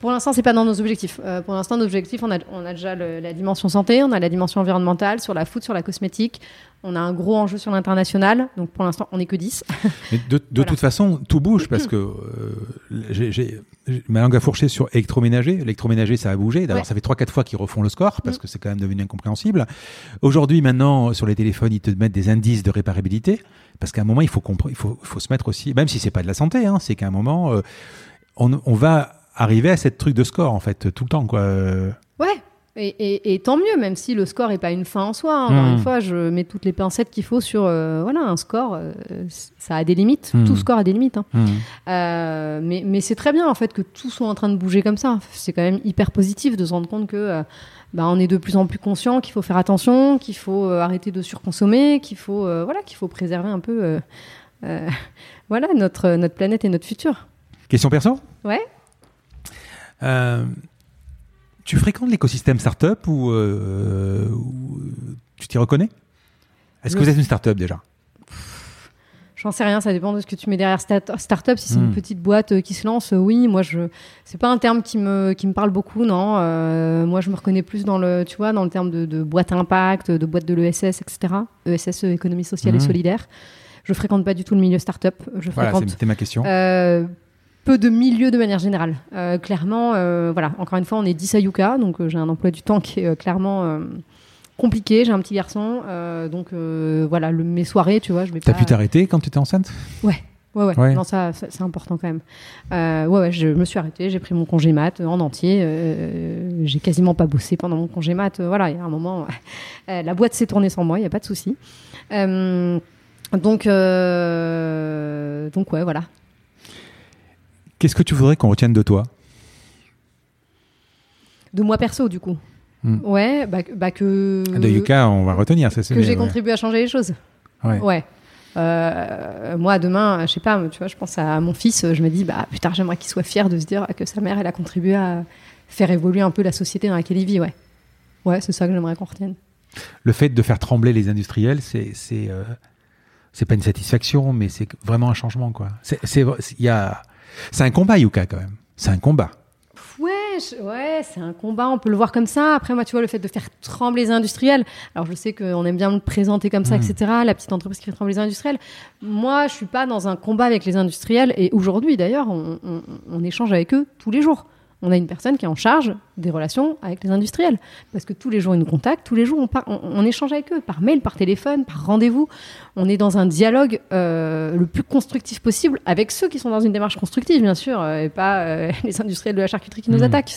Pour l'instant, c'est pas dans nos objectifs. Euh, pour l'instant, nos objectifs, on a, on a déjà le- la dimension santé, on a la dimension environnementale, sur la food, sur la cosmétique. On a un gros enjeu sur l'international. Donc pour l'instant, on n'est que 10. Mais de, de Voilà. toute façon, tout bouge parce que euh, j'ai- ma langue à fourcher sur électroménager. L'électroménager, ça a bougé. D'abord, Ouais. ça fait 3-4 fois qu'ils refont le score parce Mm. que c'est quand même devenu incompréhensible. Aujourd'hui, maintenant, sur les téléphones, ils te mettent des indices de réparabilité parce qu'à un moment, il faut, il faut, il faut se mettre aussi, même si c'est pas de la santé, hein, c'est qu'à un moment, euh, on, on va arriver à cette truc de score en fait tout le temps. Quoi. Ouais. Et, et- et tant mieux, même si le score n'est pas une fin en soi. hein. Encore Mm. une fois, je mets toutes les pincettes qu'il faut sur euh, voilà un score. euh, ça a des limites. Mm. Tout score a des limites. hein. hmm. Euh, mais mais c'est très bien en fait que tout soit en train de bouger comme ça. C'est quand même hyper positif de se rendre compte que euh, bah, on est de plus en plus conscient qu'il faut faire attention, qu'il faut euh, arrêter de surconsommer, qu'il faut euh, voilà qu'il faut préserver un peu euh, euh, voilà notre notre planète et notre futur. Question perso? Ouais. Euh, tu fréquentes l'écosystème startup ou, euh, ou tu t'y reconnais? Est-ce que vous êtes une startup déjà? J'en sais rien, ça dépend de ce que tu mets derrière start- startup. Si c'est Hmm. une petite boîte euh, qui se lance, euh, oui, moi je, c'est pas un terme qui me qui me parle beaucoup, non. Euh, moi, je me reconnais plus dans le, tu vois, dans le terme de, de boîte à impact, de boîte de l'ESS, etc. ESS, euh, économie sociale et Hmm. solidaire. Je fréquente pas du tout le milieu startup. Je Voilà, fréquente c'était ma question. euh, peu de milieux de manière générale. Euh, clairement, euh, voilà, encore une fois, on est 10 à Yuka, donc euh, j'ai un emploi du temps qui est clairement compliqué. J'ai un petit garçon, donc voilà, le, mes soirées, tu vois, je vais T'as pas. pu t'arrêter quand tu étais enceinte? Ouais, ouais, Ouais. non, ça, ça, c'est important quand même. Ouais, ouais, je me suis arrêtée, j'ai pris mon congé mat en entier. j'ai quasiment pas bossé pendant mon congé mat. voilà, il y a un moment, la boîte s'est tournée sans moi, il y a pas de souci. Donc, donc ouais, voilà. Qu'est-ce que tu voudrais qu'on retienne de toi? De moi perso, du coup. Hmm. Ouais, bah, que- bah que. De Yuka, on va retenir. Ça, c'est Que j'ai ouais. contribué à changer les choses. Ouais. Ouais. Euh, moi, demain, je sais pas, tu vois, je pense à mon fils, je me dis, bah putain, j'aimerais qu'il soit fier de se dire que sa mère, elle a contribué à faire évoluer un peu la société dans laquelle il vit, ouais. Ouais, c'est ça que j'aimerais qu'on retienne. Le fait de faire trembler les industriels, c'est c'est euh, pas une satisfaction, mais c'est vraiment un changement quoi. Il y a c'est un combat Yuka quand même. C'est un combat. Ouais, je- ouais, c'est un combat, on peut le voir comme ça. Après, moi, tu vois, le fait de faire trembler les industriels. Alors, je sais qu'on aime bien le présenter comme ça, Mm. etc. La petite entreprise qui fait trembler les industriels. Moi, je suis pas dans un combat avec les industriels. Et aujourd'hui, d'ailleurs, on, on- on échange avec eux tous les jours. On a une personne qui est en charge des relations avec les industriels. Parce que tous les jours, ils nous contactent, tous les jours, on, par- on, on échange avec eux, par mail, par téléphone, par rendez-vous. On est dans un dialogue euh, le plus constructif possible avec ceux qui sont dans une démarche constructive, bien sûr, euh, et pas euh, les industriels de la charcuterie qui nous Mhm. attaquent.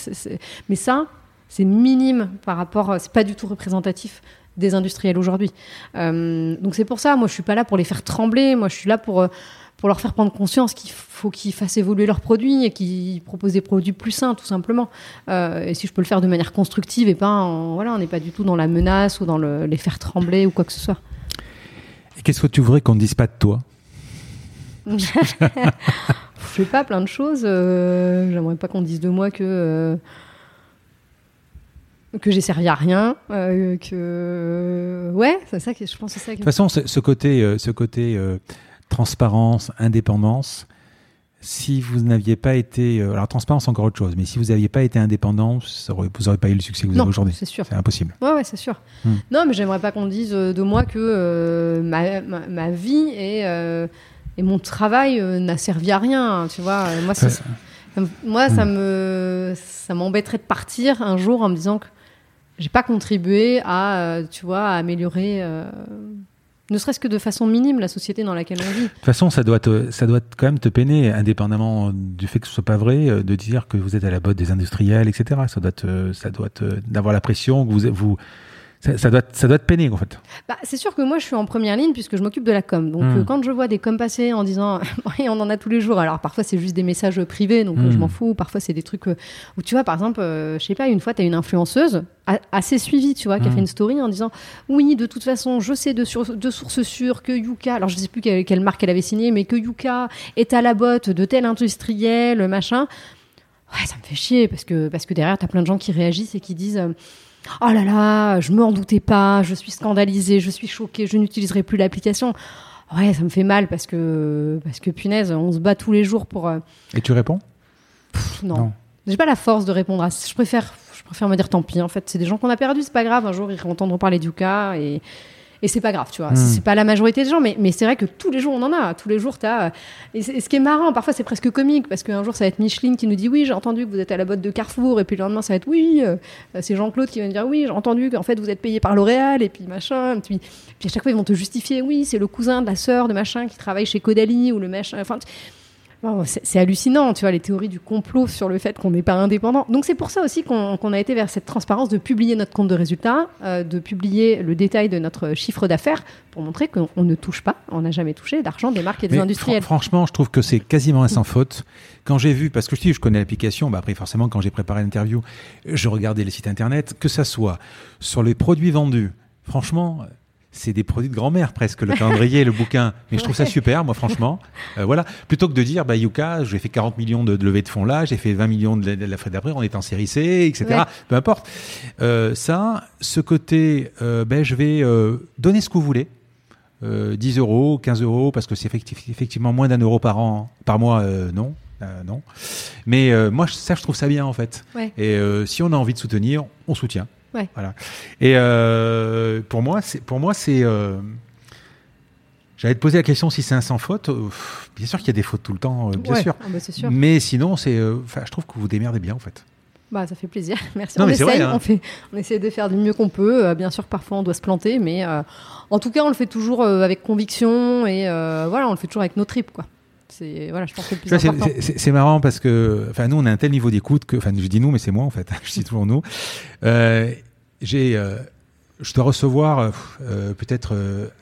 Mais ça, c'est minime par rapport, c'est pas du tout représentatif des industriels aujourd'hui. Euh, donc c'est pour ça, moi je suis pas là pour les faire trembler, moi je suis là pour, pour leur faire prendre conscience qu'il faut qu'ils fassent évoluer leurs produits et qu'ils proposent des produits plus sains tout simplement. Euh, et si je peux le faire de manière constructive et pas en, voilà, on n'est pas du tout dans la menace ou dans le, les faire trembler ou quoi que ce soit. Et qu'est-ce que tu voudrais qu'on ne dise pas de toi? Je fais pas plein de choses. euh, J'aimerais pas qu'on dise de moi que euh, que j'ai servi à rien, euh, que ouais, c'est ça que je pense que c'est ça. De Que... toute façon, ce, ce côté, euh, ce côté euh, transparence, indépendance, si vous n'aviez pas été. euh, alors, transparence, encore autre chose, mais si vous n'aviez pas été indépendant, vous n'aurez pas eu le succès que vous Non, avez aujourd'hui. c'est sûr. C'est impossible. Ouais, ouais, c'est sûr. Hmm. Non, mais j'aimerais pas qu'on dise euh, de moi que euh, ma, ma, ma vie et, euh, et mon travail euh, n'a servi à rien. Tu vois, moi, ça, ça ça me, ça m'embêterait de partir un jour en me disant que j'ai pas contribué à, tu vois, à améliorer, ne serait-ce que de façon minime, la société dans laquelle on vit. De toute façon, ça doit, quand même te peiner, indépendamment du fait que ce soit pas vrai, euh, de dire que vous êtes à la botte des industriels, etc. Ça doit te, ça doit te, d'avoir la pression que vous, vous ça, ça doit, ça doit en fait. Bah, c'est sûr que moi, je suis en première ligne puisque je m'occupe de la com. Donc, Hmm. euh, quand je vois des coms passer en disant, Oui, on en a tous les jours. Alors, parfois, c'est juste des messages privés, donc euh, Hmm. je m'en fous. Parfois, c'est des trucs euh, où, tu vois, par exemple, je sais pas, une fois, tu as une influenceuse assez suivie, tu vois, qui a Hmm. fait une story en disant, oui, de toute façon, je sais de, sur- de sources sûres que Yuka, alors je sais plus quelle, quelle marque elle avait signé, mais que Yuka est à la botte de tel industriel, machin. Ouais, ça me fait chier parce que, parce que derrière, tu as plein de gens qui réagissent et qui disent. Oh là là, je me en doutais pas, je suis scandalisée, je suis choquée, je n'utiliserai plus l'application. Ouais, ça me fait mal parce que, parce que punaise, on se bat tous les jours pour. euh, Et tu réponds? Pff, non. Non. J'ai pas la force de répondre à ça. Je préfère, je préfère me dire tant pis. En fait, c'est des gens qu'on a perdus, c'est pas grave. Un jour, ils entendront parler du cas et, et c'est pas grave, tu vois. Hmm. C'est pas la majorité des gens, mais, mais c'est vrai que tous les jours, on en a. Tous les jours, t'as. Et, c'est- et ce qui est marrant, parfois, c'est presque comique parce qu'un jour, ça va être Micheline qui nous dit oui, j'ai entendu que vous êtes à la botte de Carrefour, et puis le lendemain, ça va être oui, euh, c'est Jean-Claude qui va me dire oui, j'ai entendu qu'en fait, vous êtes payé par L'Oréal, et puis machin. Et puis, puis à chaque fois, ils vont te justifier oui, c'est le cousin de la sœur de machin qui travaille chez Caudalie ou le machin. Enfin, tu- c'est c'est hallucinant, tu vois, les théories du complot sur le fait qu'on n'est pas indépendant. Donc c'est pour ça aussi qu'on a été vers cette transparence de publier notre compte de résultats, euh, de publier le détail de notre chiffre d'affaires pour montrer qu'on on ne touche pas, on n'a jamais touché d'argent des marques et des Mais industriels. fran- franchement, je trouve que c'est quasiment un sans faute. Quand j'ai vu, parce que je dis, je connais l'application, bah après forcément quand j'ai préparé l'interview, je regardais les sites internet, que ça soit sur les produits vendus. Franchement, c'est des produits de grand-mère presque, le calendrier, le bouquin. Mais je trouve ça super, moi franchement. Euh, voilà, plutôt que de dire, bah Yuka, j'ai fait 40 millions de, de levées de fonds là, j'ai fait 20 millions de, la- de la frais d'après, on est en série C, etc. Ouais. Peu importe. Euh, ça, ce côté, euh, ben je vais euh, donner ce que vous voulez. Euh, 10 euros, 15 euros, parce que c'est effecti- effectivement moins d'un euro par an, par mois, euh, non. euh, non. Mais euh, moi, ça, je trouve ça bien, en fait. Ouais. Et euh, si on a envie de soutenir, on soutient. Ouais. Voilà. Et euh, pour moi, c'est, pour moi, c'est. euh, J'allais te poser la question si c'est un sans faute. Euh, pff, bien sûr qu'il y a des fautes tout le temps, euh, bien Ouais, sûr. ah bah, sûr. Mais sinon, c'est. je trouve que vous démerdez bien, en fait. Bah, ça fait plaisir. Merci. Non, on essaye, vrai, hein. on, fait, on essaie de faire du mieux qu'on peut. Euh, bien sûr, parfois, on doit se planter, mais euh, en tout cas, on le fait toujours euh, avec conviction et voilà, on le fait toujours avec nos tripes, quoi. C'est voilà, je pense que c'est- marrant parce que, enfin, nous, on a un tel niveau d'écoute que, enfin, je dis nous, mais c'est moi en fait. je dis toujours nous. Euh, J'ai, euh, je dois recevoir euh, peut-être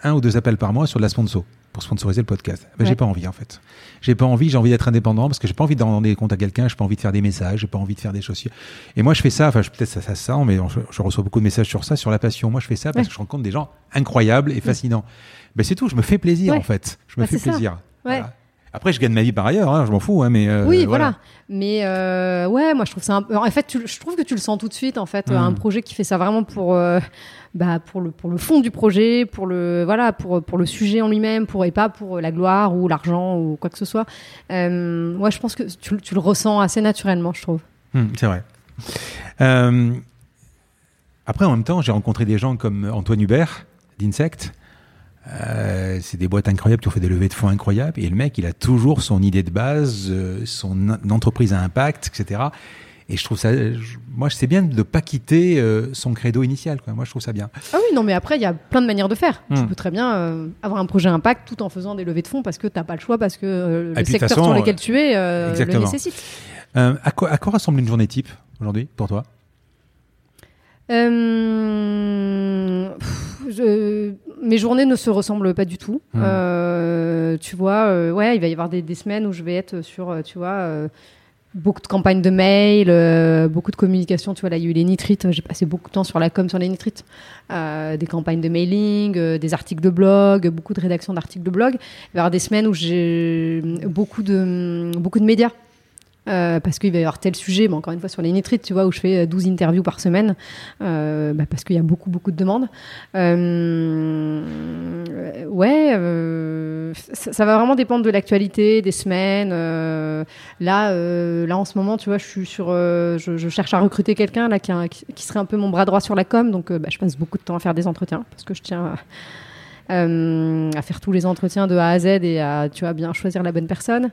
un ou deux appels par mois sur de la sponsor pour sponsoriser le podcast. Ben, J'ai Ouais. pas envie en fait. J'ai pas envie. J'ai envie d'être indépendant parce que j'ai pas envie d'en des comptes à quelqu'un. J'ai pas envie de faire des messages. J'ai pas envie de faire des choses. Et moi, je fais ça. Enfin, peut-être ça, ça se sent, mais je, je reçois beaucoup de messages sur ça, sur la passion. Moi, je fais ça parce Ouais. que je rencontre des gens incroyables et fascinants. Ben, c'est tout. Je me fais plaisir Ouais. en fait. Je me Bah, fais plaisir. Ouais. Voilà. Après, je gagne ma vie par ailleurs, hein, je m'en fous, hein, mais euh, oui, voilà. Mais euh, ouais, moi je trouve ça. Un... En fait, tu- je trouve que tu le sens tout de suite. En fait, un projet qui fait ça vraiment pour, euh, bah, pour le pour le fond du projet, pour le voilà, pour pour le sujet en lui-même, pour et pas pour la gloire ou l'argent ou quoi que ce soit. Euh, ouais, je pense que tu, tu le ressens assez naturellement, je trouve. Hum, c'est vrai. Après, en même temps, j'ai rencontré des gens comme Antoine Hubert d'Insect. Euh, c'est des boîtes incroyables qui ont fait des levées de fonds incroyables. Et le mec, il a toujours son idée de base, euh, son en- entreprise à impact, etc. Et je trouve ça, je- moi, c'est bien de ne pas quitter euh, son credo initial. Quoi. Moi, je trouve ça bien. Ah oui, non, mais après, il y a plein de manières de faire. Tu Mm. peux très bien avoir un projet impact tout en faisant des levées de fonds parce que t'as pas le choix, parce que le secteur façon, sur lequel tu es le nécessite. À, quoi, à quoi ressemble une journée type aujourd'hui pour toi? Euh, pff, je- mes journées ne se ressemblent pas du tout. Hmm. Euh, tu vois, euh, ouais, il va y avoir des, des semaines où je vais être sur, tu vois, beaucoup de campagnes de mails, euh, beaucoup de communication. Tu vois, là, il y a eu les nitrites. J'ai passé beaucoup de temps sur la com sur les nitrites. Des campagnes de mailing, des articles de blog, beaucoup de rédaction d'articles de blog. Il va y avoir des semaines où j'ai beaucoup de, beaucoup de médias. Euh, parce qu'il va y avoir tel sujet, mais encore une fois sur les nitrites, tu vois, où je fais euh, 12 interviews par semaine, euh, bah, parce qu'il y a beaucoup, beaucoup de demandes. Euh, ouais, euh, Euh, ça, va vraiment dépendre de l'actualité, des semaines. euh, là, euh, là, en ce moment, tu vois, je suis sur, euh, je, cherche à recruter quelqu'un là qui, serait un peu mon bras droit sur la com. Donc, euh, bah, je passe beaucoup de temps à faire des entretiens parce que je tiens à, euh, à faire tous les entretiens de A à Z et à, tu vois, bien choisir la bonne personne.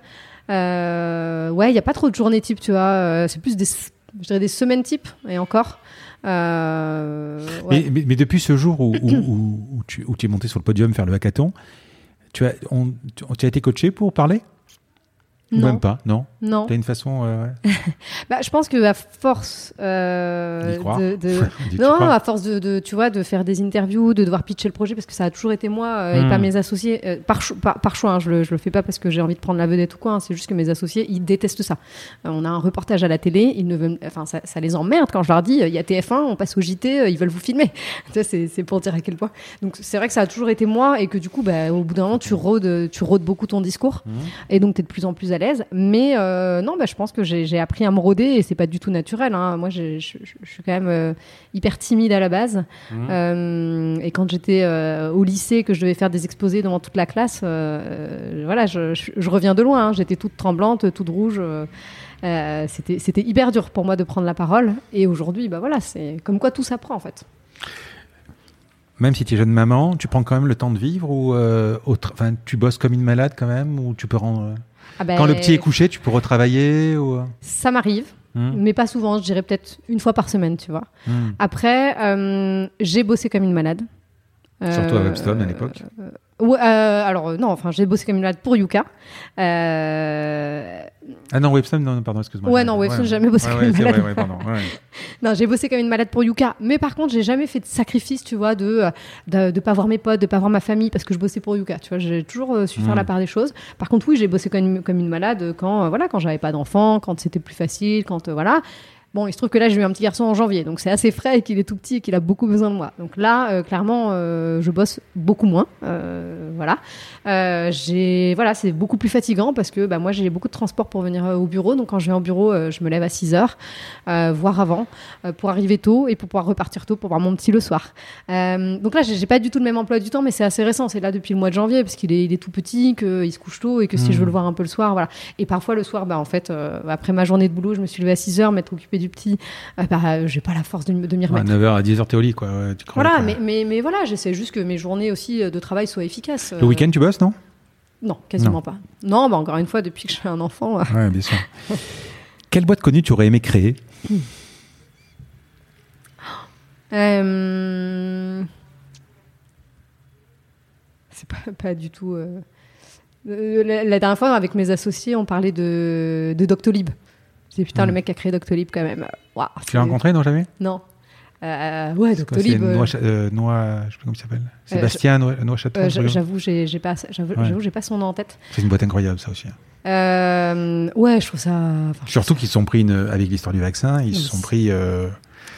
Euh, ouais, il n'y a pas trop de journées type, tu vois. euh, c'est plus des, je dirais des semaines type et encore. Euh, ouais. Mais, mais- mais depuis ce jour où, où- où- où tu, es monté sur le podium faire le hackathon, tu as, on- tu, as été coaché pour parler? Non, Même pas, non non. Tu as une façon. euh, ouais. Bah, je pense que à force euh, de, non, à force de, de, tu vois, de faire des interviews, de devoir pitcher le projet, parce que ça a toujours été moi euh, et Hmm. pas mes associés, euh, par, cho- par, par choix. hein, je, le, je le fais pas parce que j'ai envie de prendre la vedette ou quoi. hein, c'est juste que mes associés, ils détestent ça. Euh, on a un reportage à la télé, ils ne veulent, enfin, ça, ça les emmerde quand je leur dis, il y a TF1, on passe au JT, ils veulent vous filmer. C'est pour dire à quel point. Donc c'est vrai que ça a toujours été moi et que du coup, bah, au bout d'un moment, tu rôdes, tu rôdes beaucoup ton discours Mhm. et donc tu es de plus en plus à l'aise. Mais euh, non, bah, je pense que j'ai appris à me rôder et c'est pas du tout naturel. hein. Moi, je je- je suis quand même euh, hyper timide à la base. Mhm. Euh, et quand j'étais au lycée, que je devais faire des exposés devant toute la classe, voilà, je, reviens de loin. hein. J'étais toute tremblante, toute rouge. C'était hyper dur pour moi de prendre la parole. Et aujourd'hui, bah voilà, c'est comme quoi tout s'apprend en fait. Même si tu es jeune maman, tu prends quand même le temps de vivre ou euh, au tra- enfin, tu bosses comme une malade quand même ou tu peux rendre. Ah ben, Quand le petit est couché, tu peux retravailler ou. Ça m'arrive, hmm, mais pas souvent. Je dirais peut-être une fois par semaine, tu vois. hmm. Après, euh, j'ai bossé comme une malade. Surtout à Euh, Webstone à l'époque. Ouais, euh, alors euh, non, enfin j'ai bossé comme une malade pour Yuka. Euh, Ah non, Webstone, non, pardon, excuse-moi. Ouais, non, Webstone, j'ai jamais bossé Ouais, comme une malade. vrai, pardon, non, j'ai bossé comme une malade pour Yuka, mais par contre j'ai jamais fait de sacrifice, tu vois, de, euh, de de pas voir mes potes, de pas voir ma famille parce que je bossais pour Yuka. Tu vois, j'ai toujours euh, su faire Mm. la part des choses. Par contre, oui, j'ai bossé comme une, comme une malade quand euh, voilà, quand j'avais pas d'enfant, quand c'était plus facile, quand euh, voilà. Bon, il se trouve que là, j'ai eu un petit garçon en janvier, donc c'est assez frais et qu'il est tout petit et qu'il a beaucoup besoin de moi. Donc là, euh, clairement, euh, je bosse beaucoup moins. Euh, voilà. J'ai, voilà, c'est beaucoup plus fatigant parce que bah, moi, j'ai beaucoup de transport pour venir au bureau. Donc quand je vais au bureau, je me lève à 6 heures, voire avant, pour arriver tôt et pour pouvoir repartir tôt pour voir mon petit le soir. Donc là, j'ai pas du tout le même emploi du temps, mais c'est assez récent. C'est là depuis le mois de janvier parce qu'il est, il est tout petit, qu'il se couche tôt et que si je veux le voir un peu le soir, voilà. Et parfois le soir, bah, en fait, après ma journée de boulot, je me suis levée à 6 heures, m'être occupée du petit. Euh, bah, j'ai pas la force de, de m'y À remettre. 9h à 10h, t'es au lit, quoi. ouais, tu creves, Voilà, mais, mais, mais voilà, j'essaie juste que mes journées aussi euh, de travail soient efficaces. Le Euh, week-end, tu bosses, non? Non, quasiment Non. pas. Non, bah encore une fois, depuis que j'ai un enfant. euh, Ouais, bien sûr. Quelle boîte connue tu aurais aimé créer? Euh, C'est pas, pas du tout. euh, La, la dernière fois, avec mes associés, on parlait de, de Doctolib. Putain, Mm. le mec qui a créé Doctolib quand même. Tu l'as rencontré, non, jamais? Non. Euh, ouais, Doctolib. Euh, Noix, euh, Noix- je sais plus comment il s'appelle. Sébastien Noix, Noix Château. euh, un j- truc comme ça. J'avoue, j'ai j'ai pas, j'avoue, Ouais. j'avoue, j'ai pas son nom en tête. C'est une boîte incroyable, ça aussi. Euh, ouais, je trouve ça. enfin, Surtout qu'ils se sont pris, une, avec l'histoire du vaccin, ils se sont pris. euh,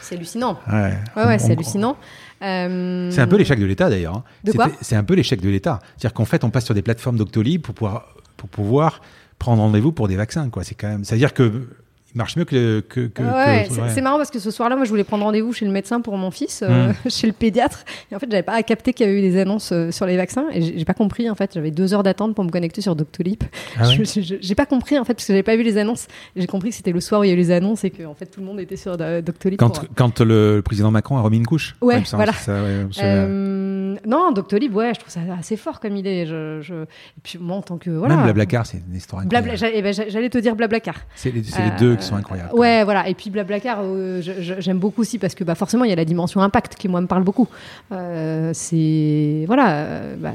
C'est hallucinant. ouais, Ouais, on- c'est on- hallucinant. Euh, C'est un peu l'échec de l'État d'ailleurs. hein. De quoi? C'est un peu l'échec de l'État. C'est-à-dire qu'en fait, on passe sur des plateformes Doctolib pour pouvoir, pour pouvoir prendre rendez-vous pour des vaccins. Quoi. C'est quand même. C'est-à-dire que il marche mieux que. le- que, que- Ouais, que- c'est ouais. c'est marrant parce que ce soir-là, moi, je voulais prendre rendez-vous chez le médecin pour mon fils, euh, Mm. chez le pédiatre. Et en fait, j'avais pas capté qu'il y avait eu des annonces euh, sur les vaccins. Et j'ai pas compris, en fait. J'avais deux heures d'attente pour me connecter sur Doctolib. Ah J'ai pas compris, en fait, parce que j'avais pas vu les annonces. J'ai compris que c'était le soir où il y a eu les annonces et que, en fait, tout le monde était sur euh, Doctolib. quand, pour- quand le président Macron a remis une couche. Ouais, voilà. ça, ouais, non, Doctolib, ouais, je trouve ça assez fort comme idée. Je, je- Et puis, moi, en tant que. Voilà. Même Blablacar, c'est une histoire incroyable. Blabla- eh ben, j'a- J'allais te dire Blablacar. C'est les, Euh, deux qui sont incroyables. Ouais, voilà. Et puis Blablacar, euh, j'aime beaucoup aussi parce que bah, forcément, il y a la dimension impact qui, moi, me parle beaucoup. Euh, c'est. Voilà. euh, bah,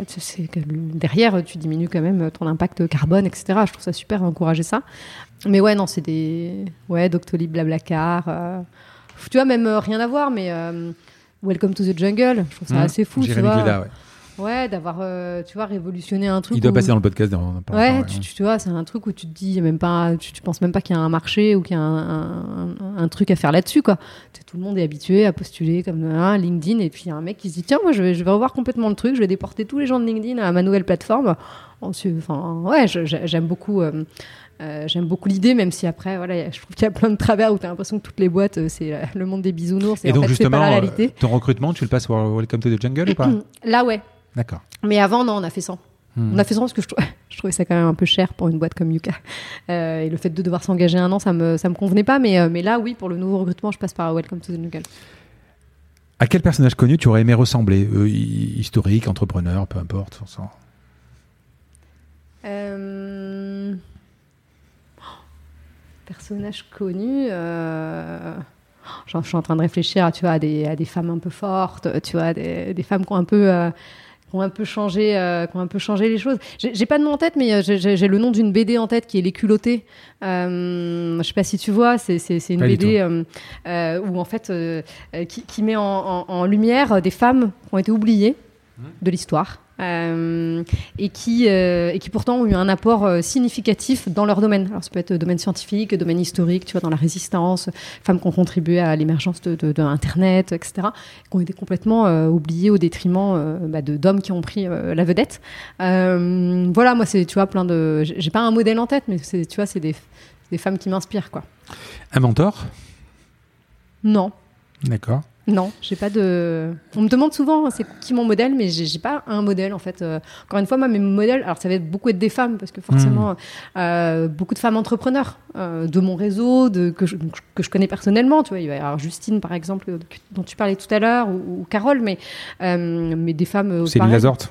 derrière, tu diminues quand même ton impact carbone, etc. Je trouve ça super d'encourager ça. Mais ouais, non, c'est des. Ouais, Doctolib, Blablacar. euh, Tu vois, même euh, rien à voir, mais. euh, Welcome to the jungle, je trouve ça Mmh. assez fou, tu vois. Cléda, ouais. Ouais, d'avoir, euh, tu vois, révolutionné un truc. Il doit où- passer dans le podcast. Dans, dans- dans- Ouais, tu, vois, c'est un truc où tu te dis même pas, tu, tu penses même pas qu'il y a un marché ou qu'il y a un, un- un truc à faire là-dessus, quoi. Tout le monde est habitué à postuler comme un LinkedIn et puis il y a un mec qui se dit tiens moi je vais, je vais revoir complètement le truc, je vais déporter tous les gens de LinkedIn à ma nouvelle plateforme. Enfin ouais, j'aime beaucoup. euh, euh, J'aime beaucoup l'idée, même si après, voilà, je trouve qu'il y a plein de travers où tu as l'impression que toutes les boîtes, euh, c'est euh, le monde des bisounours. Et, Et en donc, fait, justement, pas la euh, réalité. ton recrutement, tu le passes Welcome to the Jungle ou pas Là, ouais. D'accord. Mais avant, non, on a fait 100. Hmm. On a fait ça parce que je, je trouvais ça quand même un peu cher pour une boîte comme Yuka. Et le fait de devoir s'engager un an, ça me, ça me convenait pas. Mais, mais là, oui, pour le nouveau recrutement, je passe par Welcome to the Jungle. À quel personnage connu tu aurais aimé ressembler hi- Historique, entrepreneur, peu importe. s'en- Euh, Personnage connu. euh, genre, je suis en train de réfléchir, tu vois, à des, à des femmes un peu fortes, tu vois, des, des femmes qui ont un peu. euh, qui ont un peu changé, euh, qui ont un peu changé les choses. J'ai pas de nom en tête, mais j'ai- le nom d'une BD en tête qui est Les culottés. Euh, je sais pas si tu vois, c'est une Pas BD euh, où en fait qui, qui met en, en- en lumière des femmes qui ont été oubliées de l'histoire euh, et, qui, euh, et qui pourtant ont eu un apport euh, significatif dans leur domaine. Alors ça peut être domaine scientifique, domaine historique, tu vois, dans la résistance, femmes qui ont contribué à l'émergence de, de- de Internet, etc., qui ont été complètement oubliées au détriment bah, de d'hommes qui ont pris la vedette. Voilà, moi c'est, tu vois, plein de... J'ai pas un modèle en tête, mais c'est, tu vois, c'est des, des femmes qui m'inspirent, quoi. Un mentor? Non, D'accord. Non, j'ai pas de. On me demande souvent hein, c'est qui mon modèle, mais j'ai pas un modèle en fait. Euh, encore une fois, moi mes modèles, alors ça va être beaucoup être des femmes parce que forcément euh, beaucoup de femmes entrepreneurs euh, de mon réseau, de que je, que je connais personnellement. Tu vois, il va y avoir Justine par exemple dont tu parlais tout à l'heure ou, ou Carole, mais euh, mais des femmes. Céline pareil. Lazorte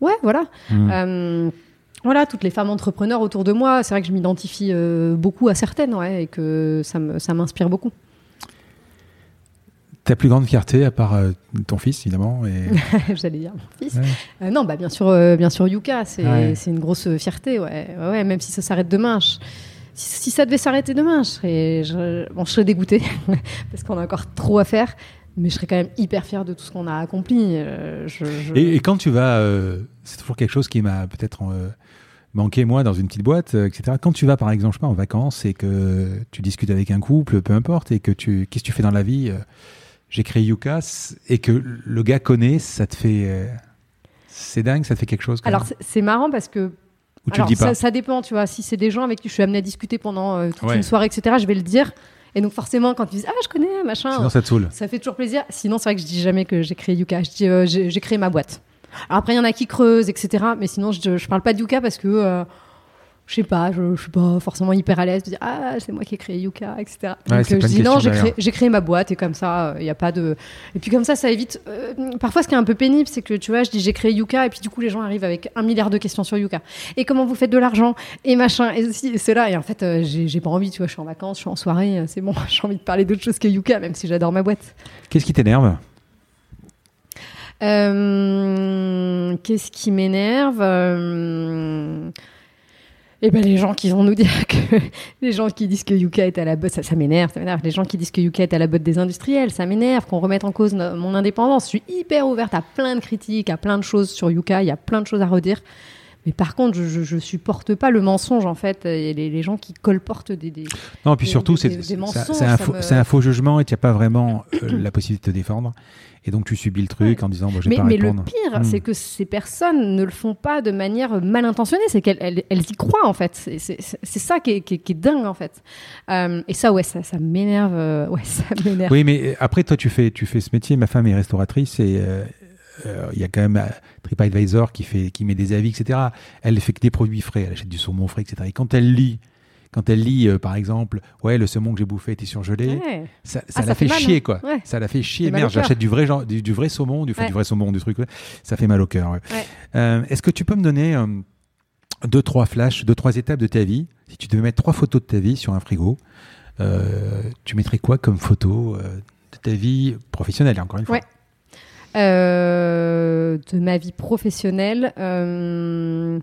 Ouais, voilà. Hmm. Euh, voilà, toutes les femmes entrepreneurs autour de moi, c'est vrai que je m'identifie euh, beaucoup à certaines, ouais, et que ça me- ça m'inspire beaucoup. Ta plus grande fierté, à part euh, ton fils, évidemment. Et... J'allais dire mon fils. Ouais. Euh, non, bah bien sûr, euh, bien sûr Yuka, c'est Ouais. une grosse fierté, ouais. Ouais, même si ça s'arrête demain. je- si, si ça devait s'arrêter demain, je serais, je, bon, je serais dégoûtée parce qu'on a encore trop à faire, mais je serais quand même hyper fière de tout ce qu'on a accompli. je- Et, et quand tu vas, c'est toujours quelque chose qui m'a peut-être manqué moi dans une petite boîte, etc. Quand tu vas par exemple, je sais pas, en vacances et que tu discutes avec un couple, peu importe, et que tu, qu'est-ce que tu fais dans la vie J'ai créé Yuka et que le gars connaît, ça te fait, euh, c'est dingue, ça te fait quelque chose. Alors c'est- marrant parce que ou tu Alors, le dis pas. Ça, ça dépend, tu vois. Si c'est des gens avec qui je suis amenée à discuter pendant euh, toute Ouais. une soirée, etc., je vais le dire. Et donc, forcément, quand ils disent Ah, je connais, machin, Sinon ça te saoule. ça fait toujours plaisir. Sinon, c'est vrai que je dis jamais que j'ai créé Yuka. Je dis euh, j'ai j'ai créé ma boîte. Alors après, il y en a qui creusent, etc. Mais sinon, je, je parle pas de Yuka parce que. euh, je sais pas, je, je suis pas forcément hyper à l'aise de dire ah c'est moi qui ai créé Yuka, etc. Ouais, Donc c'est euh, je dis non, j'ai créé, d'ailleurs. j'ai créé ma boîte et comme ça, il y a pas de. Et puis comme ça, ça évite. euh, parfois, ce qui est un peu pénible, c'est que tu vois, je dis j'ai créé Yuka et puis du coup, les gens arrivent avec un milliard de questions sur Yuka. Et comment vous faites de l'argent et machin et ceci et cela. Et en fait, euh, j'ai j'ai pas envie, tu vois, je suis en vacances, je suis en soirée, euh, c'est bon, j'ai envie de parler d'autre chose que Yuka, même si j'adore ma boîte. Qu'est-ce qui t'énerve? Euh, Qu'est-ce qui m'énerve? Euh, Eh ben les gens qui vont nous dire que les gens qui disent que Yuka est à la botte, ça, m'énerve. Les gens qui disent que Yuka est à la botte des industriels, ça m'énerve. Qu'on remette en cause mon indépendance. Je suis hyper ouverte à plein de critiques, à plein de choses sur Yuka. Il y a plein de choses à redire. Mais par contre, je, je, je supporte pas le mensonge en fait et les, les gens qui colportent des, des... Non, puis Des- surtout, c'est un, me- un faux jugement et tu n'as pas vraiment euh, la possibilité de te défendre. Et donc tu subis le truc en disant, bon, je vais Mais, pas mais le pire, Hmm. c'est que ces personnes ne le font pas de manière mal intentionnée, c'est qu'elles elles, elles y croient en fait. C'est- ça qui est, qui est- qui est dingue en fait. Euh, et ça, ouais, ça, ça m'énerve. euh, ouais, ça m'énerve. Oui, mais après, toi, tu fais, tu fais ce métier. Ma femme est restauratrice et euh, euh, il y a quand même euh, TripAdvisor qui, fait, qui met des avis, etc. Elle fait que des produits frais. Elle achète du saumon frais, etc. Et quand elle lit, quand elle lit, euh, par exemple, ouais, le saumon que j'ai bouffé était surgelé, Ouais. ça, ça Ah, la ça fait, chier, quoi. Ouais. Ça la fait chier. fait Merde, j'achète du vrai, genre, du, du vrai saumon, du, Ouais. du vrai saumon, du truc. Ça fait mal au cœur. Euh, Est-ce que tu peux me donner deux, trois flashs, deux, trois étapes de ta vie? Si tu devais mettre trois photos de ta vie sur un frigo, tu mettrais quoi comme photo de ta vie professionnelle, encore une fois? Euh, de ma vie professionnelle, euh,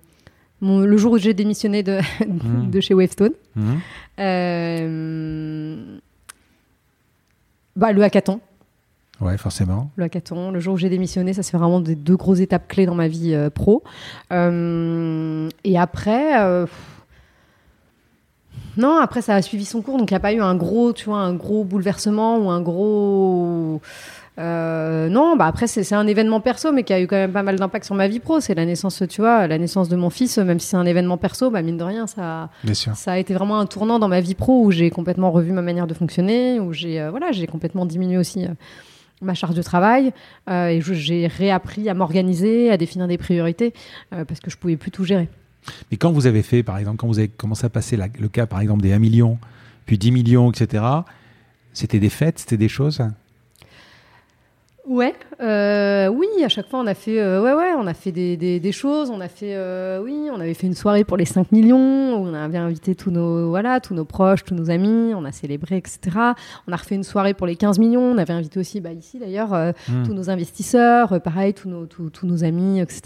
mon- le jour où j'ai démissionné de, Hmm. de chez Wavestone, Mhm. euh, bah, le hackathon. Ouais, forcément. le hackathon. Le jour où j'ai démissionné, ça c'est vraiment des deux grosses étapes clés dans ma vie pro. Et après, non, après ça a suivi son cours, donc il n'y a pas eu un gros, tu vois, un gros bouleversement ou un gros. Euh, non, bah après c'est un événement perso, mais qui a eu quand même pas mal d'impact sur ma vie pro. C'est la naissance, tu vois, la naissance de mon fils, même si c'est un événement perso, bah mine de rien, ça. Ça a été vraiment un tournant dans ma vie pro où j'ai complètement revu ma manière de fonctionner, où j'ai euh, voilà, j'ai complètement diminué aussi euh, ma charge de travail et j'ai réappris à m'organiser, à définir des priorités parce que je pouvais plus tout gérer. Mais quand vous avez fait, par exemple, quand vous avez commencé à passer la- le cas, par exemple, des 1 million, puis 10 millions, etc., c'était des fêtes, c'était des choses? Ouais, euh, oui, à chaque fois on a fait, euh, ouais, ouais, on a fait des, des, des choses. On a fait, euh, oui, on avait fait une soirée pour les 5 millions où on avait invité tous nos, voilà, tous nos proches, tous nos amis. On a célébré, etc. On a refait une soirée pour les 15 millions. On avait invité aussi, bah, ici d'ailleurs, euh, Hmm. tous nos investisseurs, euh, pareil, tous nos, tous, tous nos amis, etc.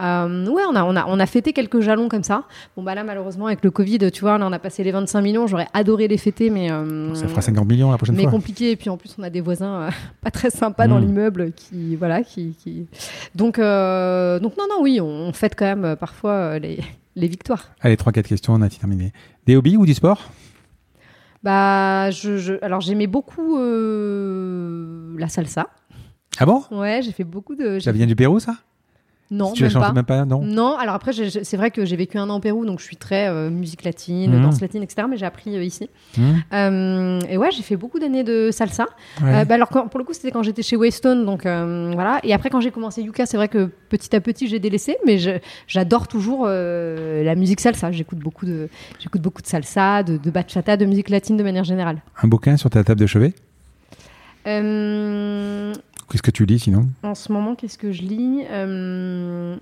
Euh, ouais, on a, on a, on a fêté quelques jalons comme ça. Bon bah là, malheureusement, avec le Covid, tu vois, là, on a passé les 25 millions. J'aurais adoré les fêter, mais euh, Ça fera 50 millions la prochaine mais fois. compliqué et puis en plus on a des voisins pas très sympas dans Mm. l'immeuble qui voilà qui, qui... donc euh, donc non non oui on fête quand même euh, parfois euh, les, les victoires. Allez, 3-4 questions, on a terminé. Des hobbies ou du sport? Bah je, je- alors j'aimais beaucoup euh, la salsa. Ah bon? Ouais j'ai fait beaucoup de Ça vient du Pérou, ça? Non Tu l'as même pas même pas, non non, alors après, c'est vrai que j'ai vécu un an au Pérou, donc je suis très euh, musique latine, Mhm. danse latine, etc. Mais j'ai appris euh, ici. Hmm Euh, et ouais, j'ai fait beaucoup d'années de salsa. Ouais. Bah alors quand- pour le coup c'était quand j'étais chez Waystone donc voilà et après quand j'ai commencé Yuka c'est vrai que petit à petit j'ai délaissé mais j'adore toujours la musique salsa j'écoute beaucoup de j'écoute beaucoup de salsa de, de bachata de musique latine de manière générale Un bouquin sur ta table de chevet? Euh, Qu'est-ce que tu lis sinon en ce moment qu'est-ce que je lis Euh,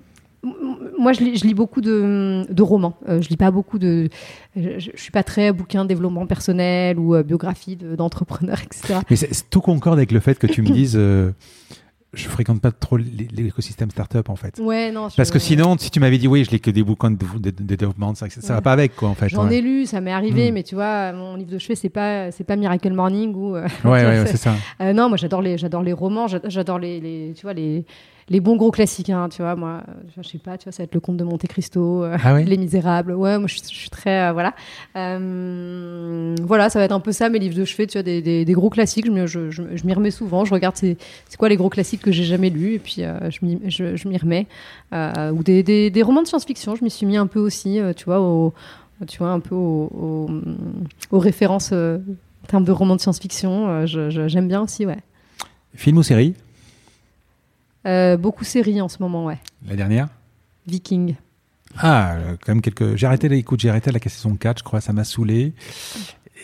moi, je lis, je lis beaucoup de, de romans. Euh, je lis pas beaucoup de. Je, je suis pas très bouquin développement personnel ou euh, biographie de- d'entrepreneurs, etc. Mais tout concorde avec le fait que tu me dises je fréquente pas trop l'é- l'écosystème startup en fait. Ouais, non. Parce que sinon, si tu m'avais dit oui, je lis que des bouquins de, de- de développement, ça, ça va pas avec quoi en fait. J'en ouais. ai lu, ça m'est arrivé, Mm. mais tu vois, mon livre de chevet, c'est pas, c'est pas Miracle Morning ou. euh, Ouais, ouais, ouais, c'est- ça. Euh, non, moi j'adore les, j'adore les romans, j'ad- j'adore les, les, tu vois, les, les bons gros classiques, hein, tu vois, moi, je sais pas, tu vois, ça va être Le Comte de Monte Cristo, euh, Ah Les Misérables, ouais, moi je, suis- je suis très, euh, voilà. Euh, voilà, ça va être un peu ça, mes livres de chevet, tu vois, des, des, des gros classiques, je m'y je, m'y remets souvent, je regarde c'est, quoi les gros classiques que j'ai jamais lus, et puis je, m'y, remets. Ou des, romans de science-fiction, je m'y suis mis un peu aussi, tu vois, au, tu vois, un peu au- au- aux références en termes de romans de science-fiction, j'aime bien aussi, ouais. Film ou série? Euh, beaucoup séries en ce moment, ouais. La dernière Viking. Ah, euh, quand même quelques. J'ai arrêté, écoute, j'ai arrêté la saison 4, je crois, ça m'a saoulé.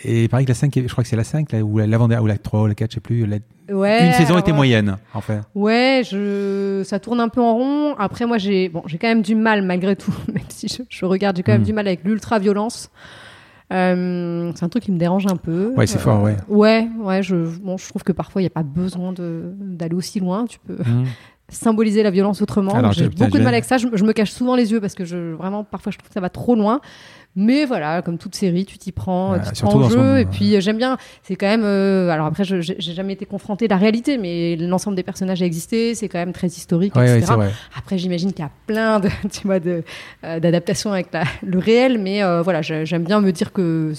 Et pareil que la 5, je crois que c'est la 5, là, ou la- ou la 3, ou la 4, je sais plus. la- Ouais. Une saison était ouais. moyenne, en fait. Ouais, je... ça tourne un peu en rond. Après, moi, j'ai bon, j'ai quand même du mal, malgré tout, même si je, je regarde, j'ai quand même Mm. du mal avec l'ultra-violence. Euh, c'est un truc qui me dérange un peu. Ouais, c'est fort, ouais. Ouais, ouais, je, bon, je trouve que parfois, il n'y a pas besoin d'aller aussi loin. Tu peux Hmm. symboliser la violence autrement. J'ai beaucoup de mal avec ça. Je, je me cache souvent les yeux parce que je, vraiment, parfois, je trouve que ça va trop loin. Mais voilà, comme toute série, tu t'y prends, Ouais, tu te prends au jeu. Et puis, euh, j'aime bien. C'est quand même. euh, alors après, je- j'ai jamais été confrontée à la réalité, mais l'ensemble des personnages a existé. C'est quand même très historique, Ouais, etc. c'est vrai. Après, j'imagine qu'il y a plein de, tu vois, de, euh, d'adaptations avec la- le réel, mais euh, voilà, j'ai- j'aime bien me dire que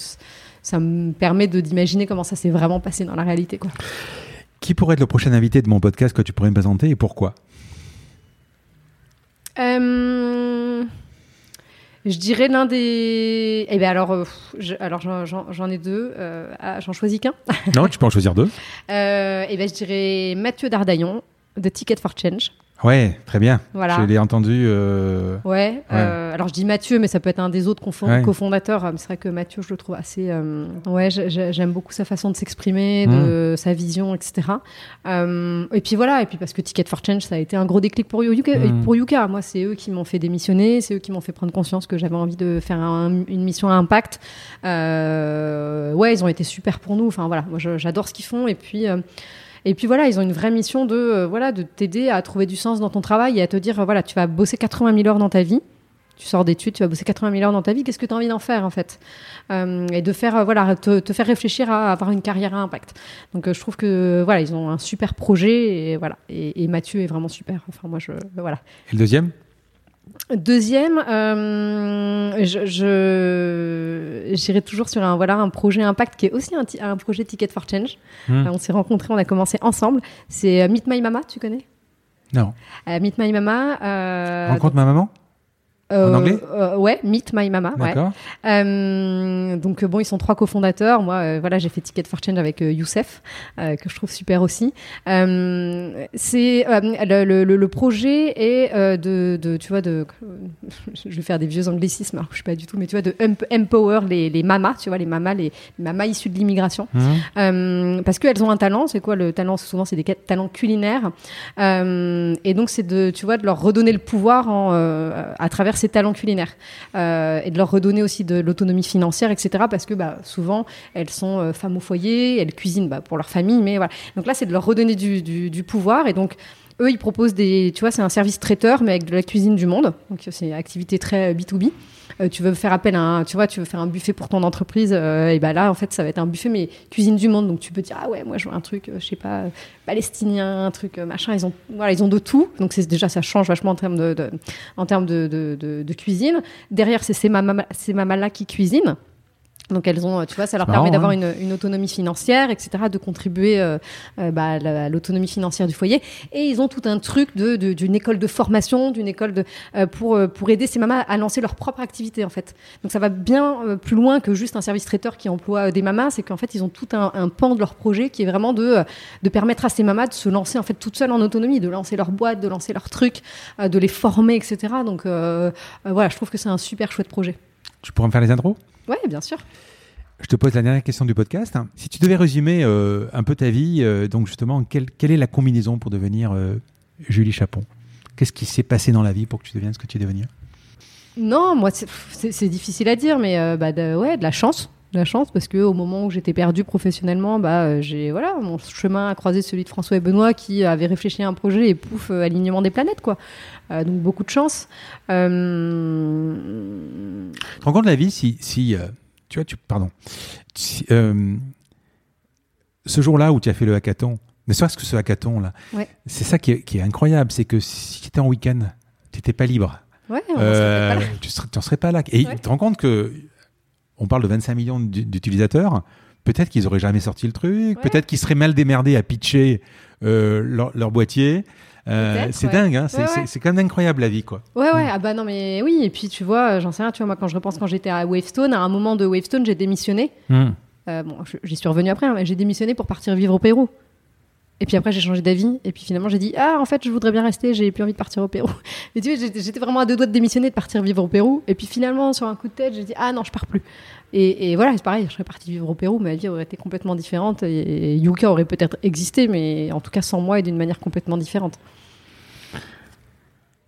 ça me permet de d'imaginer comment ça s'est vraiment passé dans la réalité, quoi. Qui pourrait être le prochain invité de mon podcast que tu pourrais me présenter et pourquoi? Euh, je dirais l'un des. Eh ben alors, euh, je- alors j'en- ai deux. euh, ah, j'en choisis qu'un. Non, tu peux en choisir deux. Euh, eh ben je dirais Mathieu Dardaillon de Ticket for Change. Ouais, très bien. Voilà. Je l'ai entendu. euh, Ouais. euh, alors je dis Mathieu, mais ça peut être un des autres Ouais. cofondateurs. C'est vrai que Mathieu, je le trouve assez. euh, Ouais, j'ai- j'ai- j'aime beaucoup sa façon de s'exprimer, de sa vision, etc. Euh, et puis voilà. Et puis parce que Ticket for Change, ça a été un gros déclic pour Yuka. Mm. Pour Yuka, moi, c'est eux qui m'ont fait démissionner, c'est eux qui m'ont fait prendre conscience que j'avais envie de faire un- une mission à impact. Euh, ouais, ils ont été super pour nous. Enfin voilà, moi j'adore ce qu'ils font. Et puis. Et puis voilà, ils ont une vraie mission de euh, voilà de t'aider à trouver du sens dans ton travail et à te dire euh, voilà, tu vas bosser 80 000 heures dans ta vie. Tu sors d'études, tu vas bosser 80 000 heures dans ta vie. Qu'est-ce que tu as envie d'en faire en fait? Euh, Et de faire voilà te, te faire réfléchir à avoir une carrière à impact. Donc je trouve que voilà ils ont un super projet et voilà et, et Mathieu est vraiment super. Enfin moi je voilà. Et le deuxième? Deuxième, euh, je, j'irai toujours sur un voilà un projet impact qui est aussi un, projet Ticket for Change. Hmm. Euh, on s'est rencontrés, on a commencé ensemble. C'est euh, Meet My Mama, tu connais? Non. euh, Meet My Mama. euh, Rencontre ma maman? En anglais euh, Ouais, Meet My Mama. Ouais. Euh, donc euh, bon, ils sont trois cofondateurs. Moi, euh, voilà, j'ai fait Ticket for Change avec euh, Youssef, euh, que je trouve super aussi. Euh, c'est euh, le, le- le projet est euh, de, de, tu vois, de, je vais faire des vieux anglicismes, alors que je suis pas du tout, mais tu vois, de emp- empower les, les mamas, tu vois, les mamas, les, les mamas issues de l'immigration. Euh, parce qu'elles ont un talent, c'est quoi le talent Souvent, c'est des talents culinaires. Euh, et donc, c'est de, tu vois, de leur redonner le pouvoir en, euh, à travers ces talents culinaires. Euh, et de leur redonner aussi de l'autonomie financière, etc. Parce que bah, souvent, elles sont euh, femmes au foyer, elles cuisinent bah, pour leur famille. Mais voilà. Donc là, c'est de leur redonner du, du, pouvoir. Et donc, eux, ils proposent des. Tu vois, c'est un service traiteur, mais avec de la cuisine du monde. Donc, c'est une activité très euh, B2B. Euh, tu veux faire appel à un, tu vois, tu veux faire un buffet pour ton entreprise, euh, et ben là, en fait, ça va être un buffet, mais cuisine du monde. Donc, tu peux dire, ah ouais, moi, je veux un truc, euh, je sais pas, euh, palestinien, un truc machin. Ils ont, voilà, ils ont de tout. Donc, c'est déjà, ça change vachement en termes de, de- en termes de, de, cuisine. Derrière, c'est ces mamas-là qui cuisinent. Donc elles ont, euh, tu vois, ça leur marrant, permet d'avoir hein. une, une autonomie financière, etc., de contribuer euh, euh, bah, à la- à l'autonomie financière du foyer. Et ils ont tout un truc de de- d'une école de formation, d'une école de euh, pour pour aider ces mamas à lancer leur propre activité en fait. Donc ça va bien plus loin que juste un service traiteur qui emploie des mamas, c'est qu'en fait ils ont tout un, un pan de leur projet qui est vraiment de de permettre à ces mamas de se lancer en fait toutes seules en autonomie, de lancer leur boîte, de lancer leurs trucs, euh, de les former, etc. Donc voilà, je trouve que c'est un super chouette projet. Tu pourrais me faire les intros? Ouais, bien sûr. Je te pose la dernière question du podcast. Si tu devais résumer euh, un peu ta vie, euh, donc justement, quelle, quelle est la combinaison pour devenir euh, Julie Chapon? Qu'est-ce qui s'est passé dans la vie pour que tu deviennes ce que tu es devenu Non, moi, c'est- difficile à dire, mais bah, de, ouais, de la chance. La chance, parce qu'au moment où j'étais perdue professionnellement, bah, euh, j'ai, voilà, mon chemin a croisé celui de François et Benoît qui avait réfléchi à un projet et pouf, euh, alignement des planètes, quoi. Euh, donc beaucoup de chance. Euh, Tu te rends compte de la vie si, si tu vois, tu, pardon, Si, ce jour-là où tu as fait le hackathon, ne serait-ce que ce hackathon là, Ouais. c'est ça qui est, qui est incroyable, c'est que si tu étais en week-end, tu n'étais pas libre, ouais, on serait pas là. tu n'en serais pas là. Et Ouais. tu te rends compte que on parle de 25 millions d'u- d'utilisateurs, peut-être qu'ils auraient jamais sorti le truc, Ouais. peut-être qu'ils seraient mal démerdés à pitcher euh, leur, leur boîtier. Euh, c'est ouais. dingue, hein, c'est Ouais, ouais. quand même incroyable la vie, quoi. Ouais, ouais, ah bah non, mais oui, et puis tu vois, j'en sais rien, tu vois, moi quand je repense quand j'étais à Wavestone, à un moment de Wavestone, j'ai démissionné. Euh, bon, j'y suis revenue après, hein, mais j'ai démissionné pour partir vivre au Pérou. Et puis après, j'ai changé d'avis. Et puis finalement, j'ai dit Ah, en fait, je voudrais bien rester, j'ai plus envie de partir au Pérou. Et tu vois, j'étais vraiment à deux doigts de démissionner, de partir vivre au Pérou. Et puis finalement, sur un coup de tête, j'ai dit Ah non, je pars plus. Et, voilà, c'est pareil, je serais partie vivre au Pérou, ma vie aurait été complètement différente. Et, et Yuka aurait peut-être existé, mais en tout cas sans moi et d'une manière complètement différente.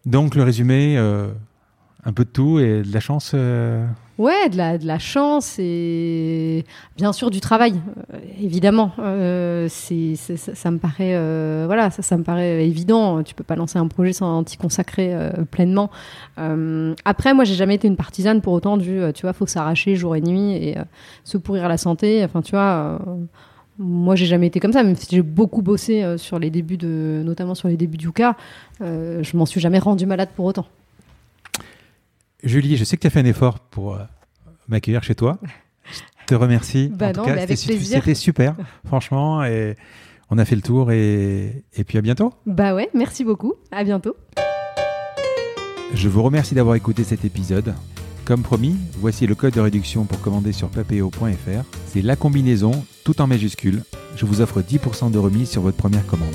Donc le résumé, euh, un peu de tout et de la chance. euh, Ouais, de la, chance et bien sûr du travail, euh, évidemment. Euh, ça, me paraît, euh, voilà, ça, me paraît évident. Tu peux pas lancer un projet sans t'y consacrer pleinement. Après, moi, j'ai jamais été une partisane pour autant du, tu vois, faut s'arracher jour et nuit et se pourrir la santé. Enfin, tu vois. moi, j'ai jamais été comme ça, même si j'ai beaucoup bossé sur les débuts de, notamment sur les débuts du Yuka, euh, je m'en suis jamais rendu malade pour autant. Julie, je sais que tu as fait un effort pour euh, m'accueillir chez toi. Je te remercie. Bah en tout cas, mais avec c'était- plaisir. C'était super, franchement. Et on a fait le tour et, et puis à bientôt. Bah ouais, merci beaucoup. À bientôt. Je vous remercie d'avoir écouté cet épisode. Comme promis, voici le code de réduction pour commander sur papeo.fr. C'est la combinaison, tout en majuscule. Je vous offre 10% de remise sur votre première commande.